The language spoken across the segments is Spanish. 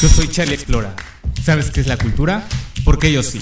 yo soy Charlie Explora. ¿Sabes qué es la cultura? Porque yo sí.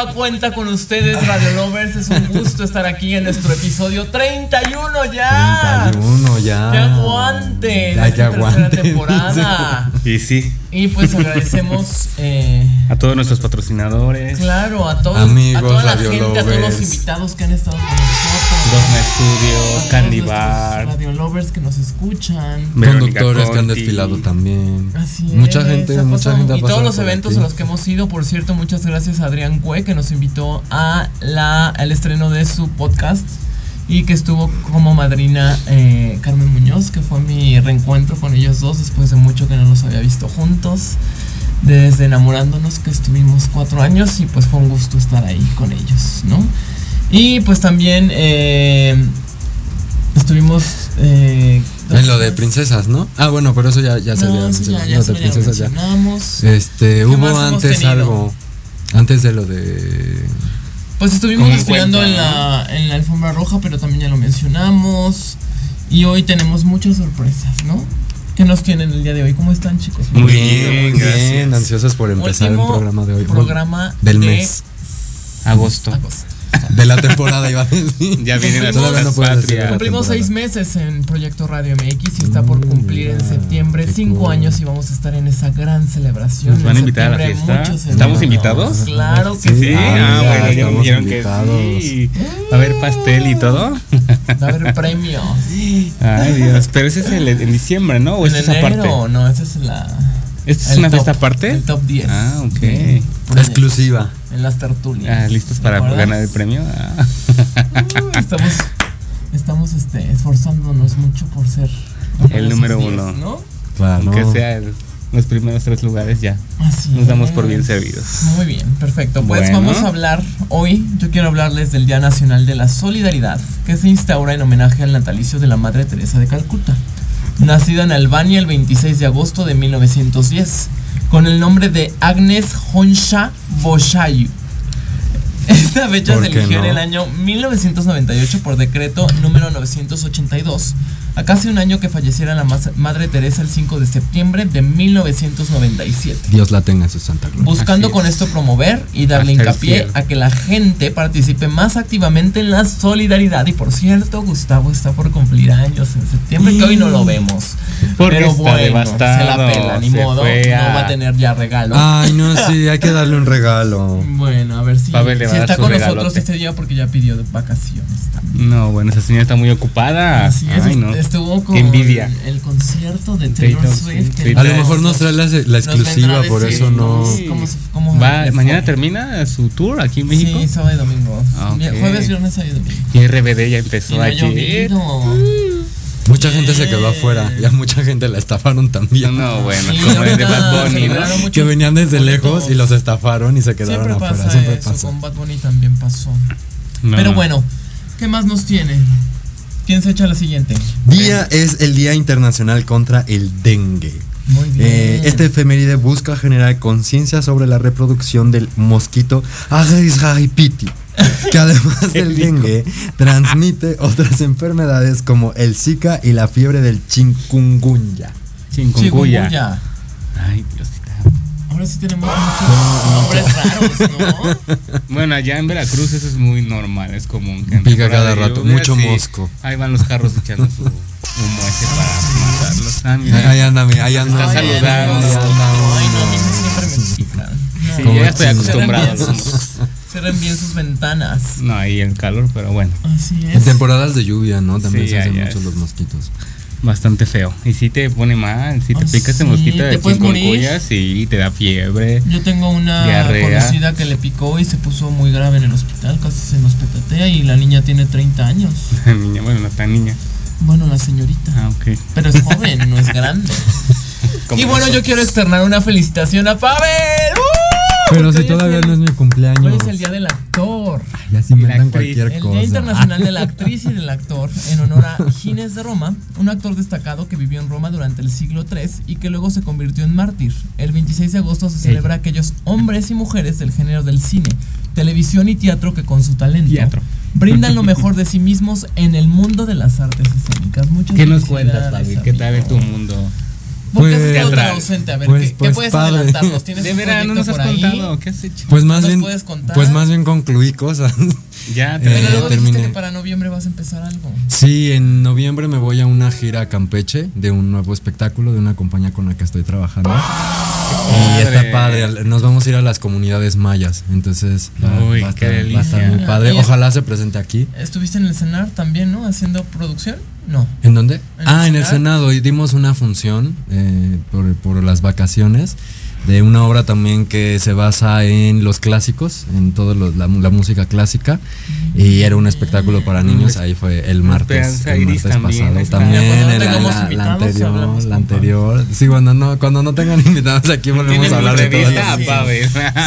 Nueva cuenta con ustedes, Radio Lovers. Es un gusto estar aquí en nuestro episodio 31 ya. 31 ya. Ya aguante. Ya, ya tercera aguante. temporada. Y sí, Y pues agradecemos, eh, a todos nuestros patrocinadores. claro, a todos, Amigos, a toda la gente, a todos los invitados que han estado con nosotros. Dogma Studio, Candy Bar. Radio Lovers que nos escuchan. Verónica Conductores que han desfilado también. Así mucha es, gente, ha mucha gente ha Y todos los eventos aquí. a los que hemos ido, por cierto, muchas gracias a Adrián Cue que nos invitó a la, al estreno de su podcast y que estuvo como madrina eh, Carmen Muñoz, que fue mi reencuentro con ellos dos después de mucho que no los había visto juntos. Desde enamorándonos que estuvimos cuatro años y pues fue un gusto estar ahí con ellos, ¿no? Y pues también eh, estuvimos... eh, En lo de princesas, ¿no? Ah, bueno, pero eso ya, ya se no, había eso ya, mencionado. ya Lo se de lo ya princesas ya. mencionamos. Este, ¿Qué hubo antes algo. Antes de lo de. Pues estuvimos desfilando en la, en la alfombra roja, pero también ya lo mencionamos. Y hoy tenemos muchas sorpresas, ¿no? ¿Qué nos tienen el día de hoy? ¿Cómo están, chicos? Muy bien, bien, muy gracias. bien. Ansiosos por empezar Último el programa de hoy. Programa del de mes. Agosto. agosto. De la temporada, iba a decir. Ya vienen las Todavía no fiestas puedes decir patrias. la Cumplimos temporada. seis meses en Proyecto Radio MX y está por cumplir en septiembre qué cinco cool. años y vamos a estar en esa gran celebración. ¿Nos van a En invitar a la septiembre fiesta? muchos ¿Estamos invitados? Claro que Sí. sí. Sí, Ah, ah, mira, bueno, ya me estamos dijeron que invitados. sí. Va a haber pastel y todo. Va a haber premios. Ay, Dios. Pero ese es el, en diciembre, ¿no? ¿O en es esa parte? enero, no, esa es la. ¿Esta es una top, fiesta aparte? El top 10. Ah, ok. Sí. Exclusiva. En las tertulias. Ah, ¿Listos para ganar el premio? Ah. Estamos estamos este, esforzándonos mucho por ser El número 10, uno. ¿no? Claro. Aunque sea el- los primeros tres lugares ya. Así Nos damos por bien servidos. Muy bien, perfecto. Pues Bueno. vamos a hablar hoy. Yo quiero hablarles del Día Nacional de la Solidaridad, que se instaura en homenaje al natalicio de la Madre Teresa de Calcuta, nacida en Albania el 26 de agosto de 1910, con el nombre de Agnes Honsha Boshayu. Esta fecha ¿Por se eligió en el año 1998 por decreto número 982, a casi un año que falleciera la Madre Teresa el 5 de septiembre de 1997 Dios la tenga en su santa gloria. buscando Así con es. esto promover y darle Hasta hincapié a que la gente participe más activamente en la solidaridad. Y por cierto, Gustavo está por cumplir años en septiembre, que hoy no lo vemos. Porque Pero está bueno, devastado, se la pela, ni modo, fue a- no va a tener ya regalo. Ay, no, sí, hay que darle un regalo. Bueno, a ver si, le va si a dar está con nosotros este día porque ya pidió de vacaciones también. No, bueno, esa señora está muy ocupada. Así es, Ay, no. Estuvo con envidia. el concierto de Taylor Taylor Swift. En A lo mejor nos trae la, la exclusiva, por eso no. cómo- cómo Va, mañana termina su tour aquí en México. Sí, sábado y domingo. Ah, ok. Jueves, viernes, sábado y domingo. Y RBD ya empezó Y no ayer. Mucha gente se quedó afuera. Ya mucha gente la estafaron también. No, bueno, Sí, como el de Bad Bunny, ¿no? Que venían desde lejos y los estafaron y se quedaron Siempre afuera. pasa Siempre eso, pasa. con Bad Bunny también pasó. No. Pero bueno, ¿qué más nos tiene? ¿Quién se echa la siguiente? Día es el Día Internacional contra el Dengue. Muy bien. Eh, este efeméride busca generar conciencia sobre la reproducción del mosquito Aedes aegypti, que además del dengue transmite otras enfermedades como el Zika y la fiebre del chikungunya. Chikungunya. Ay, Diosita. Sí tenemos muchos nombres raros, ¿no? Bueno, allá en Veracruz eso es muy normal, es común. que en Pica cada rato, lluvia, mucho sí, mosco. Ahí van los carros echando su humo ese para matarlos. Ah. Ahí anda, mi- ahí anda. Está Ay, saludando. No, mí siempre me pican. No. Sí, yo ya estoy acostumbrado a los Cierren bien sus- ventanas. No, ahí el calor, pero bueno. Así En es. temporadas de lluvia, ¿no? También Sí, se hacen muchos los mosquitos. Bastante feo. Y si te pone mal, si te Ay, pica este sí, mosquito de chikungunya, sí, te da fiebre. Yo tengo una Diarrea. conocida que le picó y se puso muy grave en el hospital, casi se nos petatea y la niña tiene 30 años. La niña, bueno, no está niña. Bueno, la señorita. Ah, ok. Pero es joven, no es grande. Y bueno, yo quiero externar una felicitación a Pavel. ¡Uh! Pero si todavía el- no es mi cumpleaños. Hoy es el día del actor. Y así me dan cualquier El cosa. Día Internacional de la Actriz y del Actor, en honor a Ginés de Roma, un actor destacado que vivió en Roma durante el siglo III y que luego se convirtió en mártir. El 26 de agosto se celebra a aquellos hombres y mujeres del género del cine, televisión y teatro que con su talento Teatro. brindan lo mejor de sí mismos en el mundo de las artes escénicas. Muchas ¿Qué nos cuentas, Fabi? ¿Qué tal es tu mundo? ¿Por qué has Pues- estado tan ausente? A ver, Pues- ¿qué, qué pues puedes padre. adelantarnos? ¿Tienes De un verano proyecto nos has por ahí? contado. ¿Qué has hecho? Pues más ¿Nos bien, puedes contar? pues más bien concluí cosas. Ya, te Eh, Pero terminé. que para noviembre vas a empezar algo. Sí, en noviembre me voy a una gira a Campeche de un nuevo espectáculo de una compañía con la que estoy trabajando. Y está Padre. nos vamos a ir a las comunidades mayas, entonces va, Uy, va a estar, va a estar delicia. muy padre. Ojalá se presente aquí. ¿Estuviste en el cenar también, no? ¿Haciendo producción? No. ¿En dónde? ¿En ah, en el Senado? Senado. Y dimos una función eh, por, por las vacaciones de una obra también que se basa en los clásicos, en toda la, la música clásica. Y era un espectáculo para niños. Ahí fue el martes. El martes pasado. También tengamos la, la anterior. La anterior. Sí, cuando no, cuando no tengan invitados aquí volvemos a hablar de todo.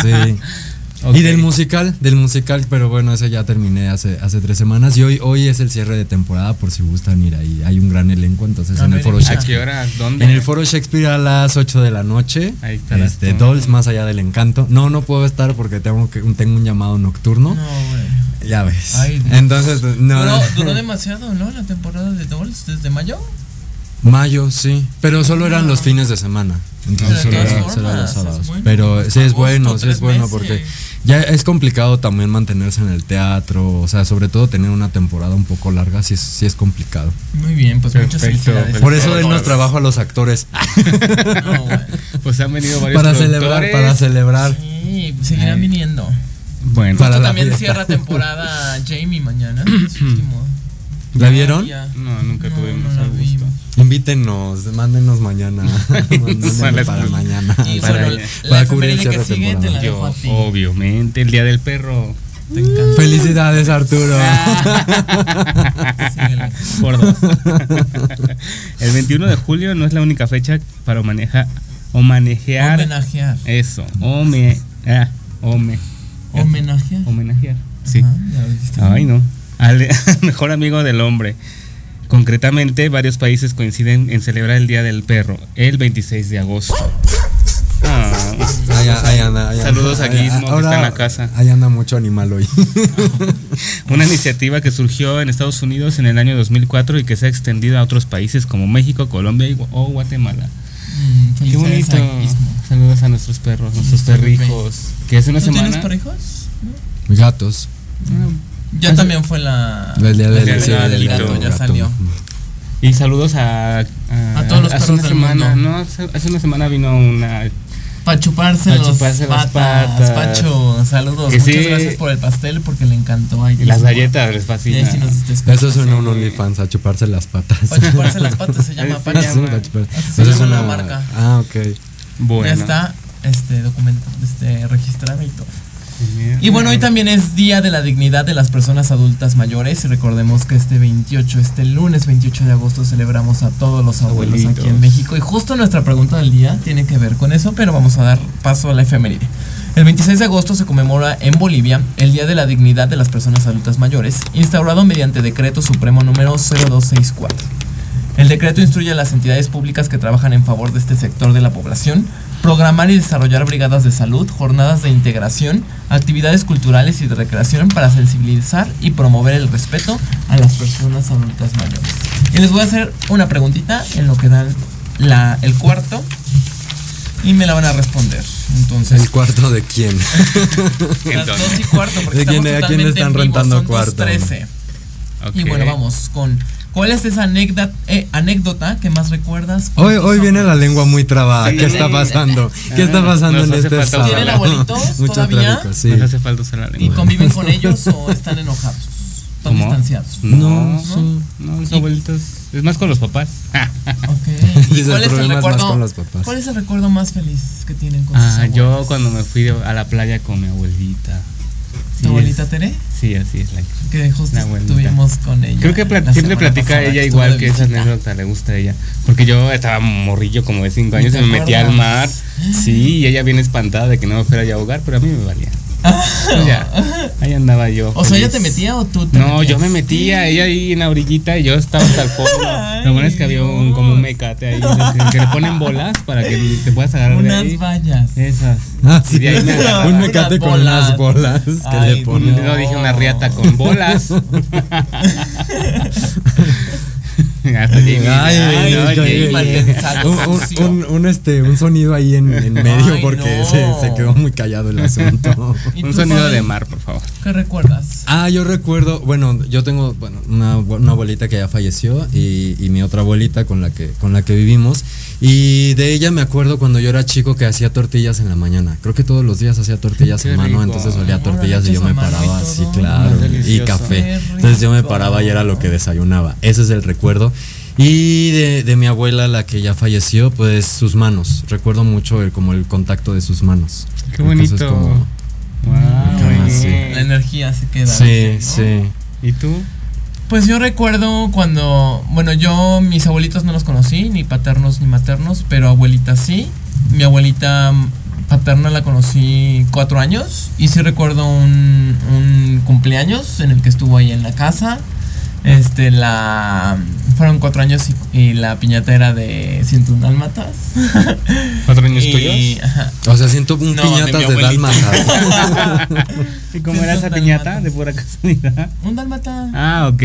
Sí. Y del musical, del musical, pero bueno, ese ya terminé hace, hace tres semanas. Y hoy, hoy es el cierre de temporada, por si gustan ir ahí. Hay un gran elenco, entonces A en el foro ¿a ¿A Shakespeare. qué hora? ¿Dónde? En el foro Shakespeare a las 8 de la noche. Ahí estarás Este. Dolls más allá del encanto. No, no puedo estar porque tengo que tengo un llamado nocturno. No, güey. Ya ves. Ay. Entonces, no. Duró, duró demasiado, ¿no? La temporada de Dolls desde mayo. Mayo, sí. Pero solo eran los fines de semana. Entonces solo, todas era- solo formas, los es sábados. bueno. Pero sí es bueno, sí es bueno porque ya es complicado también mantenerse en el teatro. O sea, sobre todo tener una temporada un poco larga, sí es, sí es complicado. Muy bien, pues muchas felicidades. Por eso denos trabajo a los actores. No, güey. Pues han venido varios para celebrar, para celebrar. Sí, seguirán Ay. viniendo. Bueno, Para la también fiesta. cierra temporada Jamie mañana. es su último. ¿La vieron? No, nunca No, tuvimos no la el gusto. vimos. Invítenos, mándenos mañana. Mándenos Para mañana. Y Para bueno, Para cubrir el cierre de sigue te temporada. Yo, obviamente, el día del perro. Te encanta. Felicidades, Arturo. Síguele. Por dos. el 21 de julio no es la única fecha para manejar o manejar. Homenajear. Eso, ome, ah, ome, Homenajear. homenajear. Sí. Ajá. Ay, no. Al mejor amigo del hombre. Concretamente, varios países coinciden en celebrar el Día del Perro, el 26 de agosto. Ah, Ahí, ahí anda, ahí anda. Saludos a Ahí- Gizmo, que está en la casa. Ahí anda mucho animal hoy. Una iniciativa que surgió en Estados Unidos en el año 2004 y que se ha extendido a otros países como México, Colombia y, o Guatemala. Mm, Qué bonito. a. Saludos a nuestros perros, nuestros perrijos. Que hace una ¿Tú semana. tienes perrijos? Gatos. Ya Hace- también fue la. El día del, del del gato, ya salió. Y saludos a. A, A todos los hace perros una del semana, mundo. No, hace, hace una semana vino una. Para chuparse, Pa' los chuparse las patas, patas. Pacho, saludos. Que Muchas sí. gracias por el pastel porque le encantó. Ay, Y las galletas les fascina. sí. Eso suena a un OnlyFans, a chuparse las patas. Para chuparse las patas se llama Pacho. Así Eso es una marca. Ah, ok. Bueno. Ya está este documento, este registrada y todo. Y bueno, hoy también es Día de la Dignidad de las Personas Adultas Mayores y recordemos que este 28, este lunes 28 de agosto celebramos a todos los abuelos aquí Abuelitos. en México y justo nuestra pregunta del día tiene que ver con eso, pero vamos a dar paso a la efeméride. El 26 de agosto se conmemora en Bolivia el Día de la Dignidad de las Personas Adultas Mayores, instaurado mediante Decreto Supremo número 0264. El decreto instruye a las entidades públicas que trabajan en favor de este sector de la población programar y desarrollar brigadas de salud, jornadas de integración, actividades culturales y de recreación para sensibilizar y promover el respeto a las personas adultas mayores. Y les voy a hacer una preguntita en lo que dan la, el cuarto y me la van a responder. Entonces, ¿El cuarto de quién? las dos y cuarto, porque ¿De quién- a quién le están rentando son cuarto? 2:13. Ok. Y bueno, vamos con ¿Cuál es esa anécdota, eh, anécdota que más recuerdas? Hoy, hoy viene la lengua muy trabada. Sí. ¿Qué está pasando? ¿Qué está pasando nos en hace este falta? ¿Tienen abuelitos Mucho todavía? tráfico, sí. Nos hace falta usar la ¿Y lengua. conviven con ellos o están enojados? Están ¿Cómo? distanciados. No, No, no, los abuelitos. Es más con los papás. Ok. ¿Y cuál es el problema es más recuerdo? con los papás. ¿Cuál es el recuerdo más feliz que tienen con sus Ah, yo abuelos? cuando me fui a la playa con mi abuelita. Sí ¿Tu abuelita Tere? Sí, así es la Que justo La estuvimos con ella. Creo que plat- siempre platica ella igual que esa anécdota le gusta a ella. Porque yo estaba morrillo como de 5 años ¿Te y me metí al mar. Sí, y ella bien espantada de que no me fuera a ahogar, pero a mí me valía. Pues ya, ahí andaba yo. O sea, ¿ella te metía o tú te No, metías? yo me metía, ella ahí en la orillita y yo estaba hasta el fondo. Lo bueno es que había un, como un mecate ahí que, le ponen bolas para que te puedas agarrar de Unas ahí. vallas. Esas. Ah, sí. de ahí me agarraba. Un mecate con Unas unas bolas que Ay, le ponen. No dije una riata con bolas. Hasta Jamie. Ay, Ay, no, ay, Jamie. malpensado, un, este, un sonido ahí en, en medio Ay, porque no. se, se quedó muy callado el asunto. ¿Y Un sonido de mar, por favor. ¿Qué recuerdas? Ah, yo recuerdo, bueno, yo tengo bueno, una, una abuelita que ya falleció y, y mi otra abuelita con la que con la que vivimos y de ella me acuerdo cuando yo era chico que hacía tortillas en la mañana. Creo que todos los días hacía tortillas Qué a mano, rico. entonces olía tortillas y yo me paraba así, claro, y café. Entonces yo me paraba y era lo que desayunaba. Ese es el recuerdo. Y de, de mi abuela, la que ya falleció, pues sus manos. Recuerdo mucho el, como el contacto de sus manos. Qué bonito. como- Wow, Ah, sí. La energía se queda. Sí, ¿no? sí. ¿Y tú? Pues yo recuerdo cuando, bueno, yo mis abuelitos no los conocí, ni paternos ni maternos, pero abuelita sí. Mi abuelita paterna la conocí cuatro años y sí recuerdo un, un cumpleaños en el que estuvo ahí en la casa. Este, la. Fueron cuatro años y, y la piñata era de 101 dálmatas. ¿Cuatro años y, tuyos? ajá. O sea, siento un No, de piñatas de, abuelita. dálmatas. ¿Y cómo era esa piñata? dálmatas. De pura casualidad. Un dálmata. Ah, ok.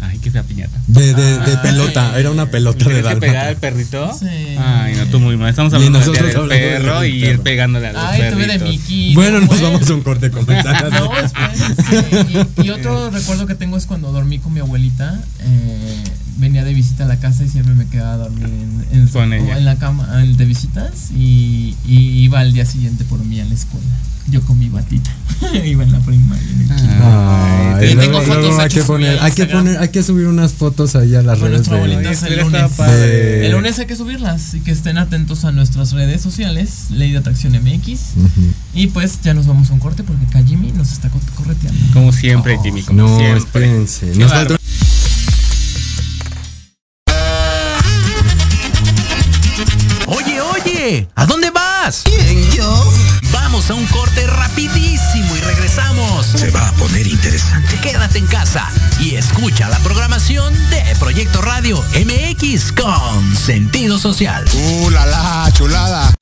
Ay, qué fea piñata. De, de, de pelota, era una pelota de ¿Tienes que pegar al perrito? Sí. Ay, no, tú muy mal. Estamos hablando del, nosotros día del perro y perro. ir pegándole a los Ay, tuve de. Mickey. Bueno, ¿no nos vamos a un corte comercial. No, espérense. Y, y otro recuerdo que tengo es cuando dormí con mi abuelita. eh, venía de visita a la casa y siempre me quedaba a dormir en, en, su- Con ella. en la cama en- de visitas. Y, y iba al día siguiente por mí a la escuela. Yo con mi batita. iba en la primaria. Ay, Y tengo fotos hay que poner, hay que poner, hay que subir unas fotos ahí a las redes de el lunes. estaba padre. de- El lunes hay que subirlas y que estén atentos a nuestras redes sociales, Ley de Atracción MX. Y pues ya nos vamos a un corte porque Kajimi nos está co- correteando. Como siempre, Jimmy, como No, siempre. espérense. Nos ¿a dónde vas? ¿Quién, yo? Vamos a un corte rapidísimo y regresamos. Se va a poner interesante. Quédate en casa y escucha la programación de Proyecto Radio MX con sentido social. ¡Uh, la, la, chulada!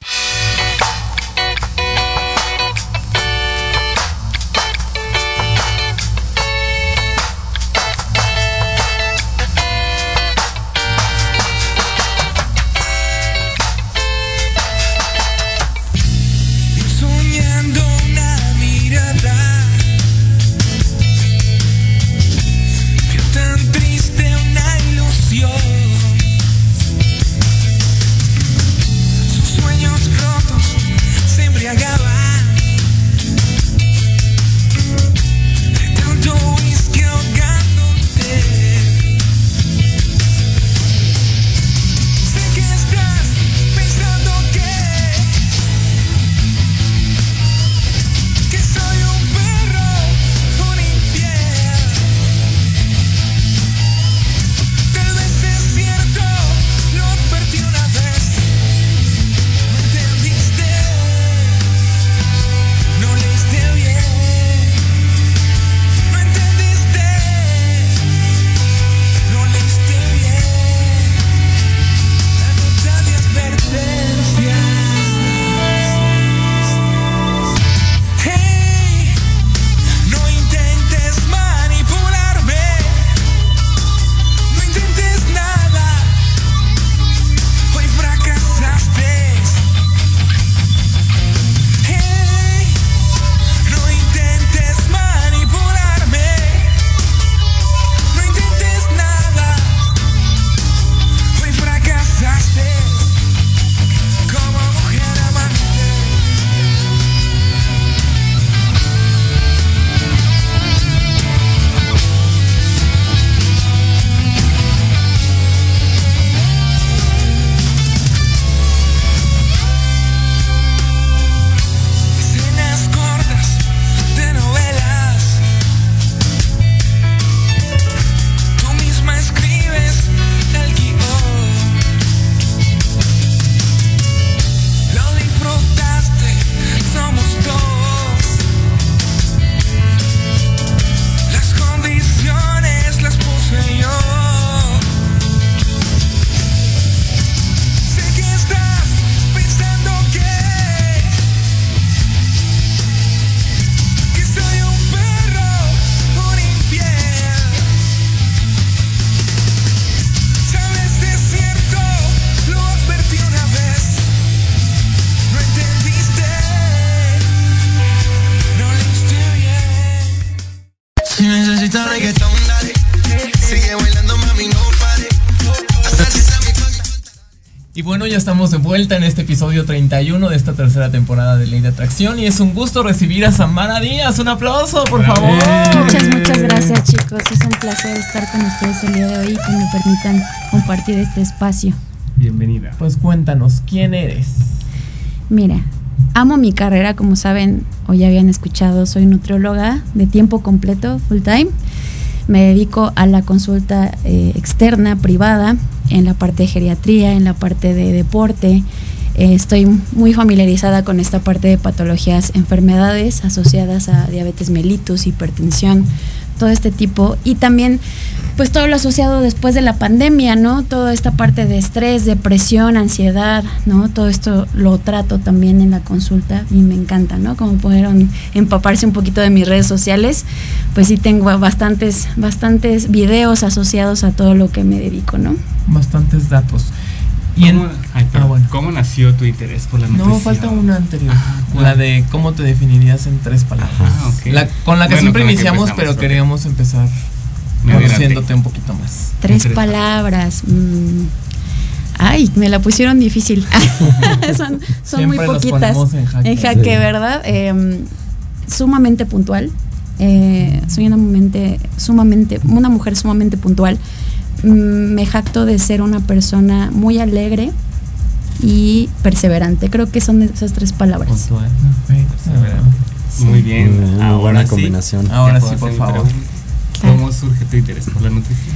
Estamos de vuelta en este episodio 31 de esta tercera temporada de Ley de Atracción y es un gusto recibir a Samara Díaz. Un aplauso, por favor. Muchas, muchas gracias chicos. Es un placer estar con ustedes el día de hoy y que me permitan compartir este espacio. Bienvenida. Pues cuéntanos, ¿quién eres? Mira, amo mi carrera, como saben o ya habían escuchado, soy nutrióloga de tiempo completo, full time. Me dedico a la consulta eh, externa, privada, en la parte de geriatría, en la parte de deporte. Eh, estoy muy familiarizada con esta parte de patologías, enfermedades asociadas a diabetes mellitus, hipertensión, todo este tipo. Y también, pues todo lo asociado después de la pandemia, ¿no? Toda esta parte de estrés, depresión, ansiedad, ¿no? Todo esto lo trato también en la consulta y me encanta, ¿no? Como pudieron empaparse un poquito de mis redes sociales, pues sí tengo bastantes, bastantes videos asociados a todo lo que me dedico, ¿no? Bastantes datos. Y en- ¿Cómo, ay, perdón, Ah, bueno. ¿Cómo nació tu interés por la nutrición? No, falta una anterior. Ah, la de cómo te definirías en tres palabras. Ah. La- con la que Bueno, siempre que iniciamos, pero queríamos empezar adelante. conociéndote un poquito más. Tres Tres palabras. mm. Ay, me la pusieron difícil. son son muy poquitas. en jaque. Sí. ¿verdad? Eh, sumamente puntual. Eh, soy una, mente- sumamente, una mujer sumamente puntual. Mm, me jacto de ser una persona muy alegre y perseverante. Creo que son esas tres palabras. Puntual. Perfecto. Muy bien. Muy bien, muy Ahora buena sí, combinación. Ahora sí, por favor. pregunta. ¿Cómo surge tu interés por la nutrición?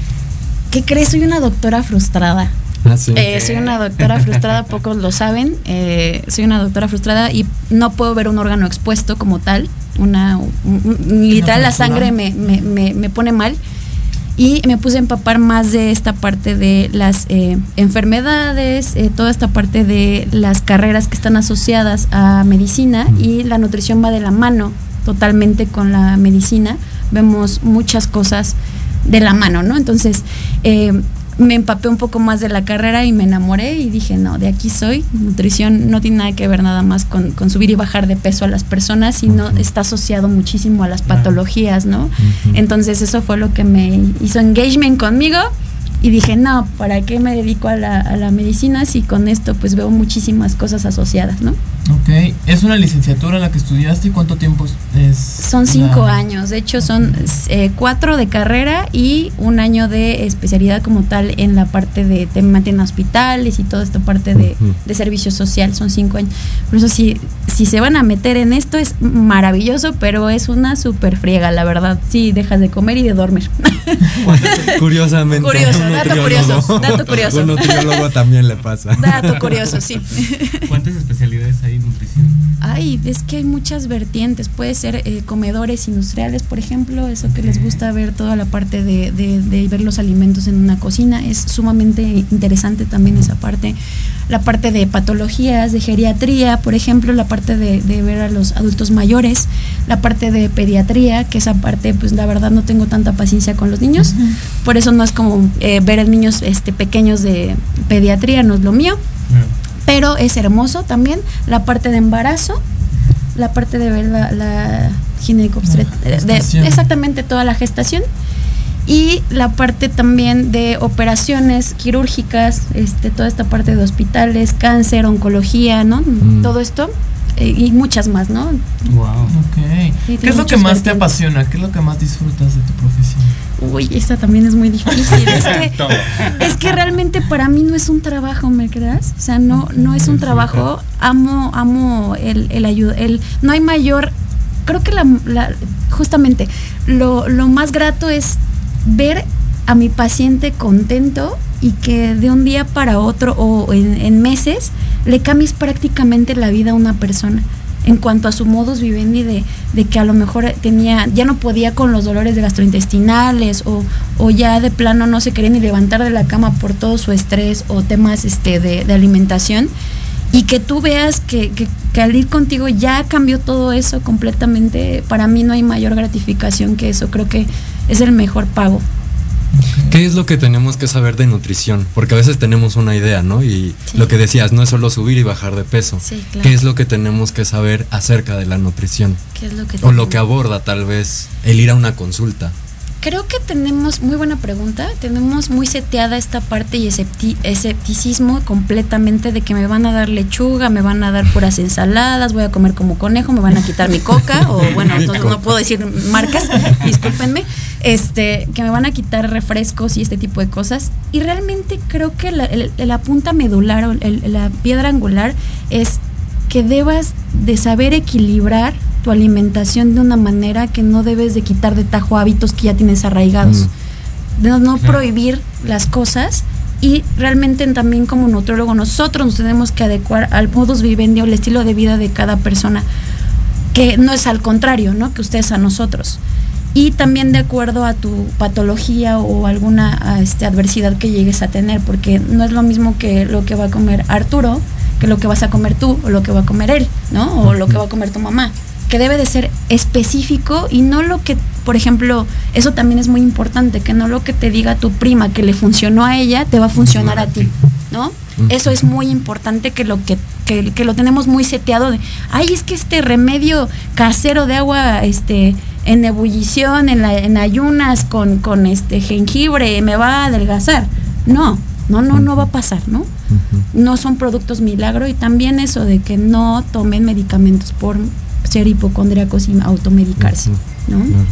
¿Qué crees? Soy una doctora frustrada. Ah, sí. Eh, soy una doctora frustrada, pocos lo saben. eh, soy una doctora frustrada y no puedo ver un órgano expuesto como tal. Una, un- un- literal, la sangre me, me- me- me pone mal. Y me puse a empapar más de esta parte de las eh, enfermedades, eh, toda esta parte de las carreras que están asociadas a medicina y la nutrición va de la mano totalmente con la medicina. Vemos muchas cosas de la mano, ¿no? Entonces, eh, me empapé un poco más de la carrera y me enamoré y dije, no, de aquí soy. Nutrición no tiene nada que ver nada más con, con subir y bajar de peso a las personas, sino está asociado muchísimo a las patologías, ¿no? Entonces eso fue lo que me hizo engagement conmigo y dije, no, ¿para qué me dedico a la, a la medicina si con esto pues veo muchísimas cosas asociadas, ¿no? Ok. ¿Es una licenciatura la que estudiaste y cuánto tiempo es? Son la- cinco años, de hecho son eh, cuatro de carrera y un año de especialidad como tal en la parte de tema en hospitales y toda esta parte de, Ujú. de servicio social, son cinco años. Por eso si, si se van a meter en esto es maravilloso, pero es una súper friega, la verdad. Sí, dejas de comer y de dormir. Curiosamente. Curioso, dato curioso, dato curioso. Un nutriólogo también le pasa. Dato curioso, sí. ¿Cuántas especialidades hay en nutrición? Ay, es que hay muchas vertientes. Puede ser eh, comedores industriales, por ejemplo, eso que les gusta ver toda la parte de, de- de ver los alimentos en una cocina. Es sumamente interesante también esa parte. La parte de patologías, de geriatría, por ejemplo, la parte de, de ver a los adultos mayores, la parte de pediatría, que esa parte, pues la verdad no tengo tanta paciencia con los niños. Por eso no es como eh, ver a niños este, pequeños de pediatría, no es lo mío pero es hermoso también la parte de embarazo, la parte de ver la, la de- exactamente toda la gestación y la parte también de operaciones quirúrgicas, este, toda esta parte de hospitales, cáncer, oncología, ¿no? Mm. Todo esto y muchas más, ¿no? Wow. Ok. Sí, ¿Qué es lo que más te apasiona? ¿Qué es lo que más disfrutas de tu profesión? Uy, esta también es muy difícil. es, que, es que realmente para mí no es un trabajo, ¿me creas? O sea, no, no es un trabajo. Amo, amo el, el ayuda. El, no hay mayor. Creo que la, la- justamente lo, lo más grato es ver a mi paciente contento y que de un día para otro o en, meses le cambies prácticamente la vida a una persona en cuanto a su modus vivendi de, de que a lo mejor tenía, ya no podía con los dolores de gastrointestinales o, o ya de plano no se quería ni levantar de la cama por todo su estrés o temas este, de, de alimentación y que tú veas que, que, que al ir contigo ya cambió todo eso completamente, para mí no hay mayor gratificación que eso, creo que es el mejor pago. ¿Qué es lo que tenemos que saber de nutrición? Porque a veces tenemos una idea, ¿no? Y Sí. lo que decías, no es solo subir y bajar de peso. Sí, claro. ¿Qué es lo que tenemos que saber acerca de la nutrición? ¿Qué es lo que O lo que aborda tal vez el ir a una consulta. Creo que tenemos, muy buena pregunta, tenemos muy seteada esta parte y escepti- escepticismo completamente de que me van a dar lechuga, me van a dar puras ensaladas, voy a comer como conejo, me van a quitar mi coca, o bueno, coca. no puedo decir marcas, discúlpenme, este, que me van a quitar refrescos y este tipo de cosas. Y realmente creo que la, el- la punta medular o el- la piedra angular es que debas de saber equilibrar tu alimentación de una manera que no debes de quitar de tajo hábitos que ya tienes arraigados. De no, Claro. prohibir las cosas y realmente también como nutrólogo nosotros nos tenemos que adecuar al modus vivendi o el estilo de vida de cada persona que no es al contrario, ¿no? Que ustedes a nosotros. Y también de acuerdo a tu patología o alguna este, adversidad que llegues a tener, porque no es lo mismo que lo que va a comer Arturo, que lo que vas a comer tú o lo que va a comer él, ¿no? O lo que va a comer tu mamá. Que debe de ser específico y no lo que, por ejemplo, eso también es muy importante, que no lo que te diga tu prima que le funcionó a ella, te va a funcionar a ti, ¿no? Eso es muy importante que lo que, que, que lo tenemos muy seteado de, ay, es que este remedio casero de agua, este, en ebullición, en, la, en ayunas, con, con este jengibre, me va a adelgazar. No, no, no, no va a pasar, ¿no? No son productos milagro y también eso de que no tomen medicamentos por ser hipocondríacos y automedicarse, ¿no? Claro.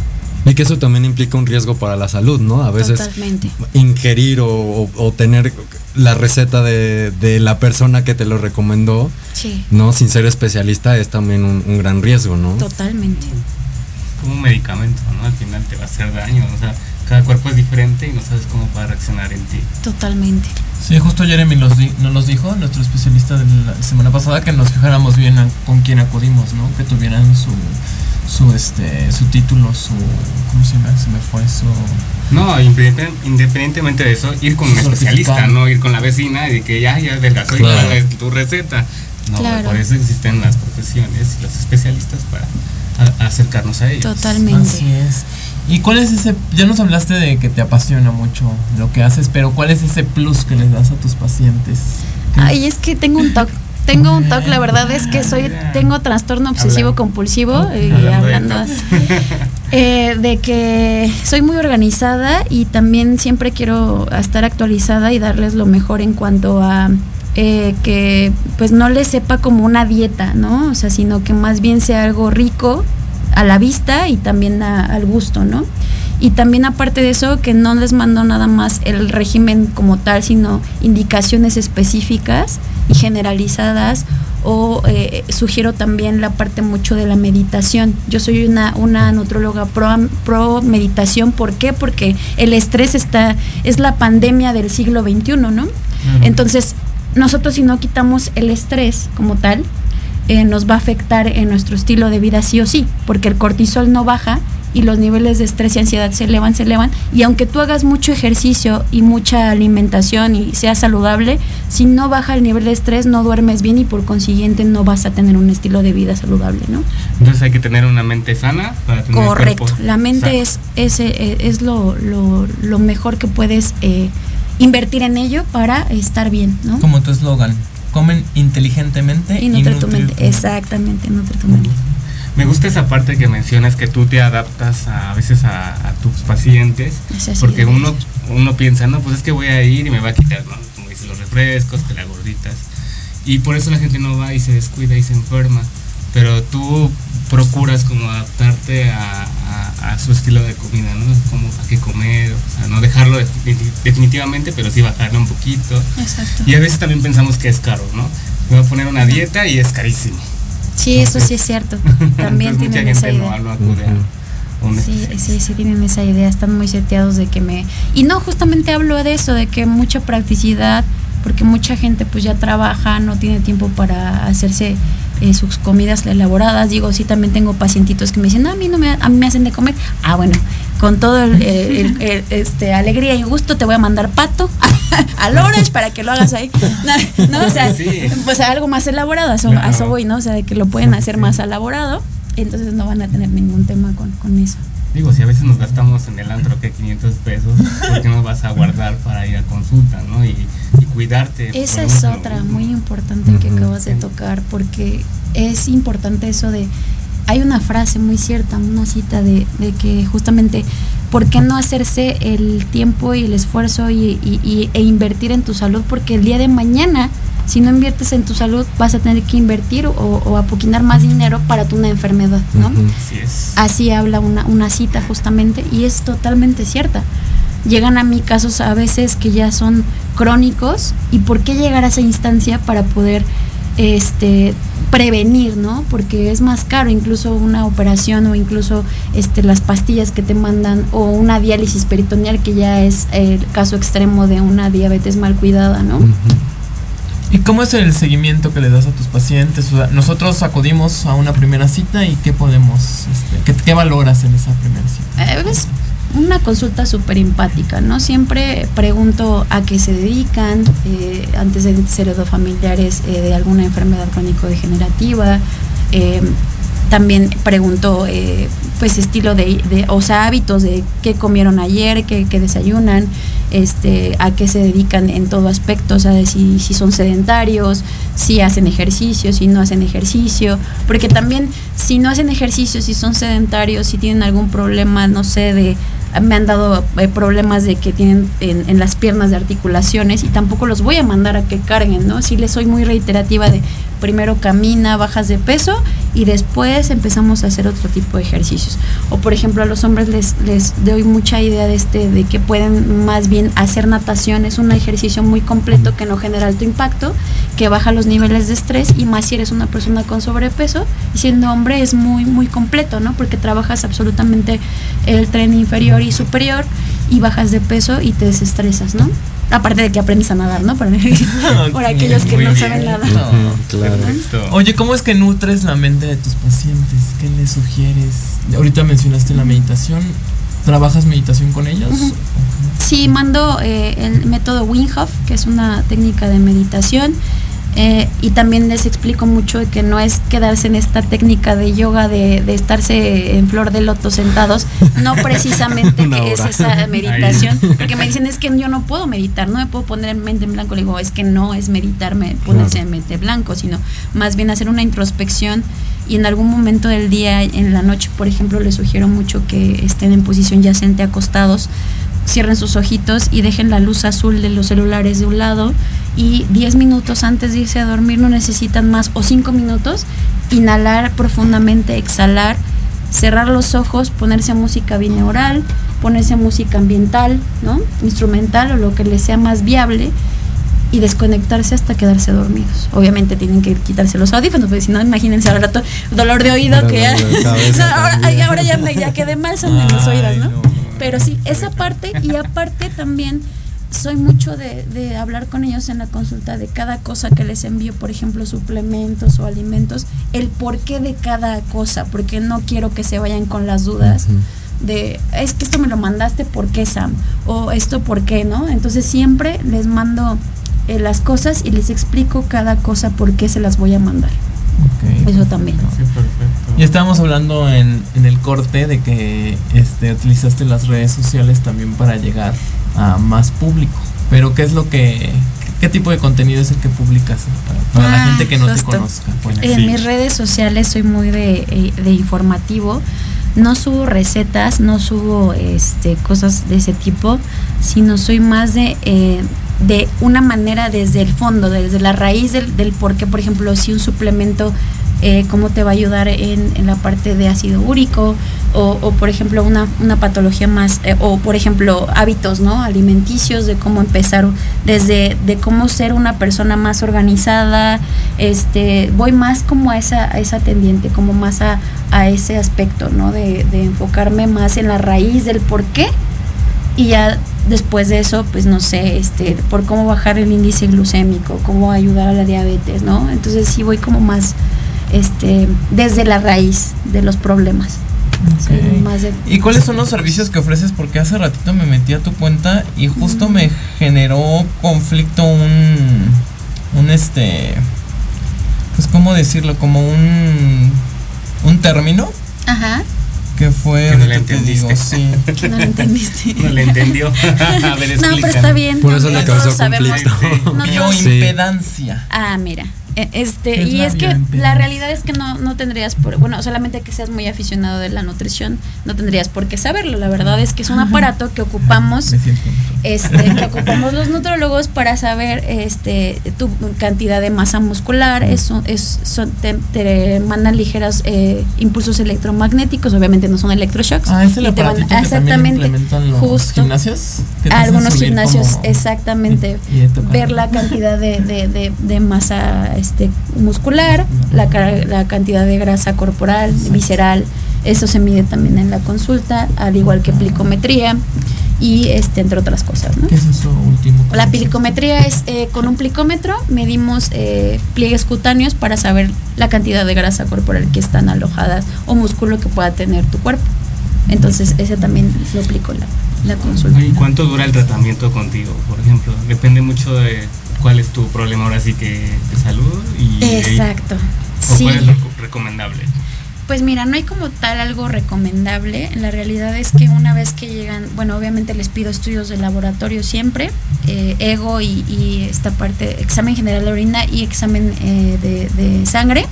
Y que eso también implica un riesgo para la salud, ¿no? A veces Totalmente. ingerir o, o- o tener la receta de, de la persona que te lo recomendó, Sí, ¿no? Sin ser especialista es también un, un gran riesgo, ¿no? totalmente. como un medicamento, ¿no? Al final te va a hacer daño, o sea, cada cuerpo es diferente y no sabes cómo va a reaccionar en ti. Totalmente. Sí, justo Jeremy los di- nos los dijo, nuestro especialista de la semana pasada, que nos fijáramos bien a- con quién acudimos, ¿no? Que tuvieran su, su, este, su título, su, ¿cómo se llama? Se me fue su... No, independientemente de eso, ir con un especialista, no ir con la vecina y que ya, ya adelgazó y Claro. es tu receta. No, Claro. por eso existen las profesiones y los especialistas para a- acercarnos a ellos. Totalmente. Así es. ¿Y cuál es ese, ya nos hablaste de que te apasiona mucho lo que haces, pero cuál es ese plus que les das a tus pacientes? ¿Qué- Ay, es que tengo un TOC. Tengo un TOC, la verdad es que soy, tengo trastorno obsesivo compulsivo, eh, Hablando tocs. eh, de que soy muy organizada y también siempre quiero estar actualizada y darles lo mejor en cuanto a eh, que pues no les sepa como una dieta, ¿no? O sea, sino que más bien sea algo rico a la vista y también a- al gusto, ¿no? Y también aparte de eso, que no les mando nada más el régimen como tal, sino indicaciones específicas y generalizadas o eh, sugiero también la parte mucho de la meditación. Yo soy una, una nutróloga pro, pro meditación, ¿por qué? Porque el estrés está, es la pandemia del siglo XXI, ¿no? Entonces, nosotros si no quitamos el estrés como tal, eh, nos va a afectar en nuestro estilo de vida sí o sí, porque el cortisol no baja y los niveles de estrés y ansiedad se elevan, se elevan, y aunque tú hagas mucho ejercicio y mucha alimentación y sea saludable, si no baja el nivel de estrés no duermes bien y por consiguiente no vas a tener un estilo de vida saludable, ¿no? Entonces hay que tener una mente sana para tener un Correcto, cuerpo la mente sano. es, es, eh, es lo, lo, lo mejor que puedes eh, invertir en ello para estar bien, ¿no? Como tu eslogan, comen inteligentemente Y nutre tu nutrir mente, exactamente, nutre tu mente. Me gusta esa parte que mencionas que tú te adaptas a, a veces a, a tus pacientes, porque uno, uno piensa, no, pues es que voy a ir y me va a quitar, ¿no? Como dices, los refrescos, que las gorditas. Y por eso la gente no va y se descuida y se enferma. Pero tú procuras como adaptarte a, a- a su estilo de comida, ¿no? Como a qué comer, o sea, no dejarlo defini- definitivamente, pero sí bajarle un poquito. Exacto. Y a veces también pensamos que es caro, ¿no? Me voy a poner una dieta y es carísimo. Sí, eso sí es cierto. También mucha tienen esa gente no, idea. no acude a un Sí, sí, sí tienen esa idea, están muy seteados de que me... Y no, justamente hablo de eso, de que mucha practicidad, porque mucha gente pues ya trabaja, no tiene tiempo para hacerse eh, sus comidas elaboradas. Digo, sí, también tengo pacientitos que me dicen, "No, a mí no me, a mí me hacen de comer. Ah, bueno, con todo el, el- el- este, alegría y gusto te voy a mandar pato al orange para que lo hagas ahí. No, no, o sea, Sí. pues algo más elaborado, a eso, a Claro. eso voy, ¿no? O sea, de que lo pueden hacer más elaborado, entonces no van a tener ningún tema con, con eso. Digo, si a veces nos gastamos en el antro que 500 pesos, ¿por qué no vas a guardar para ir a consulta, no? Y, y cuidarte. Esa es otra muy importante que acabas de tocar, porque es importante eso de, hay una frase muy cierta, una cita de, de que justamente ¿por qué no hacerse el tiempo y el esfuerzo y, y- y- e invertir en tu salud? Porque el día de mañana, si no inviertes en tu salud, vas a tener que invertir o, o apoquinar más dinero para tu una enfermedad, ¿no? Así es. Así habla una, una cita justamente y es totalmente cierta. Llegan a mí casos a veces que ya son crónicos y por qué llegar a esa instancia para poder este prevenir, ¿no? Porque es más caro incluso una operación o incluso este las pastillas que te mandan o una diálisis peritoneal que ya es el caso extremo de una diabetes mal cuidada, ¿no? ¿Y cómo es el seguimiento que le das a tus pacientes? O sea, nosotros acudimos a una primera cita y ¿qué podemos, este, qué, qué valoras en esa primera cita? Eh, es una consulta súper empática, ¿no? Siempre pregunto a qué se dedican, eh, antecedentes heredofamiliares eh, de alguna enfermedad crónico-degenerativa. eh, también pregunto, eh, pues, estilo de, de- o sea, hábitos de qué comieron ayer, qué, qué desayunan, este, a qué se dedican en todo aspecto, o sea, de si, si son sedentarios, si hacen ejercicio, si no hacen ejercicio, porque también si no hacen ejercicio, si son sedentarios, si tienen algún problema, no sé, de me han dado eh, problemas de que tienen en, en las piernas de articulaciones y tampoco los voy a mandar a que carguen, ¿no? Sí les soy muy reiterativa de primero camina, bajas de peso y después empezamos a hacer otro tipo de ejercicios. O por ejemplo a los hombres les, les doy mucha idea de este, de que pueden más bien hacer natación, es un ejercicio muy completo que no genera alto impacto, que baja los niveles de estrés y más si eres una persona con sobrepeso y siendo hombre es muy muy completo, ¿no? Porque trabajas absolutamente el tren inferior y superior y bajas de peso y te desestresas, ¿no? Aparte de que aprendes a nadar, ¿no? Por, por aquellos que Muy no bien. saben nadar. Ujú, claro. Oye, ¿cómo es que nutres la mente de tus pacientes? ¿Qué les sugieres? Ahorita mencionaste la meditación. ¿Trabajas meditación con ellos? Sí, mando eh, el método Wim Hof, que es una técnica de meditación. Eh, y también les explico mucho que no es quedarse en esta técnica de yoga de, de estarse en flor de loto sentados, no precisamente que es esa meditación, porque me dicen es que yo no puedo meditar, no me puedo poner en mente en blanco, le digo es que no es meditarme, ponerse en mente blanco, sino más bien hacer una introspección. Y en algún momento del día, en la noche, por ejemplo, les sugiero mucho que estén en posición yacente acostados, cierren sus ojitos y dejen la luz azul de los celulares de un lado y 10 minutos antes de irse a dormir no necesitan más o 5 minutos, inhalar profundamente, exhalar, cerrar los ojos, ponerse música binaural, ponerse música ambiental, ¿no? instrumental o lo que les sea más viable y desconectarse hasta quedarse dormidos. Obviamente tienen que quitarse los audífonos, porque si no, imagínense al rato dolor de oído Dolor que ya, de ahora, ahora ya, me, ya quedé mal, son oídos, ¿no? Ay, no. Pero sí, esa parte y aparte también soy mucho de, de hablar con ellos en la consulta de cada cosa que les envío, por ejemplo, suplementos o alimentos, el porqué de cada cosa, porque no quiero que se vayan con las dudas de, es que esto me lo mandaste, ¿por qué Sam? O esto, ¿por qué? ¿No? Entonces siempre les mando eh, las cosas y les explico cada cosa por qué se las voy a mandar. Eso también. Sí, perfecto. Y estábamos hablando en, en el corte de que este, utilizaste las redes sociales también para llegar a más público. Pero ¿qué es lo que, qué tipo de contenido es el que publicas para, para la Ah, gente que no te conozca? Bueno, En Sí. mis redes sociales soy muy de, eh, de informativo. No subo recetas, no subo este, cosas de ese tipo, sino soy más de, eh, de una manera desde el fondo, desde la raíz del, del por qué, por ejemplo, si un suplemento, eh, cómo te va a ayudar en, en la parte de ácido úrico, o, o, por ejemplo una, una patología más, eh, o por ejemplo hábitos ¿no? alimenticios, de cómo empezar, desde de cómo ser una persona más organizada, este, voy más como a esa, a esa tendiente, como más a, a ese aspecto, ¿no? De, de enfocarme más en la raíz del por qué y ya después de eso, pues no sé, este, por cómo bajar el índice glucémico, cómo ayudar a la diabetes, ¿no? Entonces sí voy como más este desde la raíz de los problemas. Más de- ¿Y cuáles son los servicios que ofreces? Porque hace ratito me metí a tu cuenta y justo me generó conflicto un, un este, pues cómo decirlo, como un, un término Ajá, que fue, Que no le entendiste. sí. que no lo entendiste. No le entendió. a ver, No, pero está bien. Por eso le no causó conflicto. No Bioimpedancia. Ah, mira. E- Este, Es y es que la realidad es que no, no tendrías por, bueno, solamente que seas muy aficionado de la nutrición, no tendrías por qué saberlo. La verdad es que es un aparato que ocupamos, este, que ocupamos los nutrólogos para saber este tu cantidad de masa muscular, es, es, son, te, te mandan ligeros eh, impulsos electromagnéticos, obviamente no son electroshocks. Ah, es el y te mandan- que implementan los justo. gimnasios. Algunos gimnasios, como- exactamente. y- y tocar. ver la cantidad de, de, de- de masa este, muscular, la, la cantidad de grasa corporal, visceral. Eso se mide también en la consulta, al igual que plicometría y este entre otras cosas. ¿no? ¿Qué es eso último? La plicometría es eh, con un plicómetro medimos eh, pliegues cutáneos para saber la cantidad de grasa corporal que están alojadas o músculo que pueda tener tu cuerpo. Entonces ese también lo aplico la, la consulta. ¿Y cuánto dura el tratamiento contigo? Por ejemplo, depende mucho de cuál es tu problema ahora sí que de salud y Exacto. o Sí. cuál es lo recomendable. Pues mira, no hay como tal algo recomendable. La realidad es que una vez que llegan, bueno, obviamente les pido estudios de laboratorio siempre, eh, ego y, y esta parte, examen general de orina y examen eh, de, de sangre.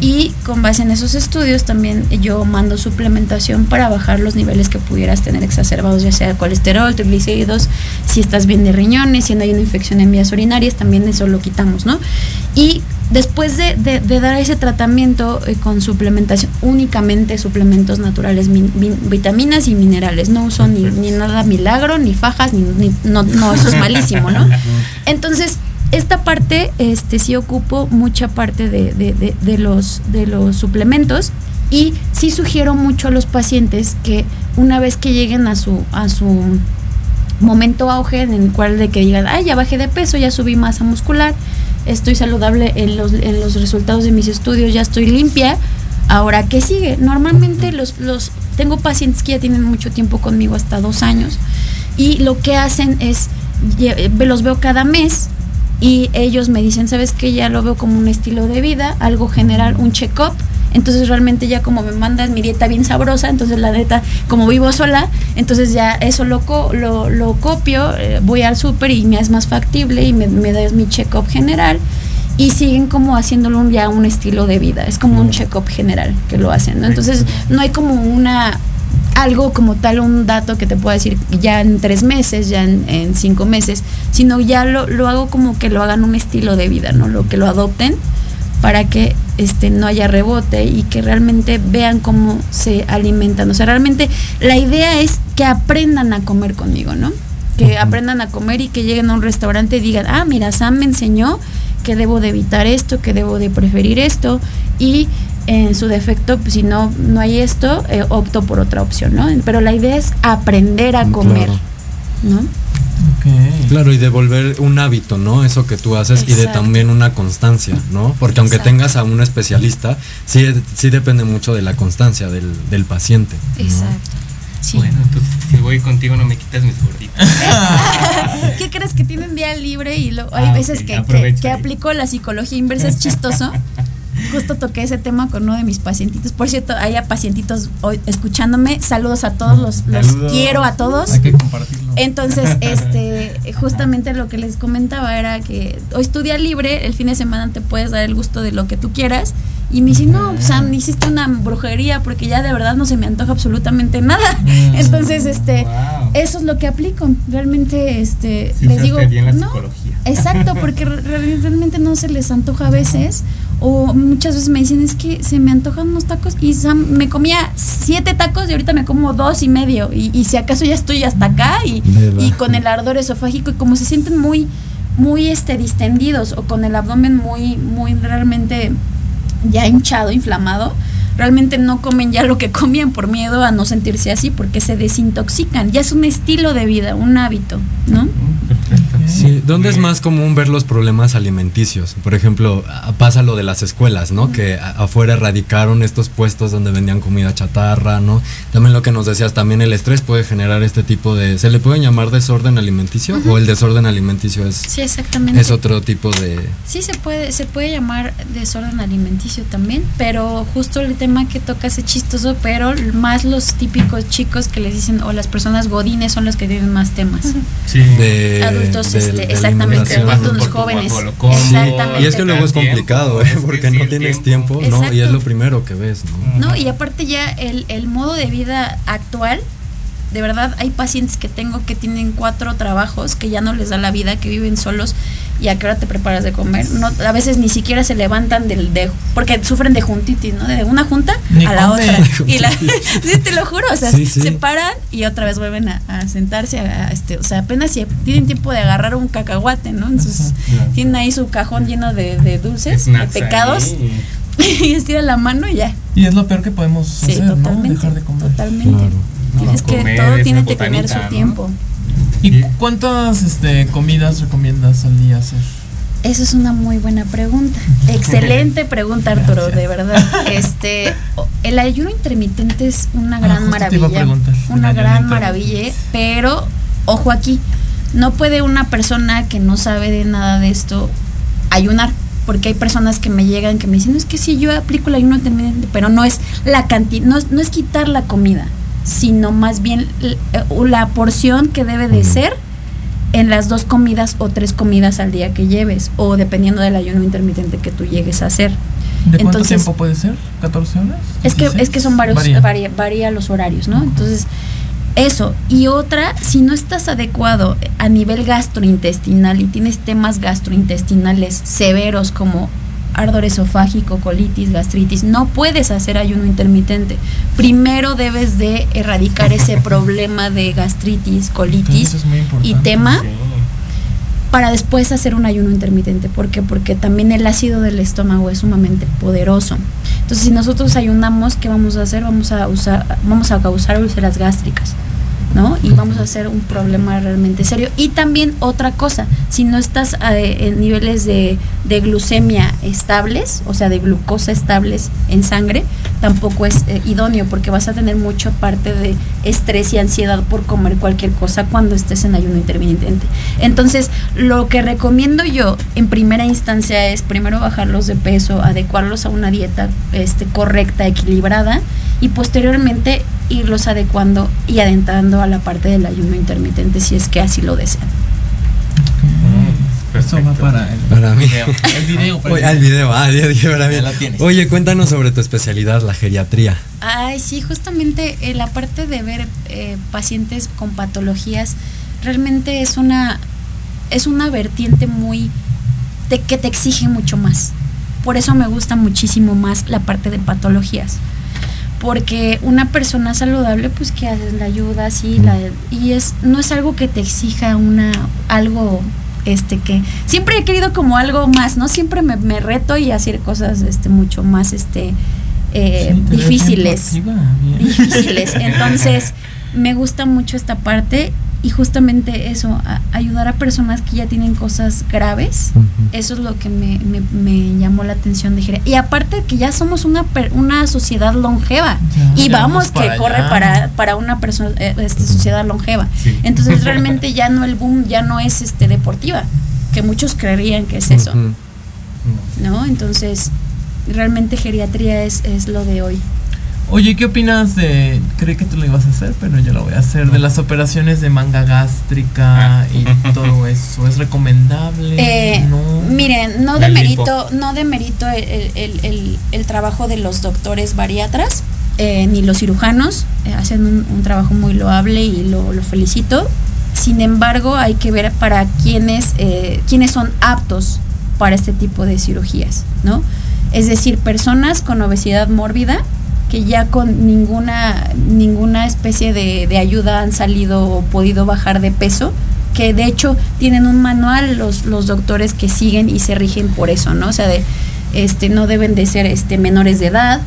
Y con base en esos estudios también yo mando suplementación para bajar los niveles que pudieras tener exacerbados, ya sea colesterol, triglicéridos, si estás bien de riñones, si no hay una infección en vías urinarias, también eso lo quitamos, ¿no? Y después de, de- de dar ese tratamiento eh, con suplementación, únicamente suplementos naturales, min- min- vitaminas y minerales, no uso ni, ni nada milagro, ni fajas, ni, ni- no, no, eso es malísimo, ¿no? Entonces, esta parte, este, sí ocupo mucha parte de, de- de- de los, de los suplementos y sí sugiero mucho a los pacientes que una vez que lleguen a su, a su momento auge en el cual de que digan, ay, ya bajé de peso, ya subí masa muscular, estoy saludable en los, en los resultados de mis estudios, ya estoy limpia, ahora qué sigue. Normalmente los, los tengo pacientes que ya tienen mucho tiempo conmigo, hasta dos años, y lo que hacen es, los veo cada mes y ellos me dicen, ¿sabes qué? Ya lo veo como un estilo de vida, algo general, un check-up. Entonces realmente ya como me mandan mi dieta bien sabrosa, entonces la neta, como vivo sola, entonces ya eso lo, co- lo, lo copio, eh, voy al súper y me es más factible y me, me das mi check-up general y siguen como haciéndolo un- ya un estilo de vida, es como un check-up general que lo hacen, ¿no? Entonces no hay como una algo como tal, un dato que te pueda decir ya en tres meses, ya en, en cinco meses, sino ya lo, lo hago como que lo hagan un estilo de vida, ¿no? Lo que lo adopten para que este no haya rebote y que realmente vean cómo se alimentan. O sea, realmente la idea es que aprendan a comer conmigo, ¿no? Que aprendan a comer y que lleguen a un restaurante y digan, ah, mira, Sam me enseñó que debo de evitar esto, que debo de preferir esto y en su defecto, pues, si no, no hay esto, eh, opto por otra opción, ¿no? Pero la idea es aprender a Mm, comer, claro. ¿no? Claro, y devolver un hábito, ¿no? Eso que tú haces y de también una constancia, ¿no? Porque aunque Exacto. tengas a un especialista, sí, sí depende mucho de la constancia del, del paciente. ¿no? Exacto. Sí. Bueno, entonces si voy contigo no me quitas mis gorditas. ¿Qué crees que tienen día libre y lo, hay Ah, veces que, que, que ahí. aplico la psicología inversa? Es chistoso. Justo toqué ese tema con uno de mis pacientitos. Por cierto, hay a pacientitos hoy escuchándome. Saludos a todos, los, los Saludos. quiero a todos. Hay que compartirlo. Entonces, este, justamente lo que les comentaba era que hoy estudia libre, el fin de semana te puedes dar el gusto de lo que tú quieras. Y me dice, no, Sam, hiciste una brujería porque ya de verdad no se me antoja absolutamente nada. Mm. Entonces, este, Wow. eso es lo que aplico. Realmente, este, Sí les digo, bien la no, psicología. exacto, porque re- realmente no se les antoja a veces. O muchas veces me dicen, es que se me antojan unos tacos y Sam, me comía siete tacos y ahorita me como dos y medio. Y, y si acaso ya estoy hasta acá y, y con el ardor esofágico y como se sienten muy, muy este, distendidos o con el abdomen muy, muy realmente ya hinchado, inflamado, realmente no comen ya lo que comían por miedo a no sentirse así porque se desintoxican. Ya es un estilo de vida, un hábito, ¿no? Perfecto. Sí, ¿dónde es más común ver los problemas alimenticios? Por ejemplo, pasa lo de las escuelas, ¿no? Que afuera erradicaron estos puestos donde vendían comida chatarra, ¿no? También lo que nos decías, también el estrés puede generar este tipo de... ¿Se le puede llamar desorden alimenticio? ¿O el desorden alimenticio es, Sí, exactamente. es otro tipo de... Sí se puede, se puede llamar desorden alimenticio también, pero justo el tema que tocas es chistoso, pero más los típicos chicos que les dicen o las personas godines son los que tienen más temas. Sí. de Adultos de- este, de exactamente, tu jóvenes. Exactamente. Y es que luego es complicado, ¿eh? es Porque que no tienes tiempo. tiempo, ¿no? Y es lo primero que ves, ¿no? No, y aparte ya el, el modo de vida actual, de verdad hay pacientes que tengo que tienen cuatro trabajos, que ya no les da la vida, que viven solos y a qué hora te preparas de comer. No, a veces ni siquiera se levantan del de porque sufren de juntitis, ¿no? De una junta Ni a la otra. Y la, sí, te lo juro, o sea, Sí, sí. se paran y otra vez vuelven a, a sentarse, a, a este, o sea, apenas si tienen tiempo de agarrar un cacahuate, ¿no? Entonces Ajá. tienen ahí su cajón lleno de, de dulces, de pecados, y estiran la mano y ya. Y es lo peor que podemos Sí, hacer, ¿no? Dejar de comer. Totalmente. Claro. Tienes que, todo tiene que tener su ¿no? tiempo. ¿Y cuántas este, comidas recomiendas al día hacer? Esa es una muy buena pregunta. Excelente pregunta, Arturo, Gracias. de verdad. Este, el ayuno intermitente es una Ah, gran maravilla. Una gran maravilla, pero ojo aquí, no puede una persona que no sabe de nada de esto ayunar. Porque hay personas que me llegan que me dicen, "No, es que sí, yo aplico el ayuno intermitente, pero no es la cantidad, no, es- no es quitar la comida, sino más bien eh, la porción que debe de ser en las dos comidas o tres comidas al día que lleves, o dependiendo del ayuno intermitente que tú llegues a hacer. ¿De cuánto Entonces- tiempo puede ser? ¿14 horas? Es que, es que son varios, Varía. varía, varía los horarios, ¿no? Entonces, eso. Y otra, si no estás adecuado a nivel gastrointestinal y tienes temas gastrointestinales severos como ardor esofágico, colitis, gastritis, no puedes hacer ayuno intermitente. Primero debes de erradicar ese problema de gastritis, colitis es y tema Sí. para después hacer un ayuno intermitente. ¿Por qué? Porque también el ácido del estómago es sumamente poderoso. Entonces, si nosotros ayunamos, ¿qué vamos a hacer? Vamos a usar, vamos a causar úlceras gástricas. ¿No? Y vamos a hacer un problema realmente serio. Y también otra cosa, si no estás eh, en niveles de, de glucemia estables, o sea, de glucosa estables en sangre, tampoco es eh, idóneo porque vas a tener mucho parte de estrés y ansiedad por comer cualquier cosa cuando estés en ayuno intermitente. Entonces, lo que recomiendo yo en primera instancia es primero bajarlos de peso, adecuarlos a una dieta este, correcta, equilibrada y posteriormente irlos adecuando y adentrando a la parte del ayuno intermitente si es que así lo desean. Ok. Eso va Perfecto. para el, Para mí. video. El video. para Oye, el video, ah, ya dije para mí. Ya lo tienes. Oye, cuéntanos sobre tu especialidad, la geriatría. Ay, sí, justamente eh, la parte de ver eh, pacientes con patologías realmente es una es una vertiente muy te- que te exige mucho más. Por eso me gusta muchísimo más la parte de patologías. Porque una persona saludable, pues que haces la ayuda, sí, la, y es no es algo que te exija una algo este que siempre he querido como algo más, ¿no? Siempre me, me reto y hacer cosas este mucho más este eh, Sí, difíciles difíciles. Entonces, me gusta mucho esta parte y justamente eso, a- ayudar a personas que ya tienen cosas graves. Eso es lo que me, me- me llamó la atención de Jere. Y aparte que ya somos una, per- una sociedad longeva. Ya, y ya vamos vamos que corre para, para una persona, eh, este, sociedad longeva. Sí. Entonces realmente ya no el boom ya no es este deportiva, que muchos creerían que es eso. ¿no? Entonces, realmente geriatría es, es lo de hoy. Oye, ¿qué opinas de.? Creí que tú lo ibas a hacer, pero yo lo voy a hacer. De las operaciones de manga gástrica Ah. y todo eso. ¿Es recomendable? Eh, no. Miren, no demerito, no demerito el, el- el- el- el trabajo de los doctores bariatras, eh, ni los cirujanos, eh, hacen un, un trabajo muy loable y lo, lo felicito. Sin embargo, hay que ver para quiénes, eh, quiénes son aptos para este tipo de cirugías, ¿no? Es decir, personas con obesidad mórbida que ya con ninguna, ninguna especie de, de ayuda han salido o podido bajar de peso, que de hecho tienen un manual los, los doctores que siguen y se rigen por eso, ¿no? O sea, de, este, no deben de ser este, menores de edad,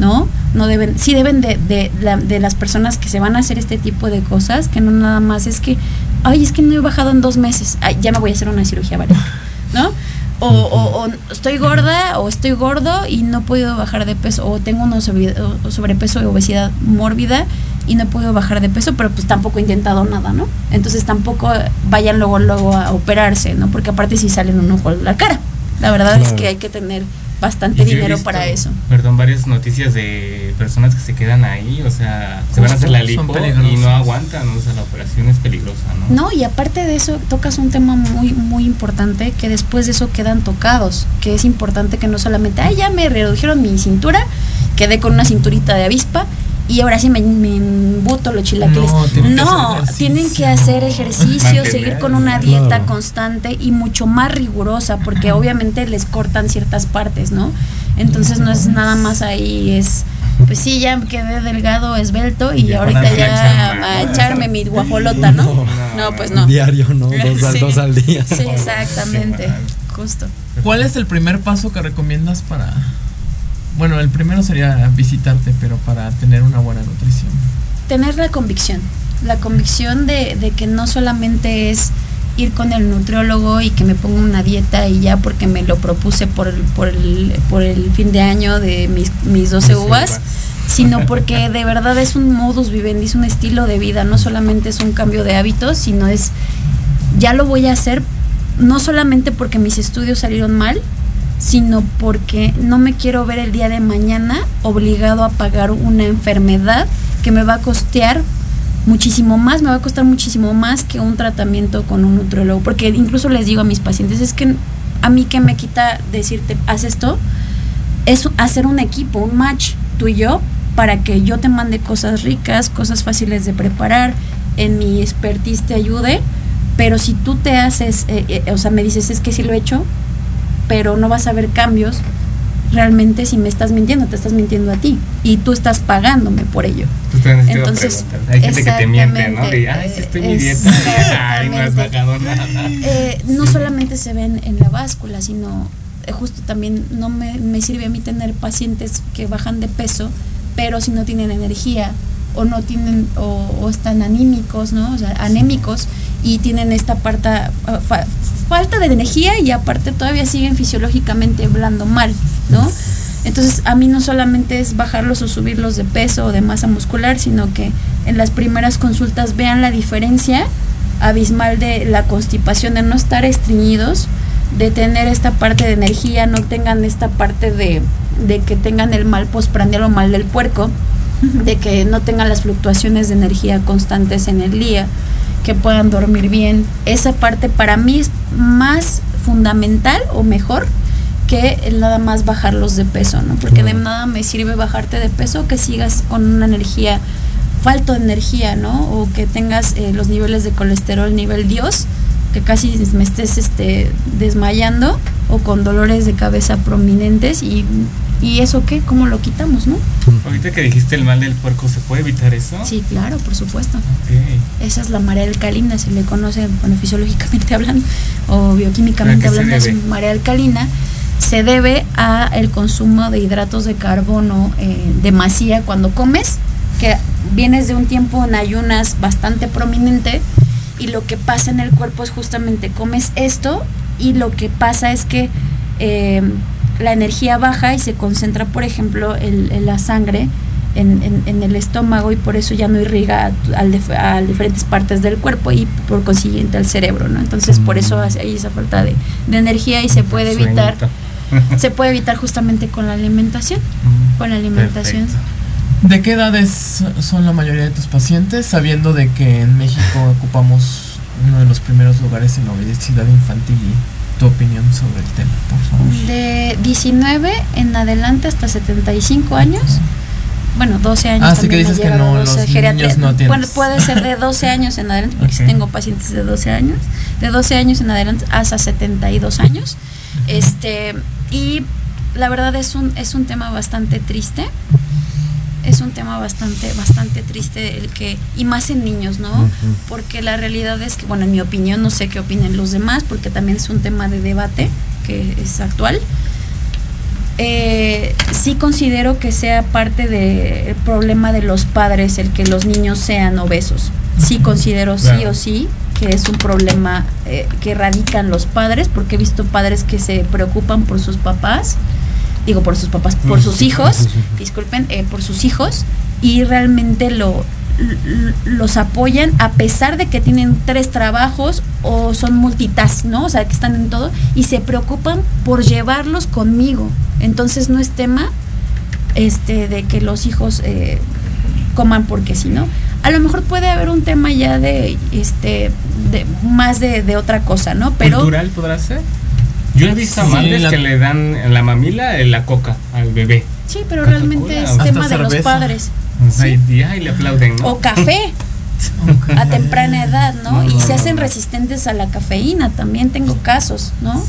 ¿no? No deben, sí deben de, de, de las personas que se van a hacer este tipo de cosas, que no nada más es que, ay, es que no he bajado en dos meses, ay, ya me voy a hacer una cirugía bariátrica, ¿no? O, o- o estoy gorda o estoy gordo y no he podido bajar de peso, o tengo un sobre- o- sobrepeso y obesidad mórbida y no he podido bajar de peso, pero pues tampoco he intentado nada, ¿no? Entonces tampoco vayan luego luego a operarse, ¿no? Porque aparte si salen un ojo a la cara. La verdad es que hay que tener bastante dinero visto, para eso. Perdón, varias noticias de personas que se quedan ahí, o sea, se van a hacer la lipo y no aguantan, o sea, la operación es peligrosa, ¿no? No, y aparte de eso, tocas un tema muy, muy importante que después de eso quedan tocados, que es importante que no solamente, ay, ya me redujeron mi cintura, quedé con una cinturita de avispa y ahora sí me, me embuto los chilaquiles. No, tienen que No, hacer tienen que ejercicio. hacer ejercicio, Mantener, seguir con una dieta claro. constante y mucho más rigurosa, porque obviamente les cortan ciertas partes, ¿no? Entonces no es nada más ahí, es... Pues sí, ya quedé delgado, esbelto y Ya ahorita ya a echarme mi guajolota, ¿no? No, pues no. Diario, ¿no? Dos, al- dos al día. Sí, exactamente. Justo. ¿Cuál es el primer paso que recomiendas para... Bueno, el primero sería visitarte, pero para tener una buena nutrición. Tener la convicción. La convicción de, de que no solamente es ir con el nutriólogo y que me ponga una dieta y ya porque me lo propuse por el, por el, por el fin de año de mis, mis 12 12 uvas, uvas. sino porque de verdad es un modus vivendi, es un estilo de vida, no solamente es un cambio de hábitos, sino es, ya lo voy a hacer no solamente porque mis estudios salieron mal, sino porque no me quiero ver el día de mañana obligado a pagar una enfermedad que me va a costear muchísimo más, me va a costar muchísimo más que un tratamiento con un nutriólogo, porque incluso les digo a mis pacientes, es que a mí que me quita decirte, haz esto, es hacer un equipo, un match, tú y yo, para que yo te mande cosas ricas, cosas fáciles de preparar, en mi expertise te ayude, pero si tú te haces, eh, eh, o sea, me dices, es que sí lo he hecho, pero no vas a ver cambios, realmente si me estás mintiendo, te estás mintiendo a ti y tú estás pagándome por ello. Entonces, preguntar. hay gente que te miente, ¿no? De, ay, sí estoy en mi dieta. Ay, no has bajado nada. Eh, no solamente se ven en la báscula, sino eh, justo también no me, me sirve a mí tener pacientes que bajan de peso, pero si no tienen energía o no tienen o, o están anímicos, ¿no? O sea, anémicos y tienen esta parte, ah, falta de energía y aparte todavía siguen fisiológicamente hablando mal, ¿no? Entonces a mí no solamente es bajarlos o subirlos de peso o de masa muscular, sino que en las primeras consultas vean la diferencia abismal de la constipación, de no estar estreñidos, de tener esta parte de energía, no tengan esta parte de, de que tengan el mal postprandial o mal del puerco, de que no tengan las fluctuaciones de energía constantes en el día, que puedan dormir bien. Esa parte para mí es más fundamental o mejor que el nada más bajarlos de peso, ¿no? Porque de nada me sirve bajarte de peso que sigas con una energía falto de energía, ¿no? O que tengas eh, los niveles de colesterol nivel Dios, que casi me estés este, desmayando o con dolores de cabeza prominentes y, y eso qué, ¿cómo lo quitamos, no? Ahorita que dijiste el mal del puerco, ¿se puede evitar eso? Sí, claro, por supuesto. Ok. Esa es la marea alcalina, se le conoce, bueno, fisiológicamente hablando o bioquímicamente ¿A qué se hablando, es marea alcalina. Se debe a el consumo de hidratos de carbono eh, demasía cuando comes, que vienes de un tiempo en ayunas bastante prominente y lo que pasa en el cuerpo es justamente comes esto y lo que pasa es que eh, la energía baja y se concentra, por ejemplo, en, en la sangre, en, en- en el estómago y por eso ya no irriga a, al dif- a diferentes partes del cuerpo y por consiguiente al cerebro, ¿no? Entonces por eso hace- hay esa falta de, de energía y se puede evitar, se puede evitar justamente con la alimentación, con la alimentación. Perfecto. ¿De qué edades son la mayoría de tus pacientes, sabiendo de que en México ocupamos uno de los primeros lugares en la obesidad infantil y tu opinión sobre el tema, por favor? De 19 en adelante hasta 75 años. Bueno, 12 años. Ah, sí que dices que no, 12, los geriatría. niños no atiendes. Bueno, puede ser de 12 años en adelante, porque sí Ok. tengo pacientes de 12 años. De 12 años en adelante hasta 72 años. Este, y la verdad es un, es un tema bastante triste. Es un tema bastante, bastante triste el que, y más en niños, ¿no? Ujú. Porque la realidad es que, bueno, en mi opinión, no sé qué opinen los demás, porque también es un tema de debate que es actual. Eh, sí considero que sea parte del problema de los padres el que los niños sean obesos. Sí considero sí o sí que es un problema eh, que radican los padres, porque he visto padres que se preocupan por sus papás, digo por sus papás, por sus hijos, disculpen, eh, por sus hijos, y realmente lo los apoyan a pesar de que tienen tres trabajos o son multitask, ¿no? O sea, que están en todo y se preocupan por llevarlos conmigo Entonces no es tema este de que los hijos eh, coman porque si no. A lo mejor puede haber un tema ya de este de más de, de otra cosa, ¿no? Pero ¿Cultural podrá ser? Yo he visto a Sí, madres la- que le dan en la mamila eh, la coca al bebé. sí, pero Coca-Cola, realmente es tema de los padres. O sea, y, y, ay, le aplauden, ¿no? O café a temprana edad, ¿no? No, y no, se no, hacen no. resistentes a la cafeína, también tengo casos, ¿no?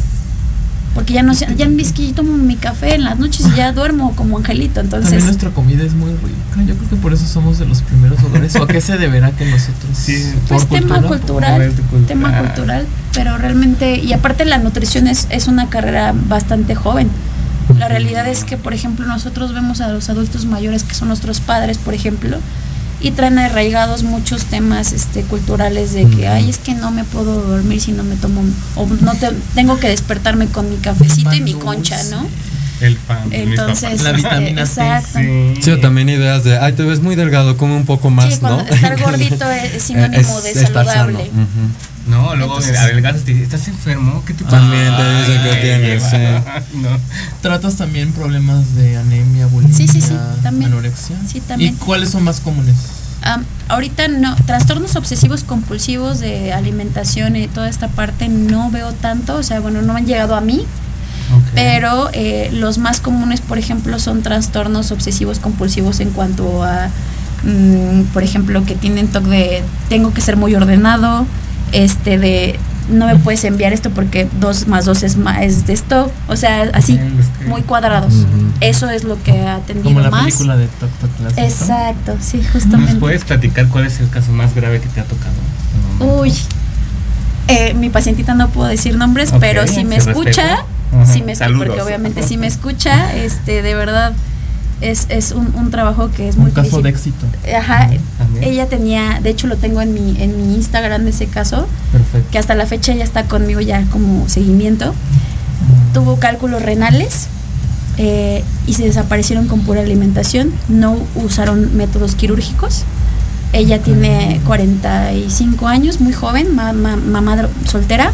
Porque ya no sé, ya es que yo tomo mi café en las noches y ya duermo como angelito, También entonces nuestra comida es muy rica. Yo creo que por eso somos de los primeros hogares. ¿O a qué se deberá que nosotros? Sí, pues por tema cultura, cultural, por tema cultural, pero realmente y aparte la nutrición es, es una carrera bastante joven. La realidad es que, por ejemplo, nosotros vemos a los adultos mayores que son nuestros padres, por ejemplo, y traen arraigados muchos temas este, culturales de que, ay, es que no me puedo dormir si no me tomo, o no te- tengo que despertarme con mi cafecito y mi concha. ¿no? El pan. Entonces. La vitamina C, exacto. Sí. Sí, o también ideas de, ay, te ves muy delgado, come un poco más, Sí, ¿no? estar gordito es, es sinónimo Es- de estar saludable. No, luego Entonces- adelgazas te ¿estás enfermo? ¿Qué te pasa? También te dicen que tienes, sí. No. ¿Tratas también problemas de anemia, bulimia, Sí, sí, sí, también. anorexia? Sí, también. ¿Y cuáles son más comunes? Ahorita no, trastornos obsesivos compulsivos de alimentación y toda esta parte no veo tanto, o sea, bueno, no han llegado a mí, pero eh, los más comunes, por ejemplo, son trastornos obsesivos compulsivos en cuanto a, mm, por ejemplo, que tienen toque de tengo que ser muy ordenado, este de no me puedes enviar esto porque dos más dos es, ma- es de esto, o sea, así, muy cuadrados. Eso es lo que ha atendido Como la más. película de Toc Toc Class. ¿no? Exacto, sí, ¿Nos justamente. puedes platicar cuál es el caso más grave que te ha tocado? Uy, eh, mi pacientita no puedo decir nombres, pero si me escucha, si me escucha, saludos. porque obviamente si me escucha, este, de verdad es, es un, un trabajo que es muy Un caso difícil. de éxito. Ajá, También. ella tenía, de hecho lo tengo en mi, en mi Instagram de ese caso, Perfecto. que hasta la fecha ya está conmigo ya como seguimiento. Tuvo cálculos renales eh, y se desaparecieron con pura alimentación. No usaron métodos quirúrgicos. Ella tiene 45 años, muy joven, ma- ma- mamá dro- soltera,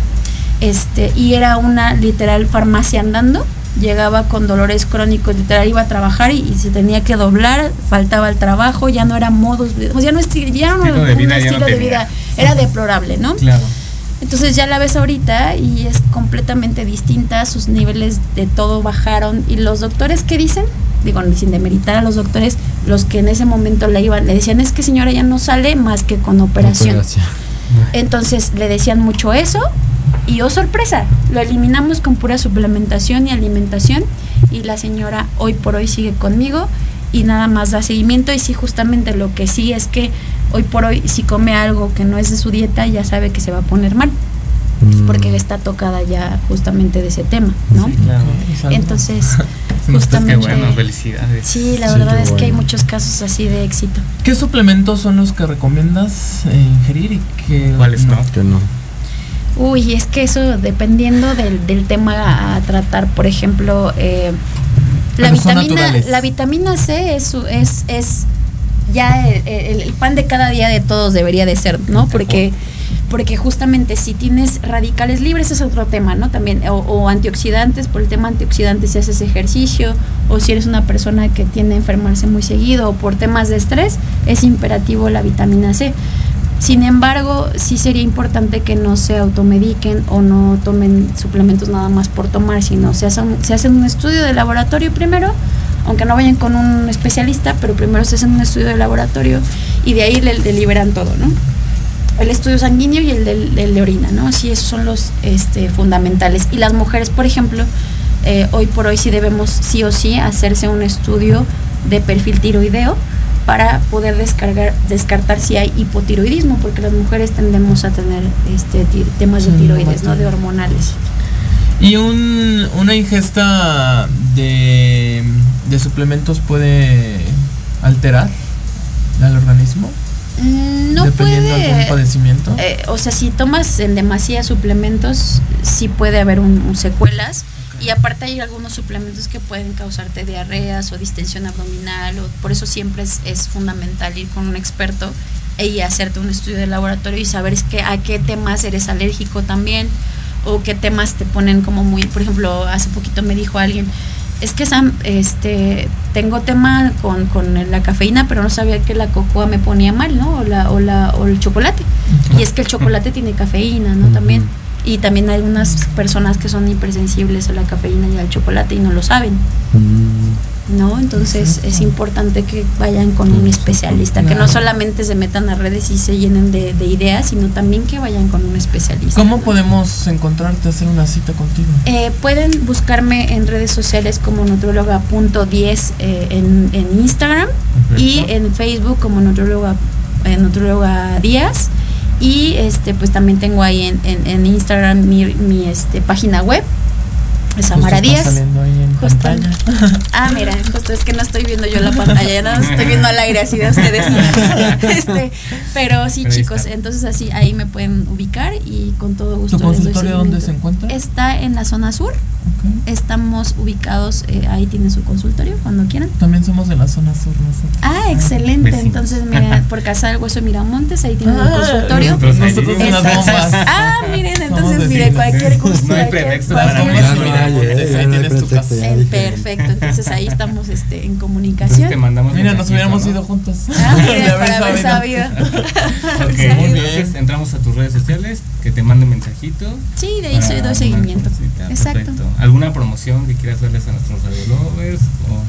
este, y era una literal farmacia andando. Llegaba con dolores crónicos, literal iba a trabajar y, y se tenía que doblar, faltaba el trabajo, ya no era modos, ya no, ya no Estilo de ya no estilo de vida, era deplorable, ¿no? Claro. Entonces ya la ves ahorita y es completamente distinta, sus niveles de todo bajaron y los doctores ¿qué dicen? Digo, sin demeritar a los doctores, los que en ese momento le iban, le decían, es que señora ya no sale más que con operación. Operación. Entonces le decían mucho eso y oh sorpresa, lo eliminamos con pura suplementación y alimentación y la señora hoy por hoy sigue conmigo y nada más da seguimiento y sí justamente lo que sí es que hoy por hoy si come algo que no es de su dieta ya sabe que se va a poner mal Mm. porque está tocada ya justamente de ese tema, ¿no? Sí, claro. Entonces, Pues qué justamente bueno, felicidades. Sí, la Sí, verdad qué es que hay bueno. muchos casos así de éxito. ¿Qué suplementos son los que recomiendas eh, ingerir y qué ¿Cuáles no? Que no. Uy, es que eso dependiendo del, del tema a, tratar, por ejemplo, eh, la vitamina, la vitamina C es, su- es, es ya el, el- el pan de cada día de todos debería de ser, ¿no? Porque, porque justamente si tienes radicales libres es otro tema, ¿no? También, o, o antioxidantes, por el tema antioxidantes si haces ejercicio, o si eres una persona que tiende a enfermarse muy seguido, o por temas de estrés, es imperativo la vitamina C. Sin embargo, sí sería importante que no se automediquen o no tomen suplementos nada más por tomar, sino se hacen, se hacen un estudio de laboratorio primero, aunque no vayan con un especialista, pero primero se hacen un estudio de laboratorio y de ahí le, le liberan todo, ¿no? El estudio sanguíneo y el del de orina, ¿no? Sí, esos son los este, fundamentales. Y las mujeres, por ejemplo, eh, hoy por hoy sí debemos sí o sí hacerse un estudio de perfil tiroideo para poder descargar, descartar si hay hipotiroidismo, porque las mujeres tendemos a tener este, temas de tiroides, ¿no? De hormonales. ¿Y un, una ingesta de, de suplementos puede alterar al organismo? Mm, No dependiendo de algún puede... padecimiento. Eh, o sea, si tomas en demasía suplementos, sí puede haber un, un secuelas. Y aparte hay algunos suplementos que pueden causarte diarreas o distensión abdominal. O, por eso siempre es, es fundamental ir con un experto e y hacerte un estudio de laboratorio y saber es que, a qué temas eres alérgico también o qué temas te ponen como muy, por ejemplo, hace poquito me dijo alguien, es que Sam, este, tengo tema con, con la cafeína, pero no sabía que la cocoa me ponía mal, ¿no? O, la, o, la, o el chocolate. Y es que el chocolate tiene cafeína, ¿no? También. Y también hay unas personas que son hipersensibles a la cafeína y al chocolate y no lo saben. ¿no? Entonces es importante que vayan con un especialista, que no solamente se metan a redes y se llenen de, de ideas, sino también que vayan con un especialista. ¿Cómo ¿no? podemos encontrarte, hacer una cita contigo? Eh, pueden buscarme en redes sociales como nutrióloga.10 eh, en, en Instagram y en Facebook como nutrióloga, eh, nutrióloga Díaz. Y este pues también tengo ahí en, en- en Instagram mi, mi, este, página web, es Justo Amara está Díaz. ahí. Pantalla. Ah, mira, justo es que no estoy viendo yo la pantalla, nada más estoy viendo al aire así de ustedes. este, pero sí, Pero chicos, está. entonces así ahí me pueden ubicar y con todo gusto. ¿Tu les doy consultorio dónde se encuentra? Está en la zona sur. Estamos ubicados, eh, ahí tiene su consultorio cuando quieran. También somos de la zona sur nosotros. Ah, excelente. Vecinos. Entonces, mira, por Casa del Hueso Miramontes, ahí tienen un Ah, consultorio. nosotros Nosotros en las Entonces- bombas. ah, miren, entonces, mire, cualquier gusto. No hay pretexto para no eh, Ahí no tienes tu casa. Perfecto, entonces ahí estamos este, en comunicación. te mandamos Mira, nos hubiéramos ¿no? ido juntos. Ah, mire, De haber para haber sabido. Ok, entonces entramos a tus redes sociales, que te manden mensajito. Sí, de ahí soy, doy seguimiento. Exacto. perfecto. ¿Alguna promoción que quieras darles a nuestros radio lovers? O...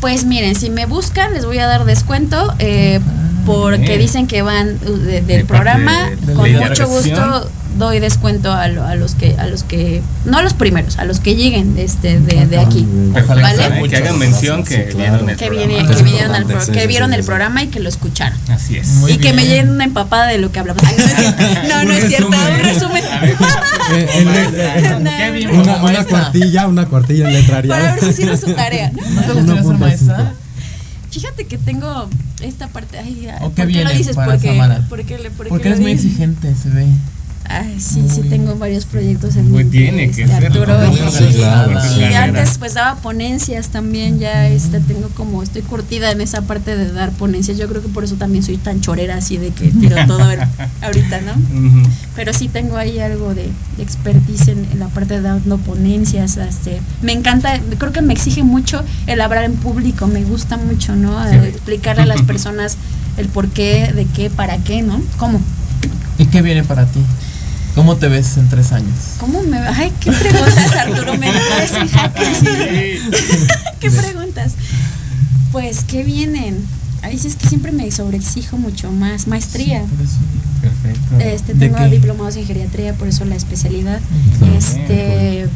Pues miren, si me buscan les voy a dar descuento eh, porque bien. dicen que van uh, de- del De parte programa. de- de Con mucho gusto doy descuento a, lo- a los que a los que no a los primeros, a los que lleguen este de, de aquí. Ojalá ¿Vale? que- que hagan mención que Sí, claro. vieron el Que, programa. viene- que al importante, pro- que vieron el programa y que lo escucharon. Así es. Muy y que me bien. llenen una empapada de lo que hablamos. Ay, no, no, es cierto. Un resumen. Eh, bien, una, una cuartilla, una cuartilla en letra Para ver si hicieron su tarea. ¿no? ¿No te gustaría ser 1.5. maestra? Fíjate que tengo esta parte. Ay, ¿O ¿por qué viene lo dices? Porque, porque, le- porque Porque eres muy exigente, se ve. Ay, sí, sí, Muy- tengo varios proyectos en Pues mente, tiene que este, Arturo. ¿no? y- Sí, claro, y sí. antes pues daba ponencias también, ya este tengo como, estoy curtida en esa parte de dar ponencias. Yo creo que por eso también soy tan chorera así de que tiro todo ahorita, ¿no? Pero sí tengo ahí algo de, de expertise en, en la parte de dando ponencias. Este, me encanta, creo que me exige mucho el hablar en público, me gusta mucho, ¿no? Sí. Explicarle a las personas el por qué, de qué, para qué, ¿no? ¿Cómo? ¿Y qué viene para ti? ¿Cómo te ves en tres años? ¿Cómo me? Ay, ¿qué preguntas, Arturo? ¿Me en jaque? ¿Qué preguntas? Pues, ¿qué vienen? Ahí sí es que siempre me sobreexijo mucho más. Maestría. Por eso. Perfecto. Este, ¿De tengo diplomados en geriatría, por eso la especialidad. Este, eh,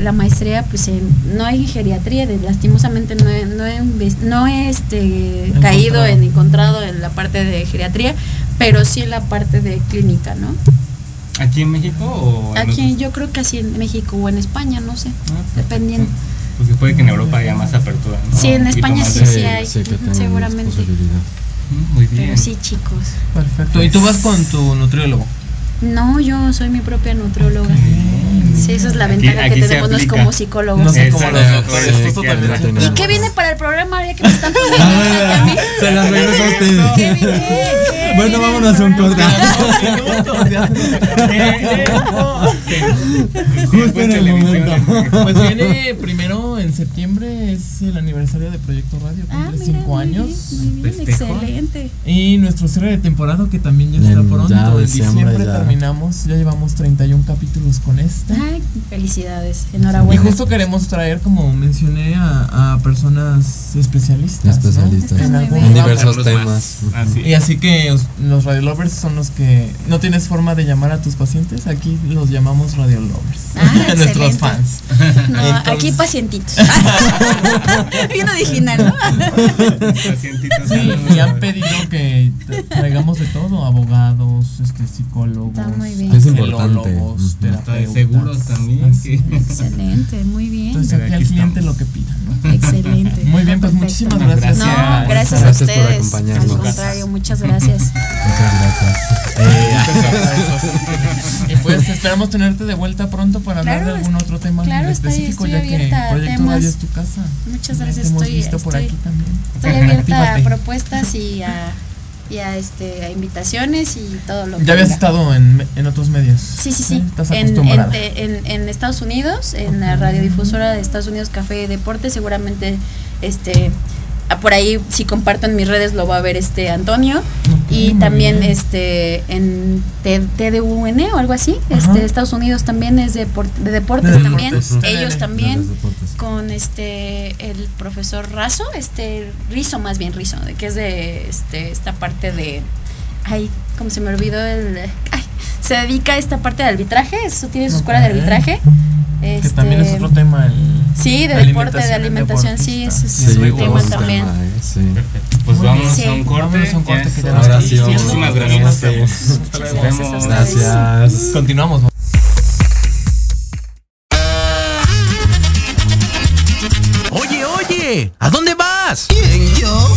la maestría, pues en- no hay geriatría, de- lastimosamente no he, no he, no he, este, caído en encontrado en la parte de geriatría, pero sí en la parte de clínica, ¿no? ¿Aquí en México o en Aquí otros? yo creo que así en México o en España, no sé, Ah, perfecto. dependiendo. Porque puede que en Europa haya más apertura. ¿no? Sí, en España sí, de- sí hay. Sí, seguramente. Mm, Muy bien. Pero sí, chicos. Perfecto. ¿Y tú vas con tu nutriólogo? No, yo soy mi propia nutrióloga. Sí, esa es la Aquí- ventaja aquí que tenemos, no es aplica. como psicólogos. No sé cómo los doctores. sí. ¿Y qué viene para el programa ahora que me están poniendo a mí? Se las regreso a ¿Qué usted. viene? ¿Qué Bueno, vámonos a un programa? Justo en el momento. Pues viene primero en septiembre, es el aniversario de Proyecto Radio, Ah, cumple mira, cinco muy bien, años. excelente. Y nuestro cierre de temporada que también ya está pronto. ya, en diciembre diciembre ya. terminamos, ya llevamos 31 capítulos con este. Ay, felicidades, Y enhorabuena. justo queremos traer, como mencioné, a, a personas especialistas. En algún diversos temas. Así. Y así que os- los radio lovers son los que no tienes forma de llamar a tus pacientes, aquí los llamamos radio lovers. Ah, Nuestros fans. No, Entonces- aquí pacientitos. Bien original, ¿no? Pacientitos, Sí, y han pedido que tra- traigamos de todo, abogados, este, psicólogos. Es importante. Ujú. También. Así que- es. Excelente, muy bien. Entonces aquí aquí al cliente estamos. lo que pida, ¿no? Excelente. Muy bien, pues Perfecto. muchísimas gracias. No, Gracias. gracias a Gracias por ustedes. acompañarnos. Al contrario, muchas gracias. Muchas gracias. Y pues esperamos tenerte de vuelta pronto para hablar de algún otro tema claro, en estoy- específico, estoy ya que abierta Proyecto temas. Radio es tu casa. Muchas gracias, Te hemos estoy- visto por estoy- aquí también. Estoy abierta a propuestas y a y a este a invitaciones y todo lo que Ya habías estado en, en otros medios. Sí, sí, sí. Estás En, acostumbrada. en, en- en Estados Unidos, en la radiodifusora de Estados Unidos Café y Deporte, seguramente este por ahí si comparto en mis redes lo va a ver este Antonio. Y también este en TDUN o algo así, Ajá. este Estados Unidos también es de, de deportes De también, deportes. ellos también con este el profesor Razo, este Rizo más bien Rizo, de que es de este esta parte de ay, como se me olvidó el ay, se dedica a esta parte de arbitraje, eso tiene su escuela de arbitraje. Que Este, también es otro tema. El, Sí, de deporte, de alimentación sí, ese es Sí, un tema tema, también. eh, sí. Perfecto. Pues vámonos bien. a un Sí. corte. Vámonos a un corte que sí, vamos. vamos. Muchísimas gracias. gracias ustedes. Gracias. Continuamos. Oye, oye, ¿a dónde vas? ¿Quién, yo?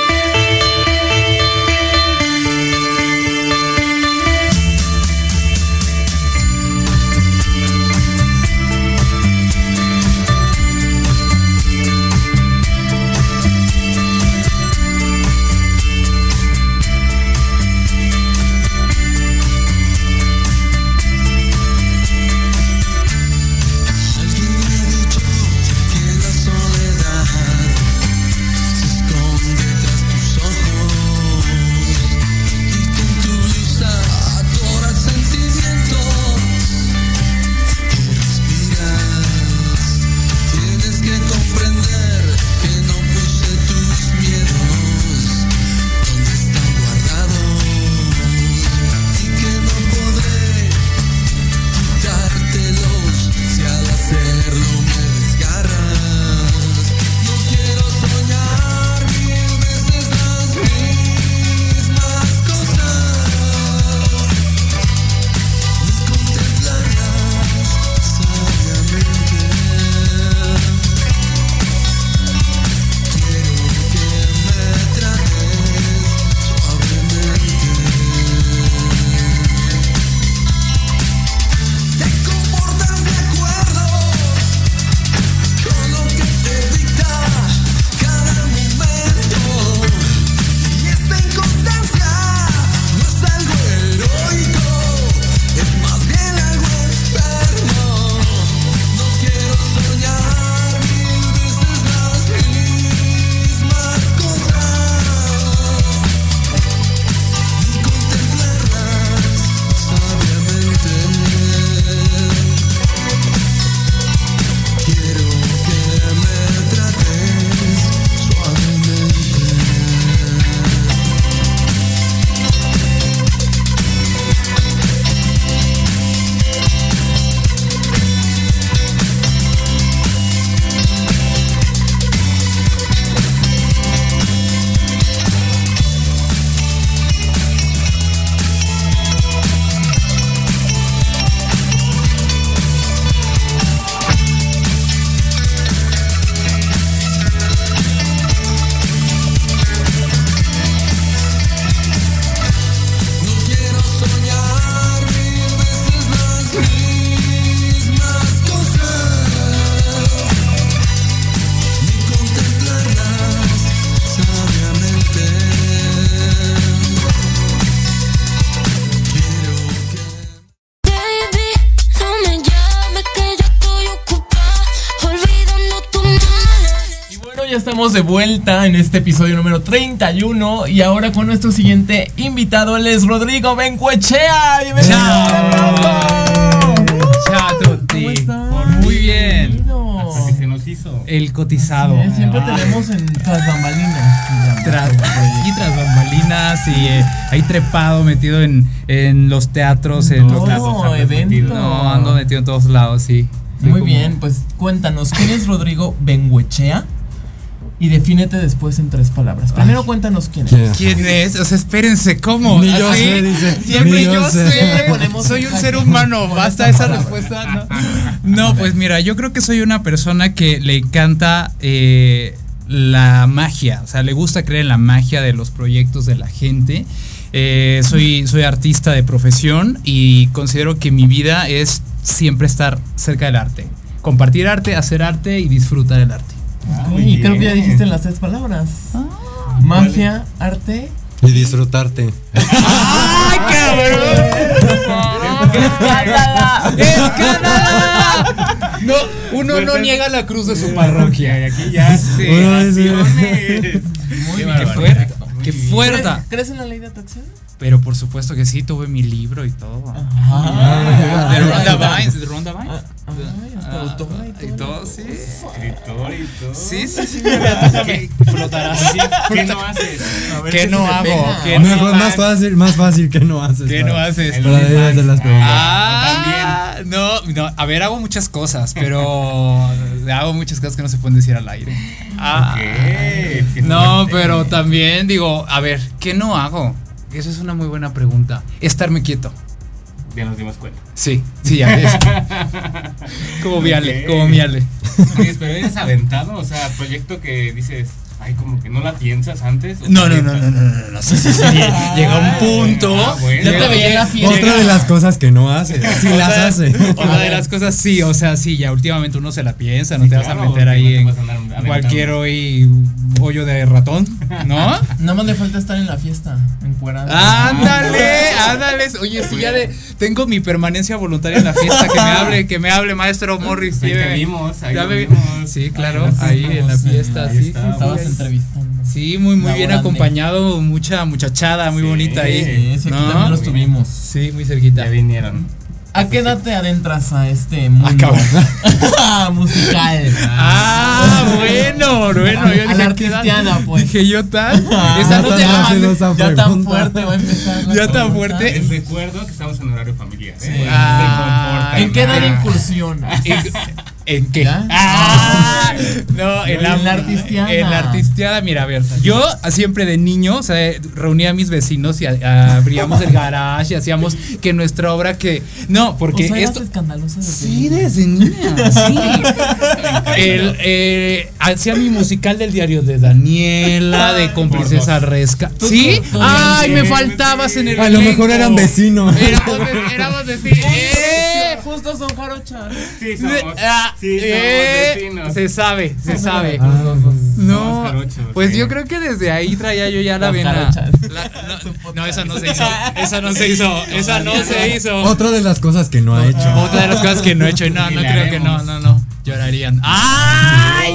De vuelta en este episodio número 31 y ahora con nuestro siguiente invitado, él es Rodrigo Bencuechea. ¡Bienvenido! Chao. Chao, Tuti. ¿Cómo estás? Por muy bien. Bienvenido. Hasta que se nos hizo. El cotizado. Sí, siempre Ah. tenemos en tras bambalinas. Tras, y tras bambalinas y eh, ahí trepado, metido en, en los teatros, en los Todo, lados. metido. No, ando metido en todos lados, sí. Muy como- bien, pues cuéntanos, ¿quién es Rodrigo Benguechea? Y defínete después en tres palabras. Primero cuéntanos quién es. ¿Quién? ¿Quién es? O sea, espérense, ¿cómo? Ni yo ¿Así? sé, dice. Siempre yo, yo sé. sé. Siempre ponemos Soy un ser humano. Basta esa palabra. respuesta. No, no pues mira, yo creo que soy una persona que le encanta eh, la magia, o sea, le gusta creer en la magia de los proyectos de la gente. Eh, soy, soy artista de profesión y considero que mi vida es siempre estar cerca del arte. Compartir arte, hacer arte y disfrutar el arte. Y creo que ya dijiste las tres palabras. Magia, arte. Y disfrutarte. ¡Ay, cabrón! ¡Escándala! No, uno no niega la cruz de su parroquia. Y aquí ya se. Muy bien, qué fuerte. Qué fuerte. ¿Crees, crees en la ley de atracción? Pero por supuesto que sí, tuve mi libro y todo. Ah. de Ronda Vines, de Ronda Vines. Hasta Ah, autora y y todo. sí. Escritor y todo. Sí, sí, sí. ¿Qué flotará así? ¿Qué no haces? A ver ¿Qué no hago? ¿Qué Mejor, no más fácil, más fácil que no haces. ¿Qué no haces? El Para hacer las preguntas. Ah, no, no, a ver, hago muchas cosas, pero hago muchas cosas que no se pueden decir al aire. Ah, Ok, qué no, pero también digo, a ver, ¿qué no hago? Esa es una muy buena pregunta. Estarme quieto. Ya nos dimos cuenta. Sí, sí, ya ves. como Viale, Ok. como Viale. Oye, pero eres aventado, o sea, proyecto que dices, ay, como que no la piensas antes. ¿o No, no, no, no, no, no, no, sí, sí, sí. Llega un punto. Ah, bueno. Ya te veía en la fiesta. Otra de las cosas que no hace. Sí las Otra- hace. Otra de las cosas, sí, o sea, sí, ya últimamente uno se la piensa, no Sí, te vas a meter ahí en a cualquier hoy hoyo de ratón, ¿no? Nada más le falta estar en la fiesta, encuerado. Ándale, ándale. Oye, sí, ya de, tengo mi permanencia voluntaria en la fiesta. Que me hable, que me hable, maestro Morris. Ahí te lléveme. vimos, ahí Ya lo me- vimos. Sí, claro, Ahí ahí en la fiesta, sí, sí, entrevistando. Sí, muy, muy bien acompañado, mucha muchachada, muy Sí, bonita Sí, ahí. aquí ¿No? también los tuvimos. Sí, muy cerquita. Ya vinieron. ¿A qué edad te adentras a este mundo musical? Ah, bueno, bueno. Yo A dije, la ¿qué edad? artistiana, pues. Dije yo tal. Ah, Esa no te ah, Ya tan fuerte va a empezar. Ya tan fuerte. Les recuerdo que estamos en horario familiar. ¿eh? Sí. Ah. ¿En qué edad incursión? ¿En, qué? ¿Ya? Ah, no, en la, En la artistiana. En la artistiada, mira, a ver, yo siempre de niño, o sea, reunía a mis vecinos y a- abríamos el garage y hacíamos que nuestra obra que. No, porque o sea, esto. desde Sí, desde niña, sí. El, eh, hacía mi musical del diario de Daniela, de Por Princesa dos. Resca. ¿Sí? Ay, me faltabas sí. en el A lo mejor eran vecinos. Éramos, éramos vecinos. ¡Eh! Justo son jarochas. Sí, somos, Ah, sí, somos eh, vecinos. Se sabe, se sabe. Ah, No, Somos jarochos, pues sí. yo creo que desde ahí traía yo ya la vena. La- no, no, esa no se hizo. Esa no se hizo. Esa no se hizo. Otra de las cosas que no ha hecho. Otra de las cosas que no he hecho. No, no creo que no, no, no. Llorarían. ¡Ay!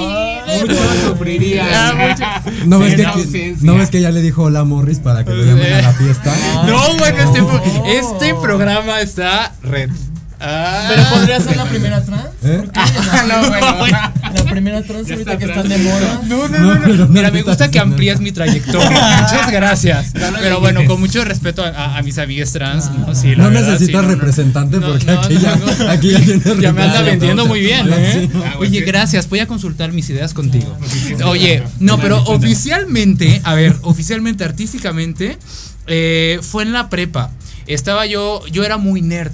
Mucho sufrirían. Mucho. ¿No ves, Sí, que. ¿No ves que ya le dijo hola Morris para que lo llamen a la fiesta? No, bueno, este, No. este programa está red. Ah. Pero podría ser la primera trans. ¿Eh? no, bueno. La primera trans ahorita está que están de moda. No, no, No, Mira, me gusta que amplías mi trayectoria. Muchas gracias. Pero bueno, con mucho respeto a, a- a mis amigas trans. No, sí, la No verdad, necesitas sí, no, no. representante porque no, aquí, no, ya, no. aquí ya tienes Ya me anda vendiendo muy bien, ¿eh? Ah, Oye, gracias. Voy a consultar mis ideas contigo. Oye, no, pero oficialmente, a ver, oficialmente, artísticamente, eh, fue en la prepa. Estaba yo, yo era muy nerd.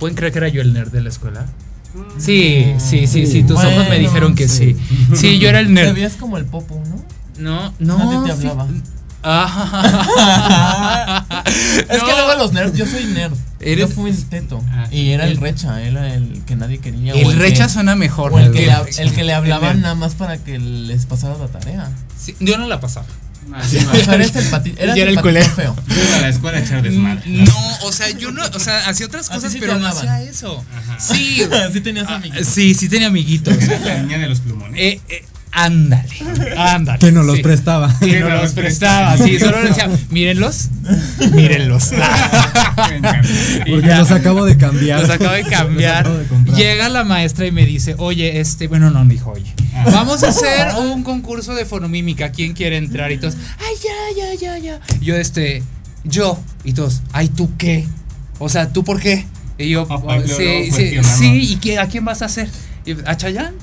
¿Pueden creer que era yo el nerd de la escuela? Sí, sí, sí, sí. Tus ojos me dijeron que sí. sí. Sí, yo era el Te nerd. veías como el popo, ¿no? No, no. Nadie te hablaba. Ah. Es que luego los nerds, yo soy nerd. Eres- Yo fui el teto. Ah, y era el, el- recha, era el que nadie quería. El que- recha suena mejor. O el ¿no? que, el que le El hablaban nada más para que les pasara la tarea. Sí, yo no la pasaba. Ah, sí, O sea, eres el patito. Eras Yo era el el culero. feo. Yo iba a la escuela a echar desmadre. No, o sea, yo no, o sea, hacía otras cosas, sí pero no hacía eso. Sí, Sí tenías amigos. sí, sí tenía amiguitos. La niña de los plumones. Eh, eh, ándale, ándale. Que nos los sí. prestaba. Que nos los prestaba, sí, solo le decía, mírenlos, mírenlos. Porque ya. los acabo de cambiar. Los acabo de cambiar. Acabo de. Llega la maestra y me dice, oye, este, bueno, no, me dijo, oye, vamos a hacer un concurso de fonomímica. ¿Quién quiere entrar? Y todos, ay, ya, ya, ya, ya. Yo, este, yo. Y todos, ay, ¿tú qué? O sea, ¿tú por qué? Y yo, "Oh, sí, sí, sí, ¿y qué, a quién vas a hacer? Y, ¿A Chayán?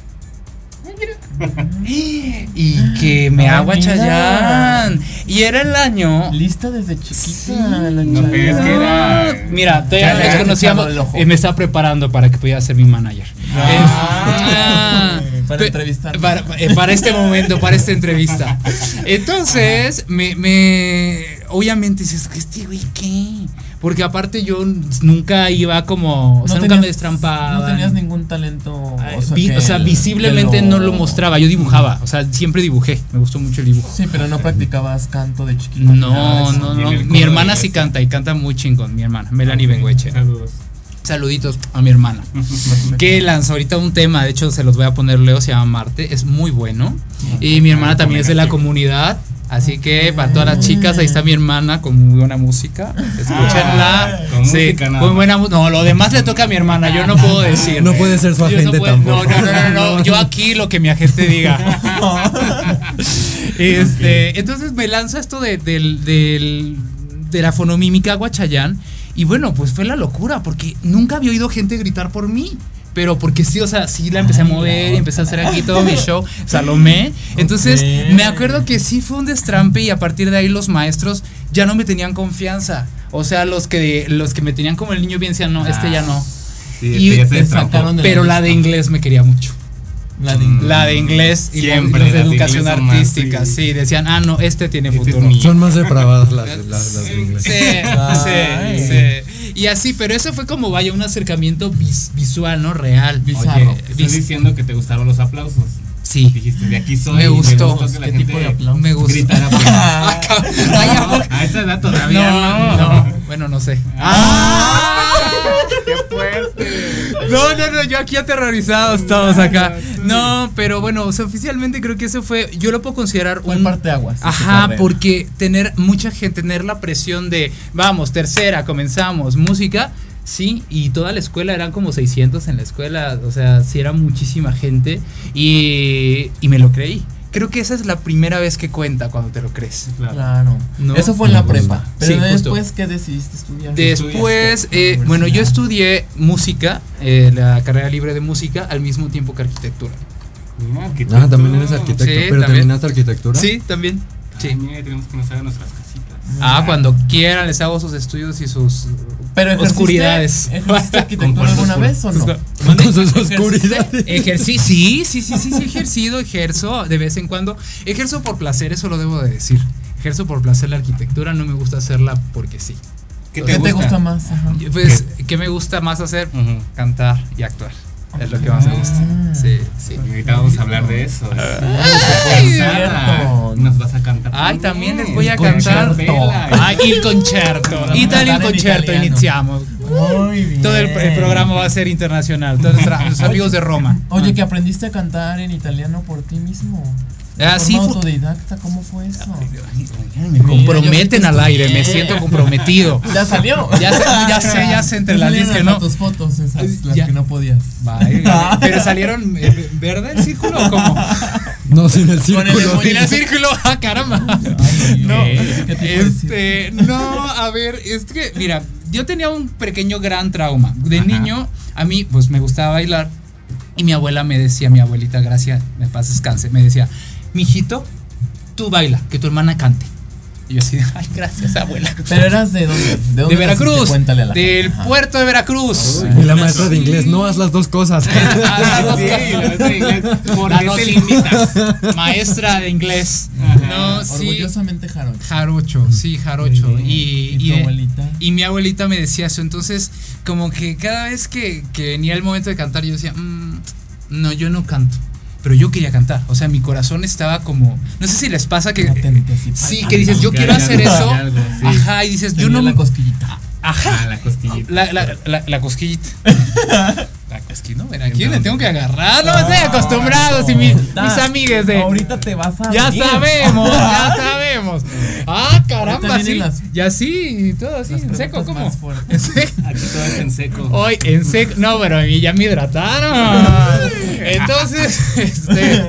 Y que me hago a. Chayán. Y era el año Lista desde chiquita. la No, es que era. Mira, todavía nos conocíamos. eh, me estaba preparando para que pudiera ser mi manager. Ah. Eh, Para Pe- entrevistar. Para, eh, para este momento, para esta entrevista. Entonces, me, me obviamente dices, ¿este güey qué? Porque aparte yo nunca iba como, o sea, nunca me destrampaba. No tenías ningún talento. O sea, Vi- que o sea, el- visiblemente no lo mostraba, yo dibujaba, o sea, siempre dibujé, me gustó mucho el dibujo. Sí, pero no practicabas canto de chiquito. No, no, no. Mi hermana sí canta y canta muy chingón, mi hermana, Melanie Bengueche. Saludos. Saluditos a mi hermana. que lanzó ahorita un tema, de hecho se los voy a poner Leo, se llama Marte, es muy bueno. Y mi hermana también es de la comunidad. Así que para todas las chicas, ahí está mi hermana con muy buena música. Escúchenla. Ah, con Sí, música nada muy buena No, lo demás le toca a mi hermana, yo no puedo decir. No puede ser su Yo no agente puedo- tampoco. No, no, no, no, no, Yo aquí lo que mi agente diga. este, entonces me lanza esto de, del, del- de la fonomímica Guachayán. Y bueno, pues fue la locura, porque nunca había oído gente gritar por mí. Pero porque sí, o sea, sí la empecé a mover y empecé a hacer aquí todo mi show, Salomé. Entonces, me acuerdo que sí fue un destrampe y a partir de ahí los maestros ya no me tenían confianza. O sea, los que los que me tenían como el niño bien decían, no, este ya no. Sí, Y este ya se te destrampó. sacaron de Pero la de inglés me quería mucho. La de inglés. La de inglés y la- Siempre, los de educación más, artística, sí. sí. decían, ah, no, este tiene Este es futuro. Son más depravadas las, las, las de inglés. Sí, Ay. sí, sí. Y así, pero eso fue como, vaya, un acercamiento vis- visual, ¿no? Real. Bizarro. Oye, Estás vis- diciendo que te gustaron los aplausos. sí. Dijiste, de aquí soy. Me gustó. gustó que la ¿Qué gente tipo de aplausos? Me gustó. Gritara por Ah, cabrón. Ay, ¿a poco? A esa edad todavía No, no. no, bueno, no sé. ¡Ah! ¡Qué fuerte! No, no, no, yo aquí aterrorizados todos acá. No, pero bueno, o sea, oficialmente creo que eso fue, yo lo puedo considerar Fue un parte aguas. Ajá, porque tener mucha gente, tener la presión de, vamos, tercera, comenzamos, música, sí, y toda la escuela eran como 600 en la escuela, o sea, sí era muchísima gente y, y me lo creí. Creo que esa es la primera vez que cuenta cuando te lo crees. Claro. No. Eso fue en la prepa. Pero Sí, después, ¿qué decidiste estudiar? Después, eh, bueno, yo estudié música, eh, la carrera libre de música, al mismo tiempo que arquitectura. Ah, también eres arquitecto. Sí, pero también. terminaste arquitectura. Sí, también. Sí. Sí. Mira, tenemos que nos hagan nuestras casitas. Ah, cuando quieran les hago sus estudios y sus Pero ejerciste- oscuridades. ¿Ejerciste arquitectura alguna vez o no? Con sus oscuridades. Ejercí, sí, sí, sí, sí, sí, ejercido, ejerzo de vez en cuando. Ejerzo por placer, eso lo debo de decir. Ejerzo por placer la arquitectura, no me gusta hacerla porque sí. ¿Qué ¿Qué te gusta más? Ajá. Pues, ¿qué me gusta más hacer? Cantar y actuar. Es lo que más me gusta. Sí, sí. Y ahorita vamos a hablar de eso. Ay, cierto. Nos vas a cantar. Ay, también les voy a El cantar. Ay, il cantar en concerto, italiano. iniciamos. Muy bien. Todo el, el programa va a ser internacional. Todos nuestros amigos de Roma. Oye, que aprendiste a cantar en italiano por ti mismo. De Ah, autodidacta, ¿cómo fue eso? Me comprometen Mira, al aire, me siento comprometido. Ya salió. Ya sé, ya sé, ya sé entre las salieron líneas que hasta no. tus fotos esas, las Ya. que no podías. Vaya, pero salieron eh, verde el círculo o cómo? No, sin el Con el círculo. En el círculo, ah, caramba. Ay, No, ¿qué tipo de este, no, a ver, es que, mira, yo tenía un pequeño gran trauma. De Ajá. niño, a mí, pues me gustaba bailar. Y mi abuela me decía, mi abuelita, gracias, me paz descanse, me decía, mijito, tú baila, que tu hermana cante. Y yo así, ay, gracias, abuela. Pero eras de dónde? ¿De, dónde De Veracruz? Cuéntale a la del gente. Puerto de Veracruz. Y la maestra de inglés, no haz las dos cosas. Ah, las dos Sí, cosas. la maestra de inglés. ¿Por La qué no te sí. limitas? Maestra de inglés. Ajá. No, sí. Orgullosamente jarocho. Jarocho, sí, jarocho. Y, ¿Y tu abuelita? y mi abuelita me decía eso. Entonces, como que cada vez que, que venía el momento de cantar, yo decía, "Mm, no, yo no canto. Pero yo quería cantar. O sea, mi corazón estaba como. No sé si les pasa que. Sí, que dices, yo quiero hacer algo, eso. hay algo, sí. Ajá, y dices, yo no. la cosquillita. Ajá. Ah, la cosquillita. La, la, la, la cosquillita. La cosquillita, ¿no? Ven, ¿A quién le tengo que agarrar? No estoy acostumbrado. Si mi- mis Da, amigues de. Ahorita te vas a. Ya venir. sabemos, ya sabemos. Ah, caramba, sí. las- Ya sí, y todo así, en seco, ¿cómo? En seco. Aquí todo es en seco. Hoy en seco. No, pero a mí ya me hidrataron. Entonces, este.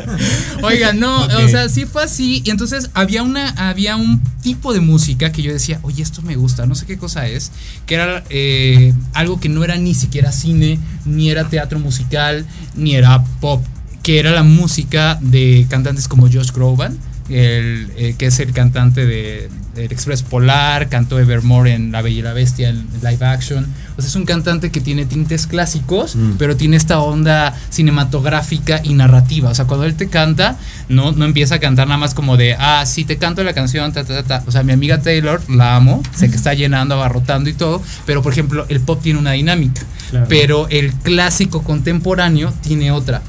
Oigan, no, o sea, sí fue así. Y entonces había una, había un tipo de música que yo decía, oye, esto me gusta, no sé qué cosa es. Que era eh, algo que no era ni siquiera cine, ni era teatro musical, ni era pop. Que era la música de cantantes como Josh Groban. El, eh, que es el cantante de, del Express Polar, cantó Evermore en La Bella y la Bestia en live action. O sea, es un cantante que tiene tintes clásicos, Mm. pero tiene esta onda cinematográfica y narrativa. O sea, cuando él te canta, no, no empieza a cantar nada más como de, ah, sí, te canto la canción, ta, ta, ta, ta. O sea, mi amiga Taylor, la amo, sé que está llenando, abarrotando y todo, pero por ejemplo, el pop tiene una dinámica, Claro. pero el clásico contemporáneo tiene otra.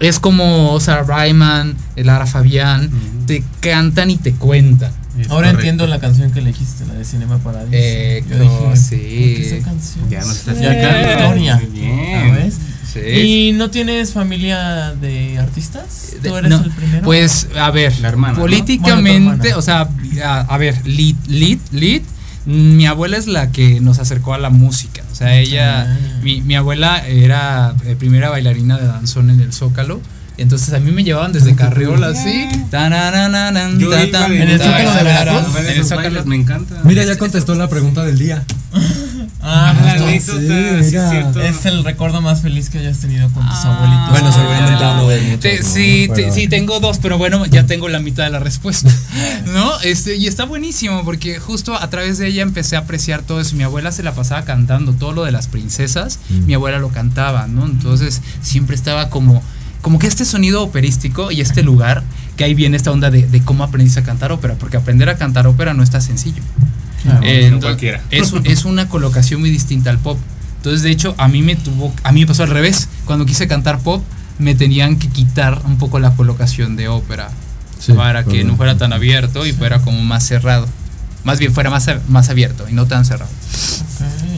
Es como Sarah Ryman, Lara Fabián, te cantan y te cuentan. Es Ahora correcto. entiendo la canción que elegiste, la de Cinema Paradiso. Eh, Yo no, dije, sí. ¿por qué esa canción? Ya Ya acá Eh, historia. Muy bien. ¿Sabes? Sí. ¿Y no tienes familia de artistas? ¿Tú eres no, el primero? Pues, a ver, La hermana, ¿no? políticamente, Bueno, tu o sea, a, a ver, lead, lead, lead, mi abuela es la que nos acercó a la música. O sea, ella, Ah. mi, mi abuela era eh, primera bailarina de danzón en el Zócalo. Entonces a mí me llevaban desde Carriola así. Yo iba ¿En el Zócalo de Veracruz? En el Zócalo. me encanta. Mira, ya contestó la pregunta del día. Ah, Ah, justo. anécdota, sí, es cierto. Es el recuerdo más feliz que hayas tenido con tus Ah. abuelitos. Bueno, seguramente uno de muchos, sí, sí, tengo dos, pero bueno, ya tengo la mitad de la respuesta. ¿No? Este, y está buenísimo porque justo a través de ella empecé a apreciar todo eso. Mi abuela se la pasaba cantando todo lo de las princesas, Mm. mi abuela lo cantaba, ¿no? Entonces siempre estaba como, como que este sonido operístico y este lugar, que ahí viene esta onda de, de cómo aprendiste a cantar ópera, porque aprender a cantar ópera no está sencillo. Claro. Eh, no entonces, cualquiera. Es, un- es una colocación muy distinta al pop. Entonces, de hecho, a mí me tuvo, a mí me pasó al revés. Cuando quise cantar pop, me tenían que quitar un poco la colocación de ópera Sí, para que no fuera tan abierto y fuera como más cerrado. Más bien fuera más, más abierto y no tan cerrado.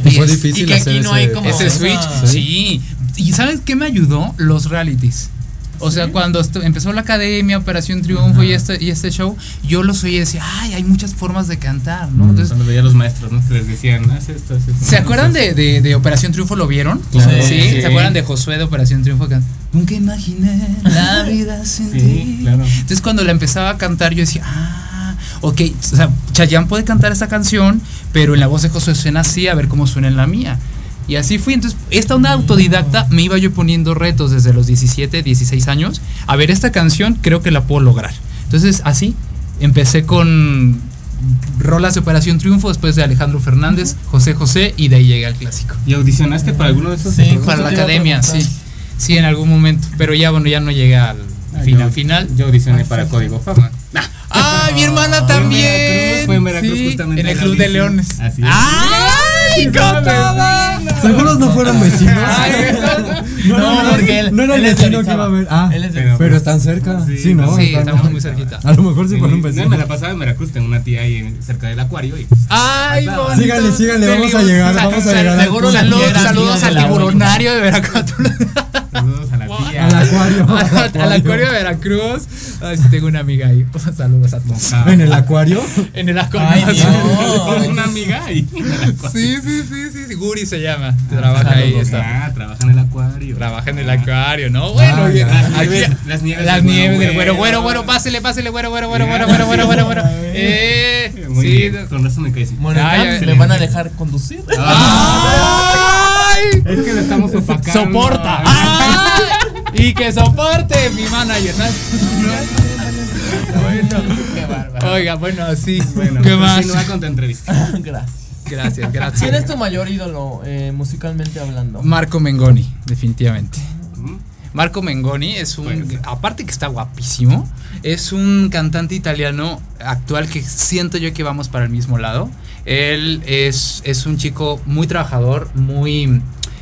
Y fue es- difícil y que hacer aquí no hay ese- como- Ese switch, sí. ¿Y sabes qué me ayudó? Los realities. O sea, cuando empezó la academia, Operación Triunfo y este, y este show, yo los oía y decía, ay, hay muchas formas de cantar, ¿no? Entonces, Cuando veía a los maestros, ¿no? Que les decían, haz esto, haz esto. ¿Se acuerdan de, de, de Operación Triunfo? ¿Lo vieron? Claro. ¿Sí? Sí. ¿Se acuerdan de Josué de Operación Triunfo? Nunca imaginé la vida sin Sí, ti. claro. Entonces cuando la empezaba a cantar yo decía, ah, ok, o sea, Chayanne puede cantar esta canción, pero en la voz de Josué suena así, a ver cómo suena en la mía. Y así fui. Entonces, esta onda autodidacta me iba yo poniendo retos desde los 17, 16 años. A ver, esta canción creo que la puedo lograr. Entonces, así empecé con rolas de Operación Triunfo, después de Alejandro Fernández, José José, y de ahí llegué al clásico. ¿Y audicionaste para alguno de esos? Sí? Para la academia, sí. Sí, en algún momento. Pero ya, bueno, ya no llegué al Ah, final. yo- final. Yo audicioné para Código Fama. ¡Ah, mi hermana Fue en también! Veracruz, fue en Veracruz Sí, justamente En el Club de. Leones. Así es. ¡Ay, con toda! ¿Seguros no fueron vecinos? Ay, No, porque él, no era el vecino que iba a ver. Ah, Él es de pero- pero están cerca. Sí, Sí, ¿no? Sí, Están- estamos muy cerquita. A lo mejor sí fueron un no, vecino. me la pasaba en Veracruz, tengo una tía ahí cerca del acuario y pues, ¡Ay, bonito! síganle, síganle, vamos a Saludos, llegar, vamos a llegar al Saludos, al tiburonario de Veracruz. Saludos a la tía. Al acuario. Al al acuario de Veracruz. Ay, sí, tengo una amiga ahí. Saludos a todos. Ah, En el acuario. En el acuario. Ay, una amiga ahí. Sí, sí, sí, sí, sí. Guri se llama. Trabaja ahí. Está. Ah, trabaja en el acuario. Trabaja en el acuario, ¿no? Bueno, Ah. Las Aquí- nieves, las nieves, Las nieves del güero, güero, güero, pásele, pásele, güero, güero, güero, güero, güero, güero, güero, güero. Eh, Muy sí. bien, con razón me cae así. Bueno, ay, me van a dejar conducir. ¡Ay! Es que lo estamos opacando. ¡Soporta! ¡Ay! Y que soporte mi manager. ¿no? Bueno, Qué bárbaro. oiga, bueno, sí. Bueno, ¿Qué más? continúa con tu entrevista. Gracias. Gracias, gracias. ¿Quién es tu mayor ídolo eh, musicalmente hablando? Marco Mengoni, definitivamente. Marco Mengoni es un, Pues. aparte que está guapísimo, es un cantante italiano actual que siento yo que vamos para el mismo lado. Él es, es un chico muy trabajador, muy,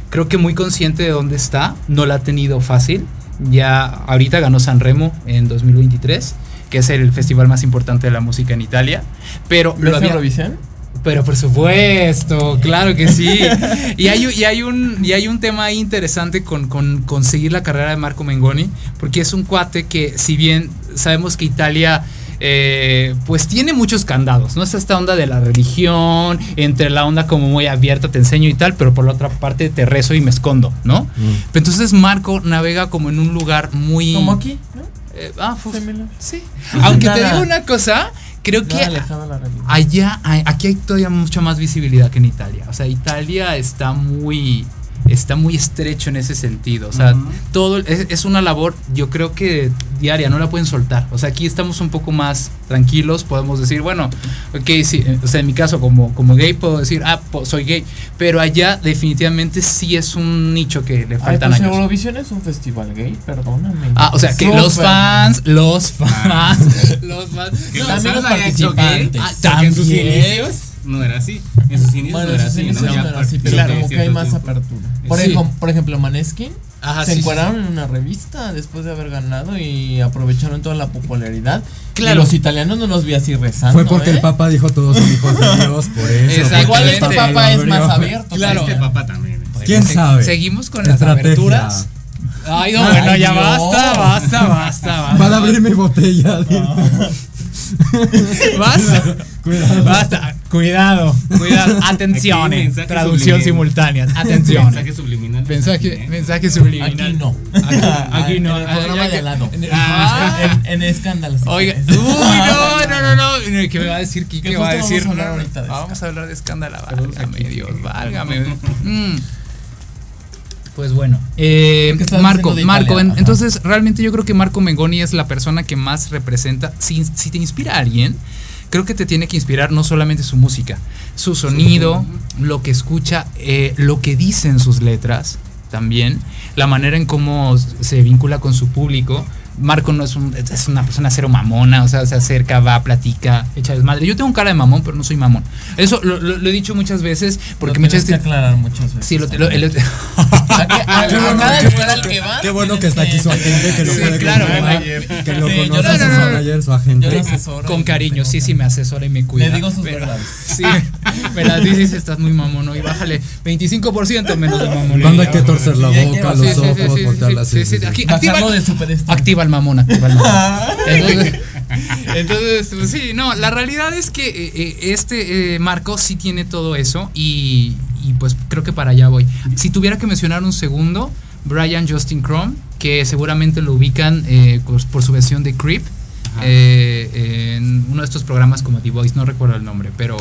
creo que muy consciente de dónde está, no la ha tenido fácil. Ya ahorita ganó Sanremo en 2023, que es el festival más importante de la música en Italia, pero ¿Ves lo había, Eurovisión? pero por supuesto, claro que sí. Y hay, y hay, un, y hay un tema ahí interesante con, con conseguir la carrera de Marco Mengoni, porque es un cuate que, si bien sabemos que Italia eh, pues tiene muchos candados, ¿no? Es esta onda de la religión, entre la onda como muy abierta, te enseño y tal, pero por la otra parte te rezo y me escondo, ¿no? Pero entonces Marco navega como en un lugar muy... Como aquí, ¿no? Eh, ah, Similar. sí. Aunque te digo una cosa, creo que allá, aquí hay todavía mucha más visibilidad que en Italia. O sea, Italia está muy, está muy estrecho en ese sentido. O sea, Ujú. todo es, es una labor, yo creo que diaria, no la pueden soltar. O sea, aquí estamos un poco más tranquilos, podemos decir, bueno, ok, sí, eh, o sea, en mi caso como, como gay puedo decir, ah, po- soy gay, pero allá definitivamente sí es un nicho que le Ay, faltan pues años. Eurovisión es un festival gay, perdóname. Ah, o sea, que los fans, los fans, los fans. Que No, los también fans hecho gay, participantes. Ah, sus también. inicios no era así. En sus inicios Bueno, no era así. ¿no? Era así, pero como que hay más tiempo. apertura. Por, Sí. ejemplo, por ejemplo, Maneskin Ajá, se sí, sí, encuadraron en una revista después de haber ganado y aprovecharon toda la popularidad. Claro. Y los italianos no los vi así rezando. Fue porque ¿eh? el Papa dijo todos son hijos de Dios, por eso. Igual este papa es más abierto. Claro. Este papá también. ¿Quién Se- sabe? Seguimos con las aberturas. Ay, no, Ay, bueno, ya Dios. basta, basta, basta, basta. Van a abrir mi botella. Basta. Cuidado. Basta. Cuidado, cuidado. Atención. Traducción subliminal. simultánea. Atención. Mensaje subliminal. Mensaje, ¿eh? mensaje subliminal. Aquí no. Aquí, aquí no. En el programa de lado. Ah. En, en escándalos. Oiga, uy, no, no, no, no. ¿Qué me va a decir? ¿Qué, Que qué va a decir? vamos a hablar ahorita de Vamos a hablar de escándalo. Válgame. Dios, válgame. Pues bueno, eh, ¿Qué estás Marco, Marco, en- entonces realmente yo creo que Marco Mengoni es la persona que más representa, si, si te inspira a alguien, creo que te tiene que inspirar no solamente su música, su sonido, lo que escucha, eh, lo que dicen sus letras también, la manera en cómo se vincula con su público. Marco no es, un, es una persona cero mamona, o sea, se acerca, va, platica, echa desmadre. Yo tengo cara de mamón, pero no soy mamón. Eso lo, lo- lo he dicho muchas veces porque Lo muchas que aclarar muchas veces. Sí, lo, lo- el- Qué bueno, que- está aquí su agente que lo Sí, puede claro, que lo Sí, conoce su manager, su agente. asesoro con cariño, sí, sí me asesora y me cuida. Le digo sus pero- verdades. Sí, me las dices, estás muy mamón, ¿no? y bájale 25% menos de mamón. Cuando hay que torcer la boca, sí, los sí, sí, ojos, sí, voltear aquí- activa, El el mamón. Entonces, entonces, pues sí, no, la realidad es que eh, eh, este eh, Marco sí tiene todo eso y, y pues creo que para allá voy. Si tuviera que mencionar un segundo, Brian Justin Crum, que seguramente lo ubican eh, por, por su versión de Creep. Eh, en uno de estos programas como The Voice, no recuerdo el nombre, pero,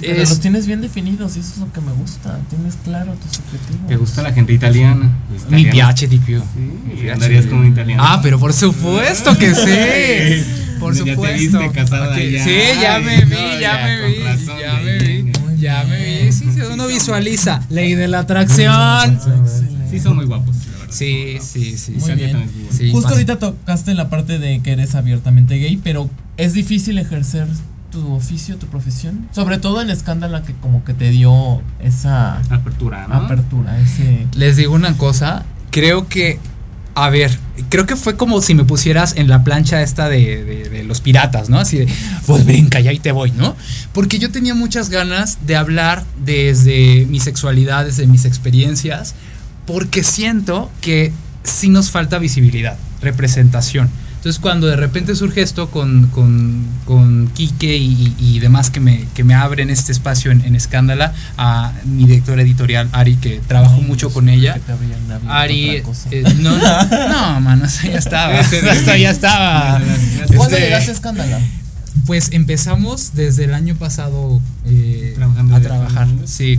Pero es- los tienes bien definidos y eso es lo que me gusta. Tienes claro tus objetivos. ¿Te gusta la gente italiana? mi piace di più. Sí, andarías como italiano. Ah, pero por supuesto que sí. Por Ya te supuesto. viste casada Aquí- ya. Sí, ya Ay, me vi, no, ya, ya, me vi, razón, ya me vi, ya. me vi. Sí, sí, uno visualiza. Ley de la atracción. Sí, son muy guapos. Sí, sí, sí. Muy bien. Sí, Justo más- ahorita tocaste la parte de que eres abiertamente gay, pero es difícil ejercer tu oficio, tu profesión. Sobre todo en escándalo que como que te dio esa Apertura, ¿no? apertura, ese... Les digo una cosa, creo que, a ver, creo que fue como si me pusieras en la plancha esta de, de- de los piratas, ¿no? Así de, pues brinca y ahí te voy, ¿no? Porque yo tenía muchas ganas de hablar desde mi sexualidad, desde mis experiencias, porque siento que sí nos falta visibilidad, representación. Entonces cuando de repente surge esto con, con, con Quique y, y- demás que me, que me abren este espacio en, en Escándala, a mi directora editorial Ari, que trabajo Ay, mucho Dios, con ella. Ari, eh, no, no, mano, eso ya estaba. Esto ya estaba. ¿Cuándo Este, llegaste a escándalo? Pues empezamos desde el año pasado eh, a trabajar. Sí,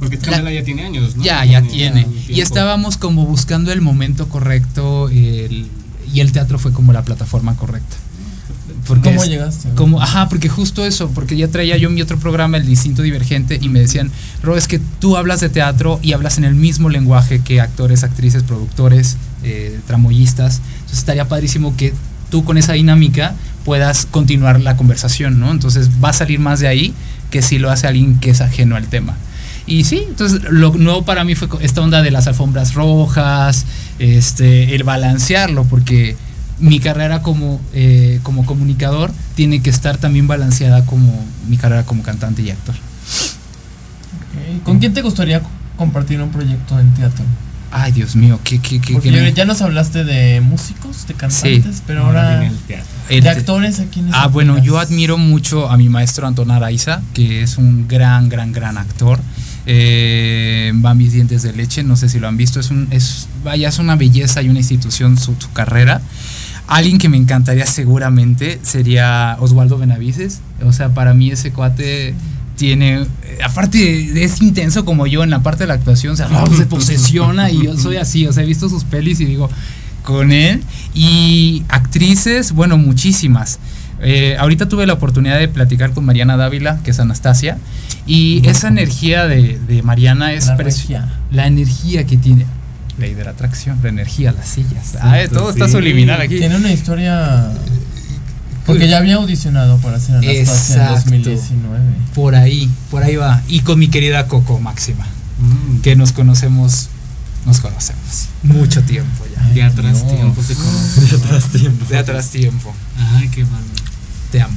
Porque Escándala ya tiene años, ¿no? ya, ya tiene. Y estábamos como buscando el momento correcto el- y el teatro fue como la plataforma correcta. Porque ¿Cómo es- llegaste? como, ajá, porque justo eso, porque ya traía yo mi otro programa, el Distinto Divergente, y me decían, Ro, es que tú hablas de teatro y hablas en el mismo lenguaje que actores, actrices, productores, eh, tramoyistas. Entonces estaría padrísimo que tú con esa dinámica puedas continuar la conversación, ¿no? Entonces va a salir más de ahí que si lo hace alguien que es ajeno al tema. Y sí, entonces lo nuevo para mí fue esta onda de las alfombras rojas, este, el balancearlo, porque mi carrera como, eh, como comunicador tiene que estar también balanceada como mi carrera como cantante y actor. ¿Con quién te gustaría compartir un proyecto en teatro? Ay, Dios mío, qué, qué, qué, Porque qué- ya- nos hablaste de músicos, de cantantes, pero ahora el el de actores a quienes Ah, bueno, yo admiro mucho a mi maestro Anton Araiza, que es un gran, gran, gran actor. Eh, mis dientes de leche, no sé si lo han visto, es un, es, vaya, es una belleza y una institución su, carrera. Alguien que me encantaría seguramente sería Osvaldo Benavides. O sea, para mí ese cuate tiene, eh, aparte es intenso como yo en la parte de la actuación, o sea, se posesiona y yo soy así, o sea, he visto sus pelis y digo, con él. Y actrices, bueno, muchísimas. Eh, ahorita tuve la oportunidad de platicar con Mariana Dávila, que es Anastasia, y esa energía de, de Mariana es La regia. la energía que tiene. Ley de la atracción, la energía, las sillas. Ay, todo está subliminal aquí. Tiene una historia. Porque ya había audicionado para hacer Anastasia en Exacto. 2019. Por ahí, por ahí va. Y con mi querida Coco Máxima, Mm, que nos conocemos, nos conocemos mucho tiempo ya. De atrás Dios. tiempo se conoce. De atrás tiempo. De atrás tiempo. Ay, qué bárbaro. Te amo.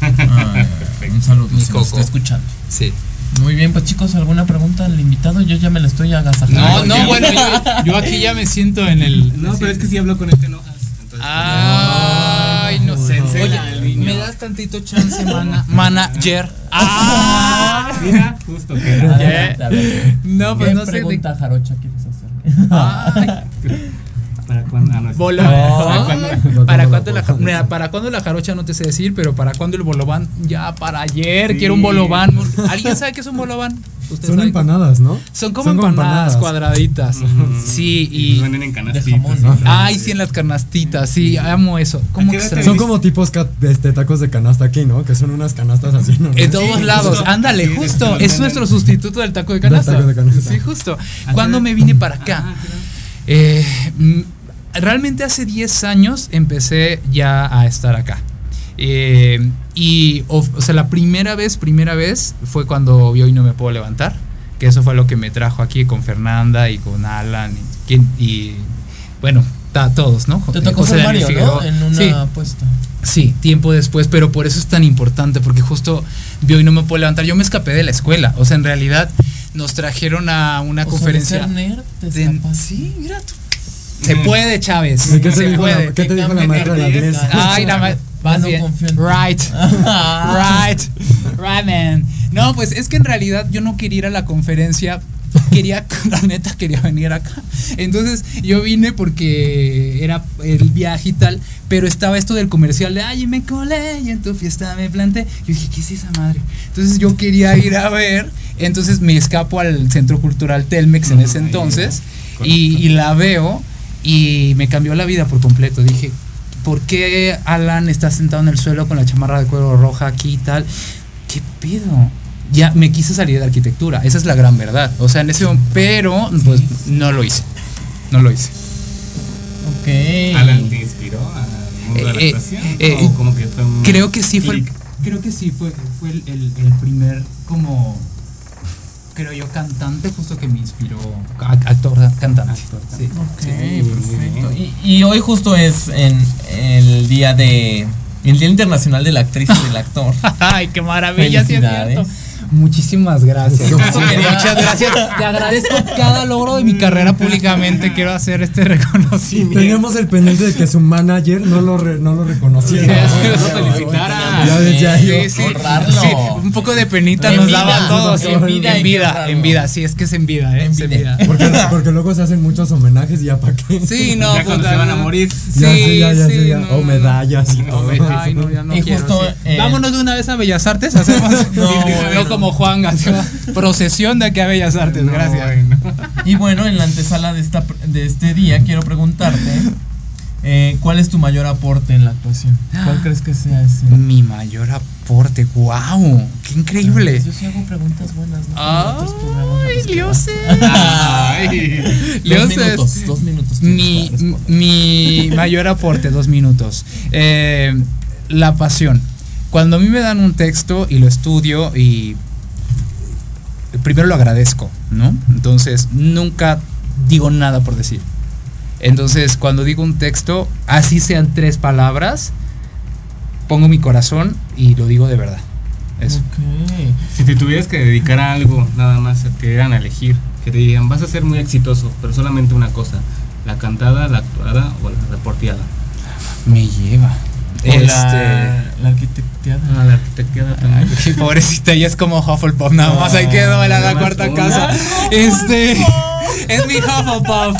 Ay, un saludo. Mi si nos Coco. está escuchando. Sí. Muy bien, pues chicos, ¿alguna pregunta al invitado? Yo ya me la estoy agasajando. No, no, bueno, yo, yo aquí ya me siento en el. No, pero es que si hablo con este enojas. Entonces, Ay, no sé. Oye, al niño. ¿me das tantito chance, mana, manager? Ah, Mira, justo que Adelante. No, pues ¿Qué no sé de- pregunta jarocha quieres hacerme? Ay, ¿Para cuándo? Ah, no. No. ¿Para cuándo la mira, para cuándo la jarocha no te sé decir, pero para cuándo el bolobán? Ya para ayer, Sí. quiero un bolobán. ¿Alguien sabe qué es un bolobán? ¿Ustedes Son empanadas, ¿no? Son como empanadas, cuadraditas. Sí, Y y venden en canastitas. Ay, sí, en las canastitas, sí, amo eso. ¿Cómo. Son como tipos este, tacos de canasta aquí, ¿no? Que son unas canastas así, ¿no? En todos Sí, lados, justo. ándale, Sí, justo. Es nuestro sustituto del taco de canasta. taco de canasta. Sí, justo. ¿A Cuando me vine para acá, Ah, claro. eh, realmente hace 10 años empecé ya a estar acá. Eh, y, o, o sea, la primera vez, primera vez fue cuando vi hoy no me puedo levantar. Que eso fue lo que me trajo aquí con Fernanda y con Alan y, y, bueno, ta- todos, ¿no? Te tocó José ser Mario. En una Sí. apuesta. Sí, tiempo después, pero por eso es tan importante, porque justo vi hoy no me puedo levantar. Yo me escapé de la escuela, o sea, en realidad nos trajeron a una O sea, de conferencia. ser nerd, te de- escapas. sí, mira tú. Se puede, Chávez. ¿Y ¿Qué te se dijo, la, puede. ¿qué te dijo la maestra de inglés? Ay, nada más. No bien. confío en ti. Right. Right. Right, man. No, pues es que en realidad yo no quería ir a la conferencia. Quería, la neta, quería venir acá. Entonces yo vine porque era el viaje y tal. Pero estaba esto del comercial de ay, me colé y en tu fiesta me planté. Yo dije, ¿qué es esa madre? Entonces yo quería ir a ver. Entonces me escapo al Centro Cultural Telmex en ese Ahí, entonces. y la veo y me cambió la vida por completo. Dije, ¿por qué Alan está sentado en el suelo con la chamarra de cuero roja aquí y tal? ¿Qué pedo? Ya me quise salir de arquitectura, esa es la gran verdad. O sea, en ese momento, pero pues no lo hice. No lo hice. Ok. Alan te inspiró al mundo de la Eh, eh, actuación. eh, ¿O como que fue un Creo que sí fue el, creo que sí fue, fue el, el- el primer como creo yo cantante justo que me inspiró actor cantante. Actor, Sí. Ok, Sí, perfecto. Y, y hoy justo es en el día de. El Día Internacional de la Actriz y del Actor. Ay, qué maravilla, sí es cierto. Muchísimas gracias. Muchas gracias. Te agradezco cada logro de mi carrera públicamente. Quiero hacer este reconocimiento. Teníamos el pendiente de que su manager no lo, re- no lo reconociera. Sí, sí. Ya decía yo. Sí, sí, sí, un poco de penita En nos vida, daba a todos. en vida en vida, honrarlo. en vida, sí, es que es en vida, ¿eh? En Es en vida. vida. Porque, porque luego se hacen muchos homenajes y ya para qué. Sí, no, Ya cuando se van a morir. Sí, Ya sé, ya, ya sí, sé, ya. no, O no, medallas y todo Ay, no, ya no Y quiero, justo, sí. eh, Vámonos de una vez a Bellas Artes, hacemos No, no, Juan, hacemos procesión de aquí a Bellas Artes, No, gracias. bueno. Y bueno, en la antesala de, esta, de este día, quiero preguntarte: eh, ¿cuál es tu mayor aporte en la actuación? ¿Cuál crees que sea ese? Mi mayor aporte, wow, qué increíble. Yo sí hago preguntas buenas, ¿no? Ay, sé. Ay. Dos minutos, dos minutos. Mi, mi mayor aporte, dos minutos. Eh, la pasión. Cuando a mí me dan un texto y lo estudio y primero lo agradezco, ¿no? Entonces nunca digo nada por decir. Entonces cuando digo un texto, así sean tres palabras, pongo mi corazón y lo digo de verdad. Eso. Ok. Si te tuvieras que dedicar a algo, nada más, que te dieran a elegir, que te digan, vas a ser muy exitoso, pero solamente una cosa, la cantada, la actuada o la reporteada. Me lleva. Este. la, la arquitecteada. Ah, la arquitectura también. Ay, pobrecita, ella es como Hufflepuff, nada más ahí quedó en la, la cuarta una. casa. Este es mi Hufflepuff.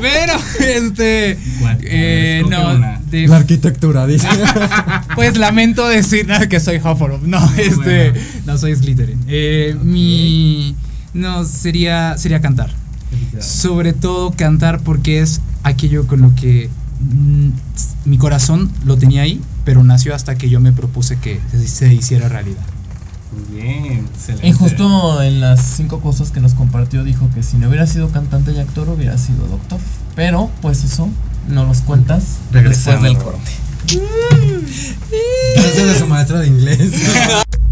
Pero, este. eh, no, de- La arquitectura, dice. pues lamento decir nada que soy Hufflepuff. No, este. bueno. No soy Slytherin. Eh, Mi. No, sería, sería cantar. Sobre todo cantar porque es aquello con lo que mm, mi corazón lo tenía ahí, pero nació hasta que yo me propuse que se- se hiciera realidad. Muy bien, excelente. Y justo en las cinco cosas que nos compartió dijo que si no hubiera sido cantante y actor hubiera sido doctor. Pero pues eso no los cuentas después Regresando. del corte. Gracias de su maestra de inglés.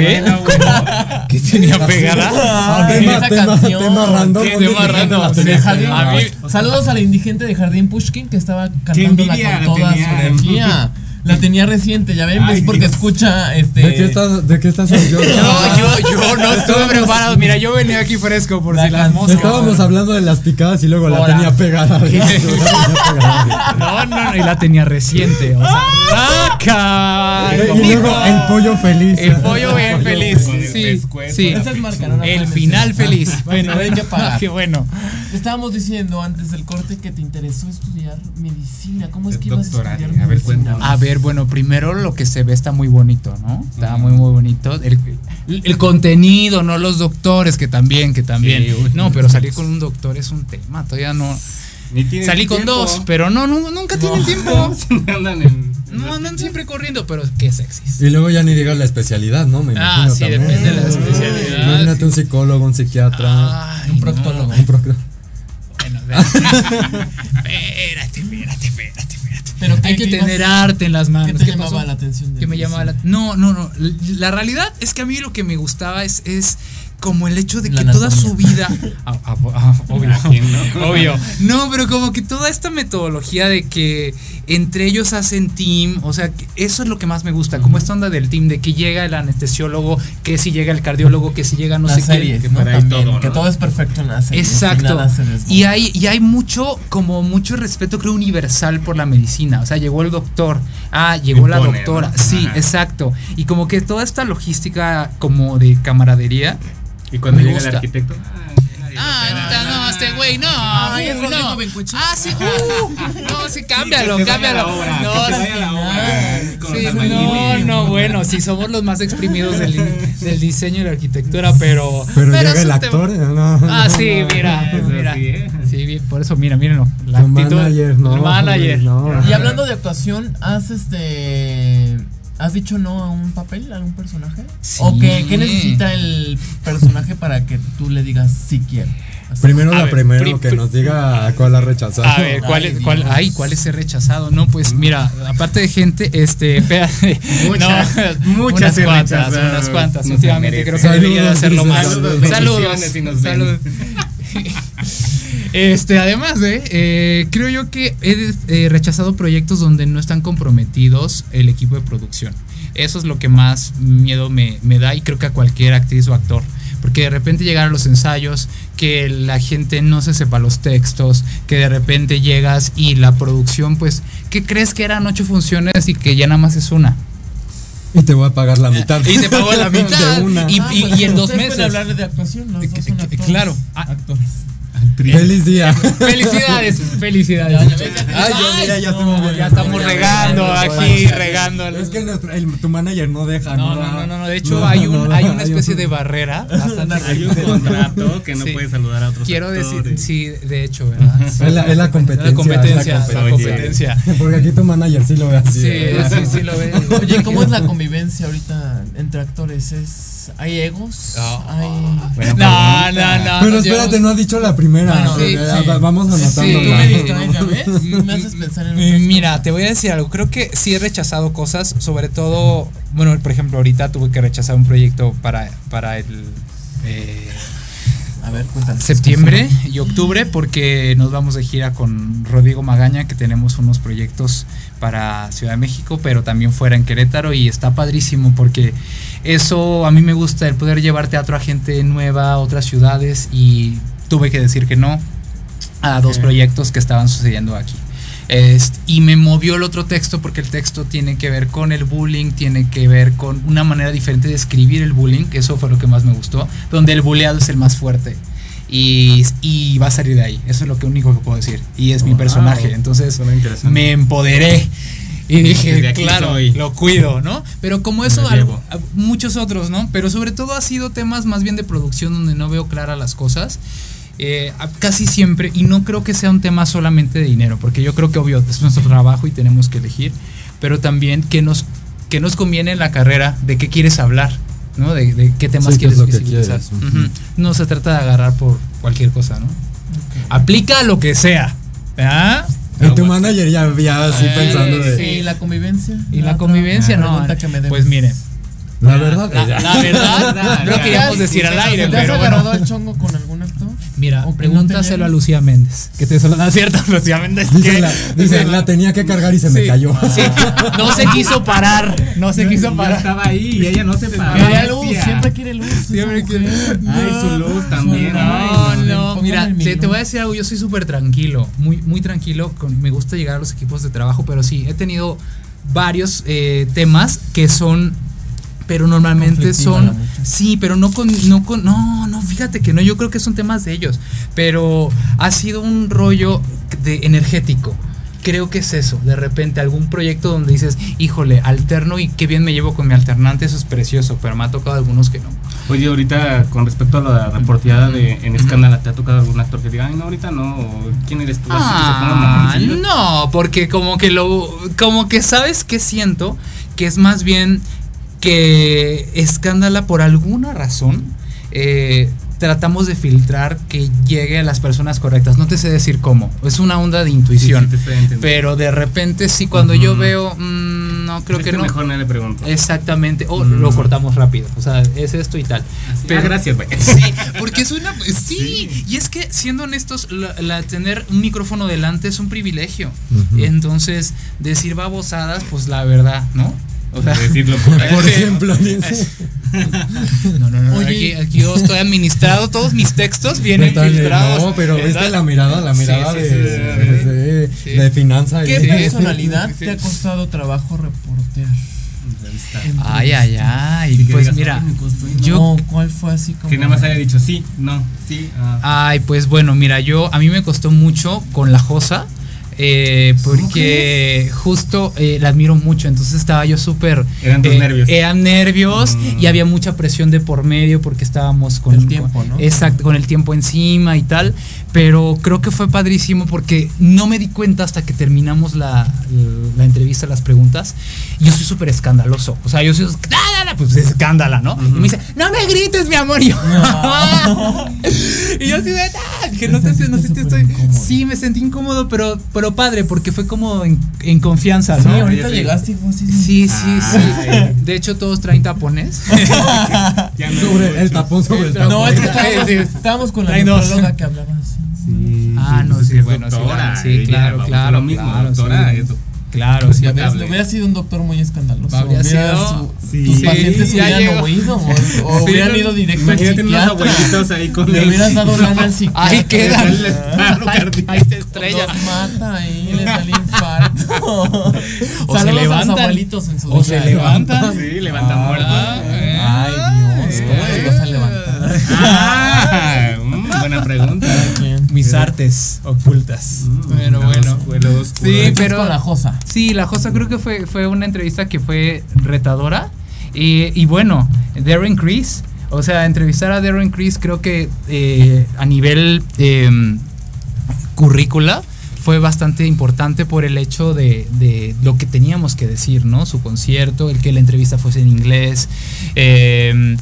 ¿qué? ¿Qué tenía pegada? Ah, tema, tema, tema Saludos a la indigente de Jardín Pushkin que estaba cantándola envidia con toda su energía. La tenía reciente, ya ven, Ay, es porque Dios. escucha este. ¿De qué estás, de qué estás orgulloso? No, yo, yo no estuve preparado. Mira, yo venía aquí fresco por La si las moscas. Estábamos hablando de las picadas y luego la tenía pegada. La tenía pegada. No, no, no, y la tenía reciente. O sea, ¡raca! Y luego el pollo feliz. El pollo bien feliz. Sí, sí. Esa es marca, no la El final feliz. Bueno, pagar. qué bueno. Estábamos diciendo antes del corte que te interesó estudiar medicina. ¿Cómo es que ibas a estudiar a ver, medicina? cuéntanos. A ver, bueno, primero lo que se ve está muy bonito, ¿no? Está muy, muy bonito. El, el- contenido, no los doctores, que también, que también. Sí, uy. no, pero salir con un doctor es un tema. Todavía no. Ni Salí con tiempo. dos, pero no, nu- nunca tienen tiempo. Andan en. No, andan siempre corriendo, pero qué sexys. Y luego ya ni digas la especialidad, ¿no? Me Ah, imagino sí, también. depende de la especialidad. Imagínate un psicólogo, un psiquiatra, Ay, Un no. proctólogo. un proctor. Bueno, espérate, espérate, espérate, espérate. Pero Hay ¿qué que tener arte en las manos. ¿Qué te ¿Qué llamaba pasó? la atención? de que me llamaba la no no no la realidad es que a mí lo que me gustaba es es como el hecho de La que toda su vida Ah, ah, ah, obvio obvio no pero como que toda esta metodología de que entre ellos hacen team o sea que eso es lo que más me gusta como esta onda del team de que llega el anestesiólogo que si llega el cardiólogo que si llega no Las sé quién series, que ¿no? También, todo, que todo es perfecto en las series. Exacto. Y hay, y hay mucho, como mucho respeto, creo, universal por la medicina. O sea, llegó el doctor, ah, llegó la doctora. ¿no? Sí, Ajá. exacto. Y como que toda esta logística como de camaradería. Y cuando Me llega el gusta. arquitecto. Ah, neta, no, este güey, no. Ay, uh, no. Ah, sí, uh, no, sí, cámbialo, cámbialo. obra, no, sí, no, no, bueno, sí, somos los más exprimidos del, del diseño y la arquitectura, pero. Pero, es llega el actor. No, Ah, sí, mira, mira. sí, ¿eh? Sí, bien, por eso, mira, mírenlo. La Tu actitud. manager, no. El manager. no. Y hablando de actuación, ¿has este. ¿Has dicho no a un papel, a algún personaje? Sí. ¿O qué, qué necesita el personaje para que tú le digas si quiero? Así. Primero A la ver, primero pri- que pri- nos diga cuál ha rechazado. A ver, ¿cuál es, Ay, cuál, ay, ¿cuál es el rechazado? No, pues mira, aparte de gente, este, espérate, Muchas, no, muchas unas cuantas, unas cuantas, últimamente creo que debería de hacerlo más. saludos. Saludos, Este, además de, eh, creo yo que he eh, rechazado proyectos donde no están comprometidos el equipo de producción. Eso es lo que más miedo me, me da y creo que a cualquier actriz o actor. Porque de repente llegar a los ensayos, que la gente no se sepa los textos, que de repente llegas y la producción, pues, ¿qué crees que eran ocho funciones y que ya nada más es una? Y te voy a pagar la mitad. Y te pago la mitad. De una. Y- Ah, pues, en dos meses. hablar de actuación, los dos son actores. Claro. Ah, Actores. Feliz día. Felicidades, felicidades. Ay, yo, mira, ya estamos bien. ya estamos regando aquí, regando. Es que nuestro- el- tu manager no deja. No, no, no, no, no, de hecho No, hay un no, hay una hay especie un- de barrera Hay un contrato que no Sí. puede saludar a otros Quiero decir, sí, de hecho, ¿verdad? Es la, es la competencia. La competencia, la Oye. competencia. Porque aquí tu manager sí lo ve así. Sí, ¿verdad? sí, sí lo ve. Oye, ¿cómo es la convivencia ahorita entre actores? ¿Es, ¿Hay egos? No. ¿Hay... No, no, no. Pero espérate, no has dicho la primera. Bueno, sí, Ya, sí. va- Vamos anotando. tú Tú me me distraes, distraes, ¿ya ves? Me haces pensar en Eh, Mira, te voy a decir algo. Creo que sí he rechazado cosas, sobre todo, bueno, por ejemplo, ahorita tuve que rechazar un proyecto para, para el eh, A ver, cuéntanos. septiembre y octubre porque nos vamos de gira con Rodrigo Magaña, que tenemos unos proyectos para Ciudad de México, pero también fuera en Querétaro y está padrísimo porque eso a mí me gusta, el poder llevar teatro a gente nueva, a otras ciudades y tuve que decir que no a dos proyectos que estaban sucediendo aquí. Este, y me movió el otro texto porque el texto tiene que ver con el bullying, tiene que ver con una manera diferente de escribir el bullying, que eso fue lo que más me gustó, donde el bulleado es el más fuerte. Y, y va a salir de ahí, eso es lo que único que puedo decir. Y es mi Wow. personaje, entonces Suena interesante. me empoderé. Y dije, claro, soy. lo cuido, ¿no? Pero como eso, algo- muchos otros, ¿no? Pero sobre todo ha sido temas más bien de producción donde no veo claras las cosas. Eh, a- casi siempre, y no creo que sea un tema solamente de dinero, porque yo creo que obvio es nuestro trabajo y tenemos que elegir, pero también que nos, que nos conviene en la carrera, de qué quieres hablar, ¿no? De, de qué temas Sí, quieres que visibilizar. quieres. No se trata de agarrar por cualquier cosa, ¿no? Aplica lo que sea. ¿ah? Y tu manager ya, ya así Eh, pensando de. Sí, la convivencia. Y la convivencia, no. que. Pues mire, La verdad. la, la verdad, no ¿Te has- queríamos decir al aire, ¿Te has pero agarrado bueno. al chongo con algún actor? Mira, ¿O no pregúntaselo a? Lucía Méndez. Que te solo no es cierto, Lucía Méndez. Dice, la, dice, la tenía que cargar y se me cayó. sí, no se quiso parar. No se quiso parar. estaba ahí y ella no se paró. Quería luz, siempre quiere luz. Siempre quiere- mujer. Ay, su luz también. No, no, mira, te, voy a decir algo, yo soy súper tranquilo, muy, muy tranquilo, con, me gusta llegar a los equipos de trabajo, pero sí, he tenido varios eh, temas que son, pero normalmente son, sí, pero no con, no con, no, no, fíjate que no, yo creo que son temas de ellos, pero ha sido un rollo de energético. Creo que es eso, de repente algún proyecto donde dices, híjole, alterno y qué bien me llevo con mi alternante, eso es precioso, pero me ha tocado algunos que no. Oye, ahorita con respecto a la reporteada de en Escándala, ¿te ha tocado algún actor que diga, ay, no, ahorita no? ¿Quién eres tú? Ah, no, porque como que lo, como que sabes que siento que es más bien que escándala por alguna razón. eh, tratamos de filtrar que llegue a las personas correctas. No te sé decir cómo. Es una onda de intuición. Sí, sí, pero de repente sí, cuando yo veo, mm, no creo que, no. mejor no le pregunto. Exactamente. O Mm. lo cortamos rápido. O sea, es esto y tal. Ah, gracias, güey. Sí, porque es una. Sí, y es que siendo honestos, la, la- tener un micrófono delante es un privilegio. Entonces, decir babosadas, pues la verdad, ¿no? O sea, Decirlo por Por ejemplo, no, no, no. Oye. Aquí, aquí yo estoy administrado, todos mis textos vienen Total, filtrados. No, pero viste ¿verdad? la mirada, la mirada sí, de, sí, de, sí. de finanza. ¿Qué personalidad sí. te ha costado trabajo reportear? Ay, ay, ay. Pues digas, mira, yo No, ¿cuál fue así como? Que nada más haya dicho sí, no, sí. ah. Ay, pues bueno, mira, yo a mí me costó mucho con la Josa. Eh, porque justo eh, la admiro mucho, entonces estaba yo súper... Eran tus eh, nervios. Eran nervios Mm. y había mucha presión de por medio porque estábamos con El tiempo, ¿no? Exacto, con el tiempo encima y tal, pero creo que fue padrísimo porque no me di cuenta hasta que terminamos la, la entrevista, las preguntas. Yo soy súper escandaloso, o sea, yo soy... Pues es escándala, ¿no? Y me dice, no me grites, mi amor. Y yo, y yo así de, "Ah", que no te, no sé, te sentiste estoy. incómodo. Sí, me sentí incómodo, pero, pero padre, porque fue como en, en confianza, Sí, ¿no? ahorita sí. llegaste y fue así. Sí, sí, sí. Ay. De hecho, todos traen tapones. Ya no Sobre el tapón sobre el tapón. No, es que Sí, estábamos, sí. estábamos con la que hablaba así. Sí, Ah, sí, no, sí, sí, es bueno, sí, doctora, claro, sí, ella, claro, vamos, claro, Lo mismo, claro, doctora. sí. es Claro, sí. Hubiera sido un doctor muy escandaloso. Habría sido- su- Sí. tus Sí, pacientes ya hubieran llegó. oído o, o Sí, hubieran no, ido directo al unos psiquiatra. abuelitos ahí con Le el- hubieras dado lana al psiquiatra. Ahí cardíaco. Ahí se estrella. Los mata ahí, les da el infarto. O se Saludos a los levantan. abuelitos en su O se levantan. Sí, levanta Ah, muertos. eh. Ay, Dios, ¿cómo Eh. te vas a levantar? Ah, mm, buena pregunta. Artes ocultas. Mm, Pero bueno. Sí, pero- con la josa. Sí, la Josa creo que fue, fue una entrevista que fue retadora. Y, y bueno, Darren Criss. O sea, entrevistar a Darren Criss creo que eh, a nivel eh, currícula fue bastante importante por el hecho de, de lo que teníamos que decir, ¿no? Su concierto, el que la entrevista fuese en inglés. eh,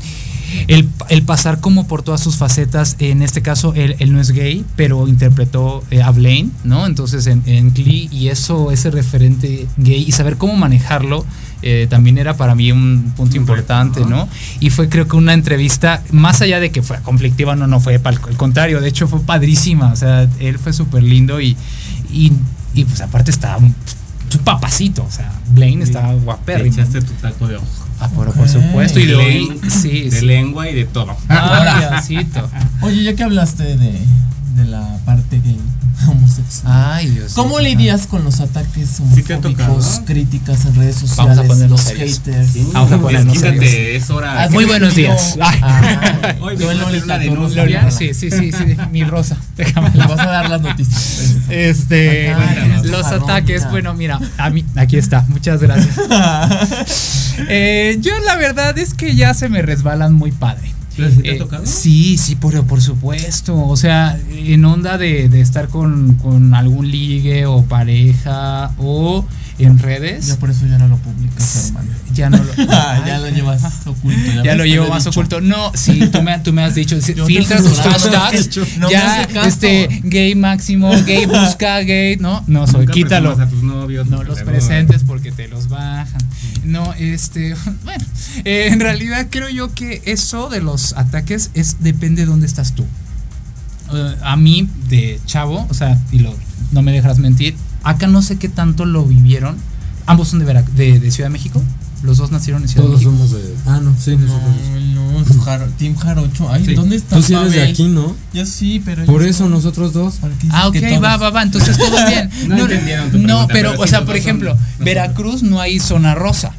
el, el pasar como por todas sus facetas, en este caso él, él no es gay, pero interpretó eh, a Blaine, ¿no? Entonces en, en Glee y eso, ese referente gay y saber cómo manejarlo eh, también era para mí un punto importante, ¿no? Y fue creo que una entrevista, más allá de que fue conflictiva, no, no fue, al contrario, de hecho fue padrísima, o sea, él fue súper lindo y, y, y, pues aparte estaba un, papacito, o sea, Blaine estaba guapérrimo. echaste tu taco de ojo. Ah, por, por supuesto, y de sí, sí. lengua y de todo. Ah, Diosito. Oye, ya que hablaste de, de la parte gay homosexual. Ay, Dios ¿Cómo mío. lidias con los ataques ¿Sí homofóbicos, tocado? críticas en redes Vamos a sociales, los serios. haters? Sí, Vamos a ponernos desquítate, serios. es hora. ¿Has Muy buenos días. Ay. Ah, Hoy a hacer una denuncia. Sí, sí, sí, sí, mi rosa. Déjame Le vas a dar las noticias. Este, Acá, los ataques, bueno, mira, a mí, aquí está, muchas gracias. Eh, yo la verdad es que ya se me resbalan muy padre. ¿Pero sí te ha Eh, tocado? sí, sí, por, por supuesto. O sea, en onda de, de estar con, con algún ligue o pareja o en redes. Ya por eso ya no lo publicas, hermano. Ya no lo. ya lo llevas oculto. Ya lo llevo más dicho. oculto. No, sí, tú me, tú me has dicho. Yo te filtra he tus hashtags. no ya, este, gay máximo, gay busca, gay. No, no soy. Nunca Quítalo. a tus novios. No los presentes porque te los bajan. No, este, bueno, eh, en realidad creo yo que eso de los ataques es depende de dónde estás tú. eh, a mí de chavo, o sea, y lo, no me dejarás mentir, acá no sé qué tanto lo vivieron. Ambos son de, Vera- de, de Ciudad de México. Los dos nacieron en Ciudad Todos de México. somos de. Ah, no, sí, No, nosotros. no, Jaro- Team Jarocho. Ay, Sí. ¿dónde está? Tú sí eres de aquí, ¿no? Yo sí, pero. Por eso no. nosotros dos. ¿Para qué dices Ah, ok, va, va, va. Entonces todo bien. No entendieron tu no, pregunta, pero, pero o sea, los por ejemplo, los. Veracruz no hay zona rosa,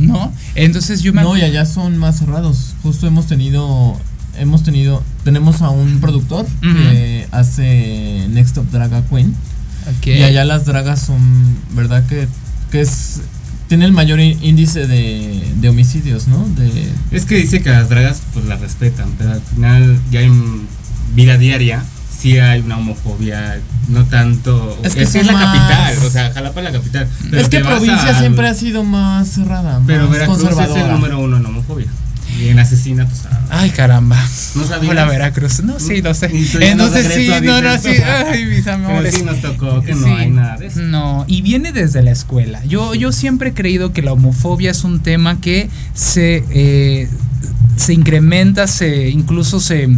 ¿no? Entonces yo me. No, y allá son más cerrados. Justo hemos tenido. Hemos tenido. Tenemos a un productor que hace Next Top Draga Queen. Ok. Y allá las dragas son. ¿Verdad? Que, que es. Tiene el mayor índice de, de homicidios, ¿no? De, Es que dice que las dragas pues las respetan, pero al final ya en vida diaria sí hay una homofobia, no tanto. Es Es que son es la más- capital, o sea, Jalapa es la capital. pero es que provincia siempre ha sido más cerrada, Pero más Veracruz es conservadora. el número uno en homofobia. Y en asesinatos. ah, Ay, caramba. ¿No sabías? Hola, Veracruz. No, sí, lo sé. Entonces nos sí, regreso, no, no, sí. Ay, mis amores. Pero sí nos tocó que no hay nada de eso. No, y viene desde la escuela. Yo, yo siempre he creído que la homofobia es un tema que se, eh, se incrementa, se incluso se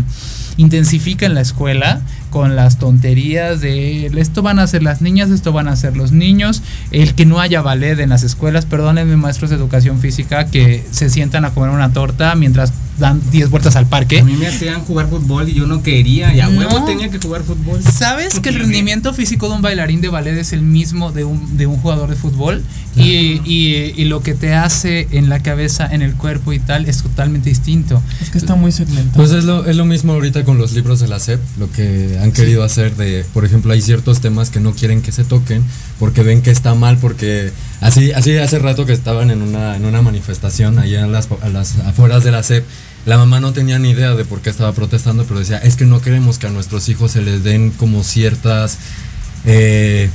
intensifica en la escuela con las tonterías de esto van a hacer las niñas, esto van a hacer los niños, el que no haya ballet en las escuelas, perdónenme maestros de educación física que se sientan a comer una torta mientras dan 10 vueltas al parque. A mí me hacían jugar fútbol y yo no quería, y a No. huevo tenía que jugar fútbol. ¿Sabes que el rendimiento físico de un bailarín de ballet es el mismo de un, de un jugador de fútbol? Y, y- y lo que te hace en la cabeza, en el cuerpo y tal, es totalmente distinto. Es que está muy segmentado. Pues es lo, es lo mismo ahorita con los libros de la SEP, lo que han querido hacer de, por ejemplo, hay ciertos temas que no quieren que se toquen porque ven que está mal, porque así, así hace rato que estaban en una, en una manifestación allá a las, a las afueras de la SEP, la mamá no tenía ni idea de por qué estaba protestando, pero decía, es que no queremos que a nuestros hijos se les den como ciertas, eh,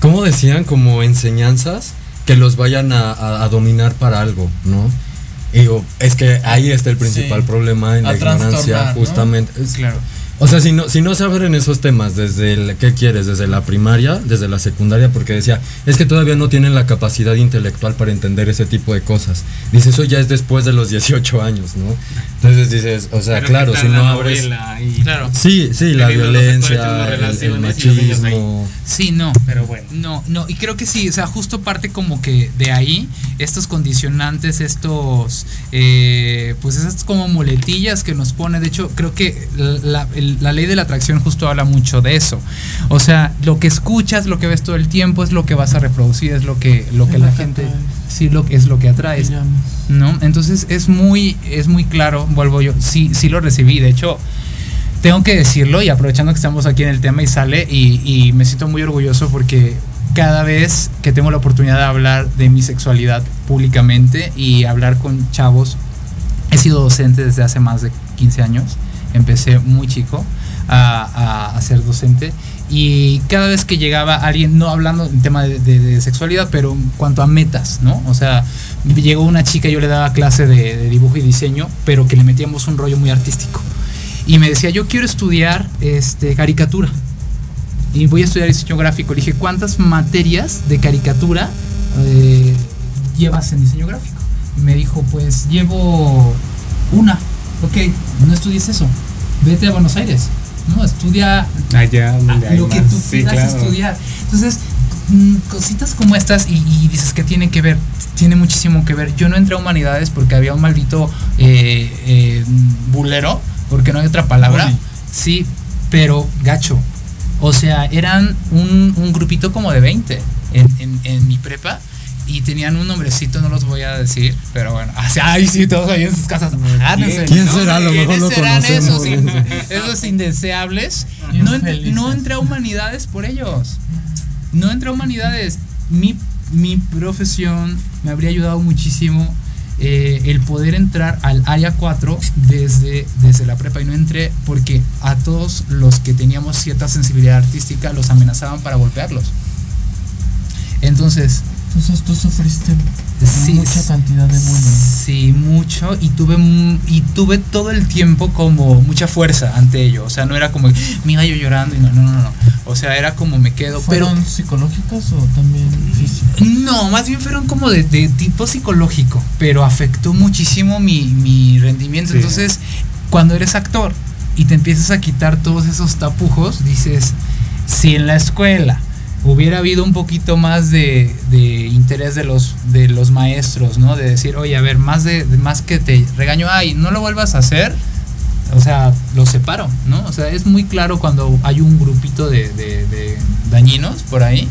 ¿cómo decían? Como enseñanzas que los vayan a, a- a dominar para algo, ¿no? Y digo, es que ahí está el principal Sí. problema en A la ignorancia, ¿no? justamente. Es- Claro. O sea, si no, si no se abren esos temas desde el, ¿qué quieres? Desde la primaria, desde la secundaria, porque decía, es que todavía no tienen la capacidad intelectual para entender ese tipo de cosas. Dice, eso ya es después de los 18 años, ¿no? Entonces dices, o sea, Pero claro, ¿qué si no la abres... y- Claro. Sí, sí, la violencia, el- el, machismo. Sí, no. Pero bueno. No, no, y creo que sí, o sea, justo parte como que de ahí, estos condicionantes, estos, eh, pues esas como muletillas que nos pone, de hecho, creo que la, el- la ley de la atracción justo habla mucho de eso. O sea, lo que escuchas, lo que ves todo el tiempo, es lo que vas a reproducir, es lo que, lo que la gente, atraes. sí, lo, es lo que atraes. ¿no? Entonces es muy, es muy claro, vuelvo yo, sí, sí lo recibí, de hecho, tengo que decirlo y aprovechando que estamos aquí en el tema y sale y, y me siento muy orgulloso porque cada vez que tengo la oportunidad de hablar de mi sexualidad públicamente y hablar con chavos, he sido docente desde hace más de 15 años, empecé muy chico a, a- ser docente y cada vez que llegaba alguien, no hablando en tema de, sexualidad, pero en cuanto a metas, ¿no? O sea, llegó una chica, yo le daba clase de, de dibujo y diseño, pero que le metíamos un rollo muy artístico. Y me decía, yo quiero estudiar este, caricatura. Y voy a estudiar diseño gráfico. Le dije, ¿cuántas materias de caricatura eh, llevas en diseño gráfico? Y me dijo, pues llevo una. Ok, no estudies eso. Vete a Buenos Aires. No, estudia Allá donde hay lo que más. tú Sí, quieras claro. estudiar. Entonces, mm, cositas como estas y, y dices que tienen que ver, tiene muchísimo que ver. Yo no entré a humanidades porque había un maldito eh, eh, bulero, porque no hay otra palabra. Sí, pero gacho. O sea, eran un, un grupito como de 20 en, en- en mi prepa. Y tenían un nombrecito, no los voy a decir, pero bueno. Ah, sí, Ay, sí, todos ahí en sus casas. ¿Quién será? A lo ¿quiénes mejor lo serán esos? esos indeseables. No, ent- no entré a humanidades por ellos. No entré a humanidades. Mi, mi profesión me habría ayudado muchísimo eh, el poder entrar al área 4 desde, desde la prepa y no entré porque a todos los que teníamos cierta sensibilidad artística los amenazaban para golpearlos. Entonces, Entonces tú sufriste Sí, mucha cantidad de bullying. Sí, mucho y tuve y tuve todo el tiempo como mucha fuerza ante ello, o sea, no era como mi gallo llorando y no, no, no, no. O sea, era como me quedo, pero ¿Fueron psicológicas o también físicas? no, más bien fueron como de, de tipo psicológico, pero afectó muchísimo mi, mi rendimiento. Sí. Entonces, cuando eres actor, y te empiezas a quitar todos esos tapujos, dices, si en la escuela hubiera habido un poquito más de, de interés de los, de los maestros, ¿no? De decir, oye, a ver, más, de, más que te regaño, ay, no lo vuelvas a hacer, o sea, los separo, ¿no? O sea, es muy claro cuando hay un grupito de, de- de dañinos por ahí.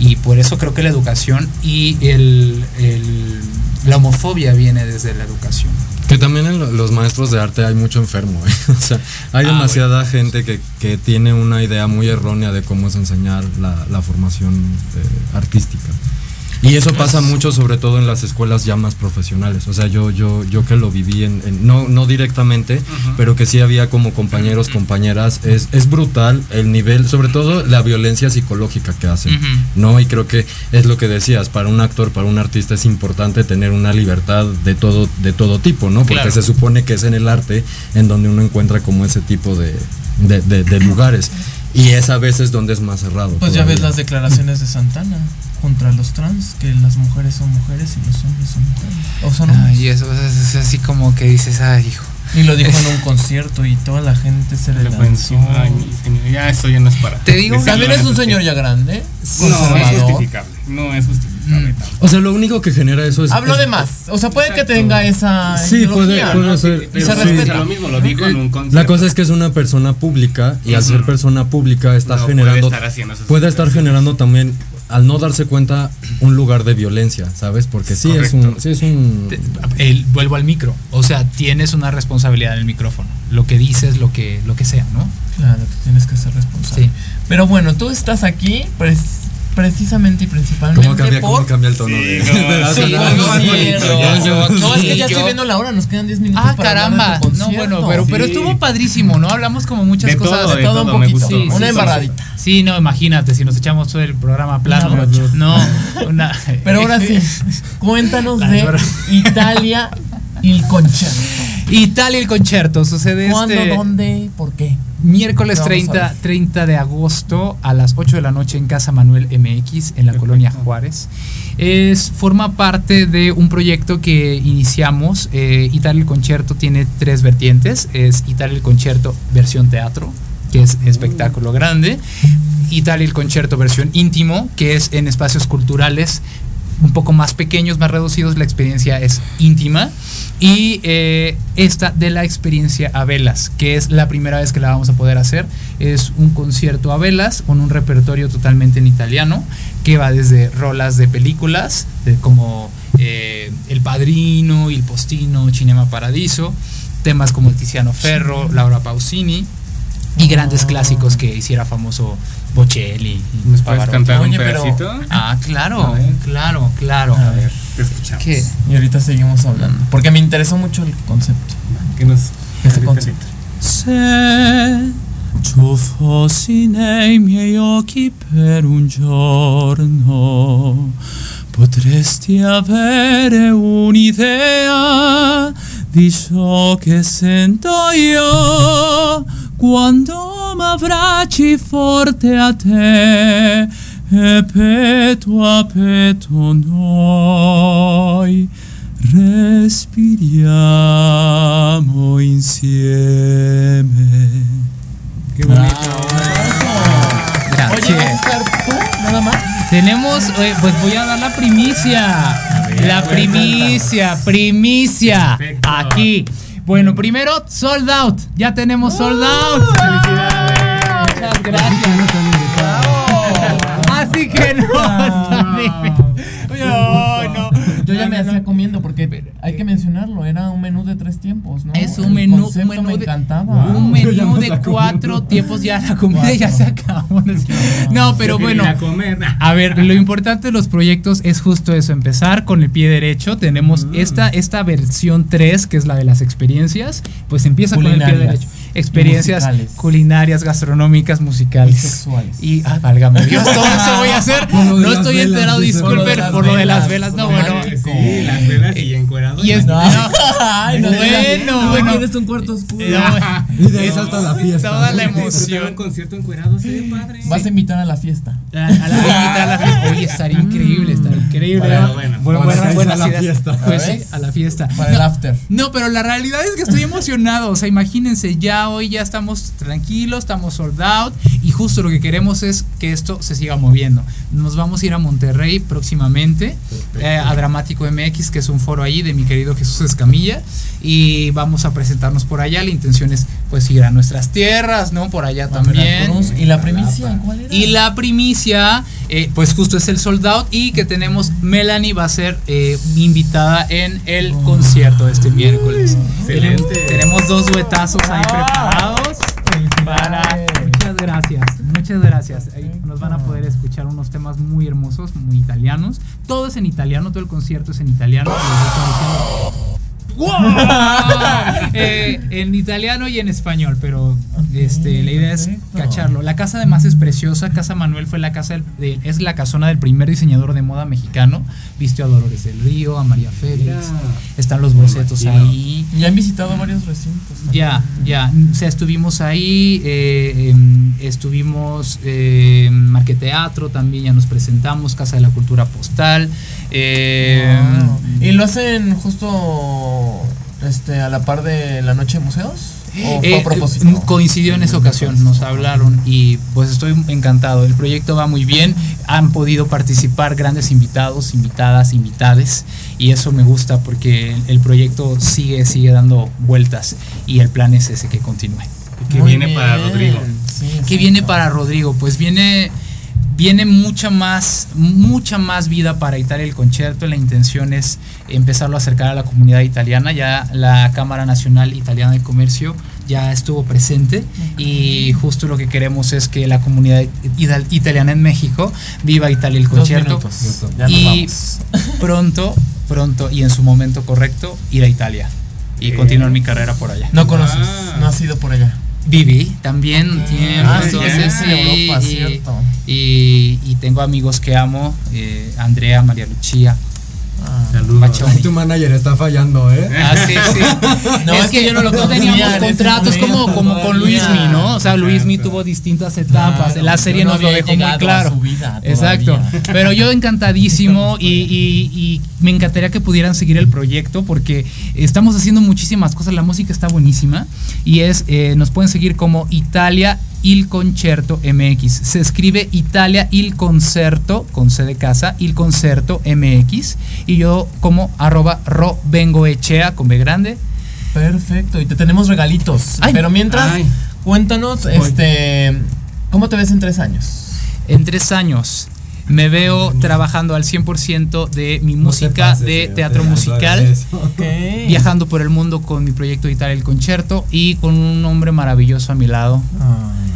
Y por eso creo que la educación y el, el- la homofobia viene desde la educación. Que también en lo- los maestros de arte hay mucho enfermo, ¿eh? O sea, hay Ah, demasiada gente que, que tiene una idea muy errónea de cómo es enseñar la, la formación eh, artística. Y eso pasa mucho, sobre todo en las escuelas ya más profesionales. O sea, yo, yo, yo que lo viví en, en- no, no directamente, pero que sí había como compañeros, compañeras, es, es brutal el nivel, sobre todo la violencia psicológica que hacen. ¿no? Y creo que es lo que decías, para un actor, para un artista es importante tener una libertad de todo, de todo tipo, ¿no? Porque Claro. se supone que es en el arte en donde uno encuentra como ese tipo de, de, de- de lugares. Y es a veces donde es más cerrado. Pues ya ves las declaraciones de Santana contra los trans, que las mujeres son mujeres y los hombres son mujeres. O son hombres. Ay, eso es, es así como que dices, ay, hijo. Y lo dijo en un concierto y toda la gente se le lanzó. pensó, ay, mi señor, ya eso ya no es para. Te digo, También es un señor ya grande, No, es justificable. No es justificable. O sea, lo único que genera eso es. Habló es- de más. O sea, puede que tenga esa. Sí, puede- ideología, puede ¿no? ser. Y Pero se sí, respeta. lo mismo lo dijo en un concierto. La cosa es que es una persona pública y al ser persona pública está No puede generando estar haciendo esas puede estar generando también al no darse cuenta un lugar de violencia, ¿sabes? Porque sí es un sí es un el- vuelvo al micro. O sea, tienes una responsabilidad en el micrófono. Lo que dices, lo que, lo que sea, ¿no? Claro, tú tienes que ser responsable. Sí. Pero bueno, tú estás aquí pres- precisamente y principalmente cómo cambia cómo por cambia el tono Sí, de, no, Sí, no, no, es que ya estoy viendo la hora, nos quedan 10 minutos Ah, para hablar de caramba. No, bueno, pero, pero estuvo padrísimo, ¿no? Hablamos como muchas De cosas. todo, de todo un todo, me poquito, gustó. una Sí, embarradita. Sí, no, imagínate, si nos echamos todo el programa plano. No, una. Pero ahora sí, cuéntanos La de. Italia y el concierto. Italia el concierto sucede ¿Cuándo, este dónde, por qué? miércoles Vamos a 30, ver. 30 de agosto a las 8 de la noche en Casa Manuel MX en la colonia Juárez. Es, forma parte de un proyecto que iniciamos. eh, Italia el concierto tiene tres vertientes. Es Italia el concierto versión teatro, que es espectáculo grande. Italia el concierto versión íntimo, que es en espacios culturales un poco más pequeños, más reducidos, la experiencia es íntima. Y eh, esta de la experiencia a velas, que es la primera vez que la vamos a poder hacer, es un concierto a velas con un repertorio totalmente en italiano, que va desde rolas de películas, como eh, El Padrino, Il Postino, Cinema Paradiso, temas como el Tiziano Ferro, Laura Pausini, y grandes clásicos que hiciera famoso Bocelli. y ¿Nos puedes Pavarotti. cantar un Oye, pero- pedacito? Ah, claro, claro, claro. A ver. Te escuchamos. ¿Qué? Y ahorita seguimos hablando. Porque me interesó mucho el concepto. ¿Qué nos Ese concepto. Se tu fossi nei miei occhi per un giorno, potresti avere un'idea di ciò che sento io quando m'abbracci forte a te e petto a petto noi respiriamo insieme. Qué bonito. Oye, ¿vas a Gracias. estar tú nada más? Tenemos, eh, pues voy a dar la primicia. ver, la primicia, primicia. Perfecto. Aquí. Bueno, primero, sold out. Ya tenemos sold out. Muchas gracias. Así que no. invitados. No, no. Yo ya No, me no, no. hacía comiendo porque hay que mencionarlo, era un menú de tres tiempos, ¿no? Es un El menú, un menú me de, encantaba. un menú de cuatro tiempos ya la comida ya se acabó. No, pero bueno. a ver, lo importante de los proyectos es justo eso, empezar con el pie derecho. Tenemos Mm. esta, esta versión 3, que es la de las experiencias, pues empieza con el pie derecho. Experiencias Musicales. culinarias, gastronómicas, musicales. Y sexuales. Y, ah, válgame Dios, todo eso voy a hacer. No estoy velas, enterado, disculpen Por lo de las por lo de las velas. No, bueno. Sí, las velas y en encuerado. Y es- No. no. Ay, no, Bueno, no, bueno. tienes un cuarto oscuro. No, Y de ahí salta la fiesta. Toda la Disfrutar un emoción. concierto encuerado se ve padre. Vas a invitar a la fiesta. A, la, a invitar a la fiesta. Oye, estaría increíble, estaría increíble. Bueno, ¿no? bueno. Bueno, Para buena- seis buenas a la fiesta. Pues sí, a la fiesta. Para el after. No, pero la realidad es que estoy emocionado. O sea, imagínense, ya hoy ya estamos tranquilos, estamos sold out. Y justo lo que queremos es que esto se siga moviendo. Nos vamos a ir a Monterrey próximamente, eh, a Dramático MX, que es un foro ahí de mi querido Jesús Escamilla. Y vamos a presentarnos por allá. La intención es pues ir a nuestras tierras, ¿no? Por allá también. Veracruz. ¿Y la primicia cuál era? Y la primicia, eh, pues justo es el sold out y que tenemos, Melanie va a ser eh, invitada en el concierto de este miércoles. Excelente. Tenemos, tenemos dos duetazos ahí preparados. Para, muchas gracias, muchas gracias. Ahí nos van a poder escuchar unos temas muy hermosos, muy italianos. Todo es en italiano, todo el concierto es en italiano. ¡Wow! Eh, en italiano y en español, pero este, la idea es cacharlo. La casa además es preciosa. Casa Manuel fue la casa del- de- es la casona del primer diseñador de moda mexicano. Vistió a Dolores del Río, a María Félix. Están los bocetos ahí. Ya han visitado varios recintos. Ya, ya. O sea, estuvimos ahí, eh, em, estuvimos eh, en Marqueteatro también, ya nos presentamos, Casa de la Cultura Postal. eh, Wow. ¿Y lo hacen justo este, a la par de la noche de museos? ¿O fue Eh, a propósito? eh, coincidió en esa ocasión, nos hablaron y pues estoy encantado. El proyecto va muy bien, han podido participar grandes invitados, invitadas, invitades y eso me gusta porque el, proyecto sigue, sigue dando vueltas y el plan es ese que continúe. ¿Qué Muy viene para. Rodrigo? Sí, ¿Qué viene para Rodrigo? Pues viene viene mucha más mucha más vida para Italia el concierto. La intención es empezarlo a acercar a la comunidad italiana. Ya la Cámara Nacional Italiana de Comercio ya estuvo presente y justo lo que queremos es que la comunidad ita- italiana en México viva Italia el Dos concierto minutos. Ya nos y vamos. pronto pronto y en su momento correcto ir a Italia y continuar mi carrera por allá. No conoces, Ah. no has ido por allá. Viví también un tiempo. Ah, entonces, sí, Europa. Y, y tengo amigos que amo, eh, Andrea, María Lucía. Ah. Saludos. Ahí tu manager está fallando, ¿eh? Ah, sí, sí. No, es que yo no lo no conocía teníamos contratos como, momento como con todavía. Luismi, ¿no? O sea, Luismi tuvo distintas etapas. Claro, la serie no nos lo dejó muy a claro. su vida Exacto. Pero yo encantadísimo y, y- y me encantaría que pudieran seguir el proyecto porque estamos haciendo muchísimas cosas. La música está buenísima y es eh, nos pueden seguir como Italia Il Concerto MX. Se escribe Italia Il Concerto con C de casa, Il Concerto MX y yo como arroba ro vengo echea con B grande. Perfecto, y te tenemos regalitos. Ay. Pero mientras, Ay. cuéntanos, este, ¿cómo te ves en tres años? En tres años me veo trabajando al 100% de mi música de teatro musical. Viajando por el mundo con mi proyecto Italia el Concierto y con un hombre maravilloso a mi lado Ay,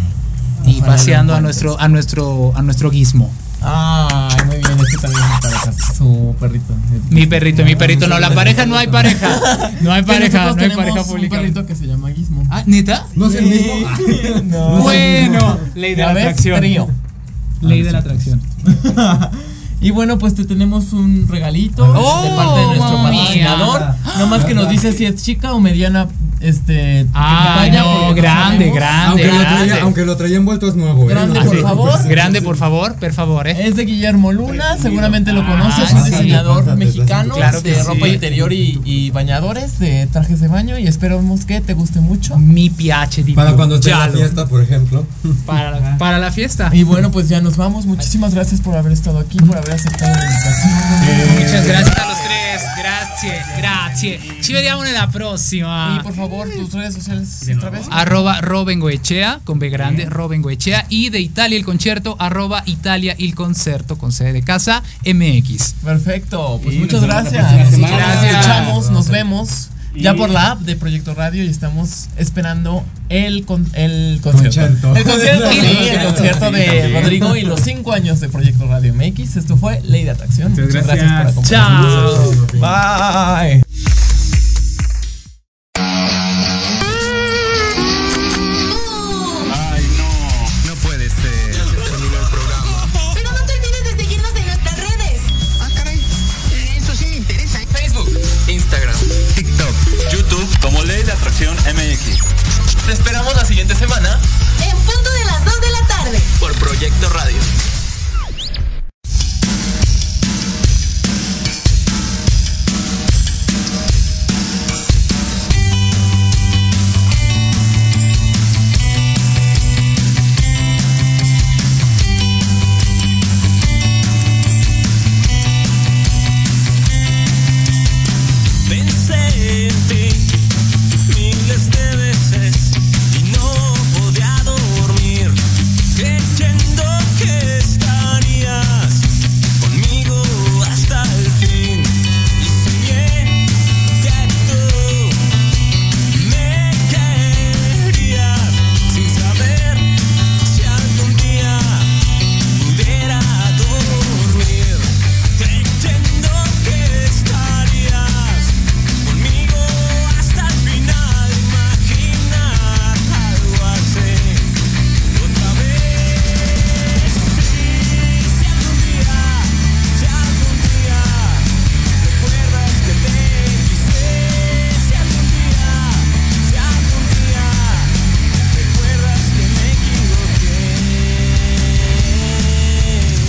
y ojalá paseando a nuestro a nuestro a nuestro gizmo. Ay, muy bien, este también es pareja, su perrito. Mi perrito, mi perrito, no, la pareja no hay pareja. No hay pareja, no hay pareja Un pública. perrito que se llama Gizmo. Ah, ¿neta? ¿No es el mismo? No. Bueno, ley de ¿Ya la atracción. Ley de la atracción. Y bueno, pues te tenemos un regalito Oh, de parte de nuestro patrocinador. No más que nos dice si es chica o mediana, este. Ah, no, grande, grande. Aunque lo, grande. traía, aunque lo traía envuelto es nuevo, ¿eh? Grande, por favor. Grande, por favor, por favor, eh. Es de Guillermo Luna, seguramente lo conoces, Ah, un sí. diseñador Pásate, mexicano claro de ropa interior y, y bañadores, de trajes de baño y esperamos que te guste mucho. Mi di Para cuando esté la fiesta, por ejemplo. Para, para la fiesta. Y bueno, pues ya nos vamos. Muchísimas gracias por haber estado aquí, por haber aceptado la invitación. Muchas gracias a los tres. Gracias, gracias. Ci vediamo nella prossima. Y por favor, tus redes sociales otra vez. Arroba Robengoechea con B grande, Robengoechea. Y de Italia el concierto, arroba Italia el concerto con sede de casa MX. Perfecto, pues Y muchas gracias. próxima Nos. Gracias. escuchamos, nos vemos. Ya por la app de Proyecto Radio y estamos esperando el, con, el concierto. El concierto, sí, el Concierto. concierto de. Rodrigo y los cinco años de Proyecto Radio MX. Esto fue Ley de Atracción. Muchas Muchas gracias, gracias. por acompañarnos. Chao. Bye.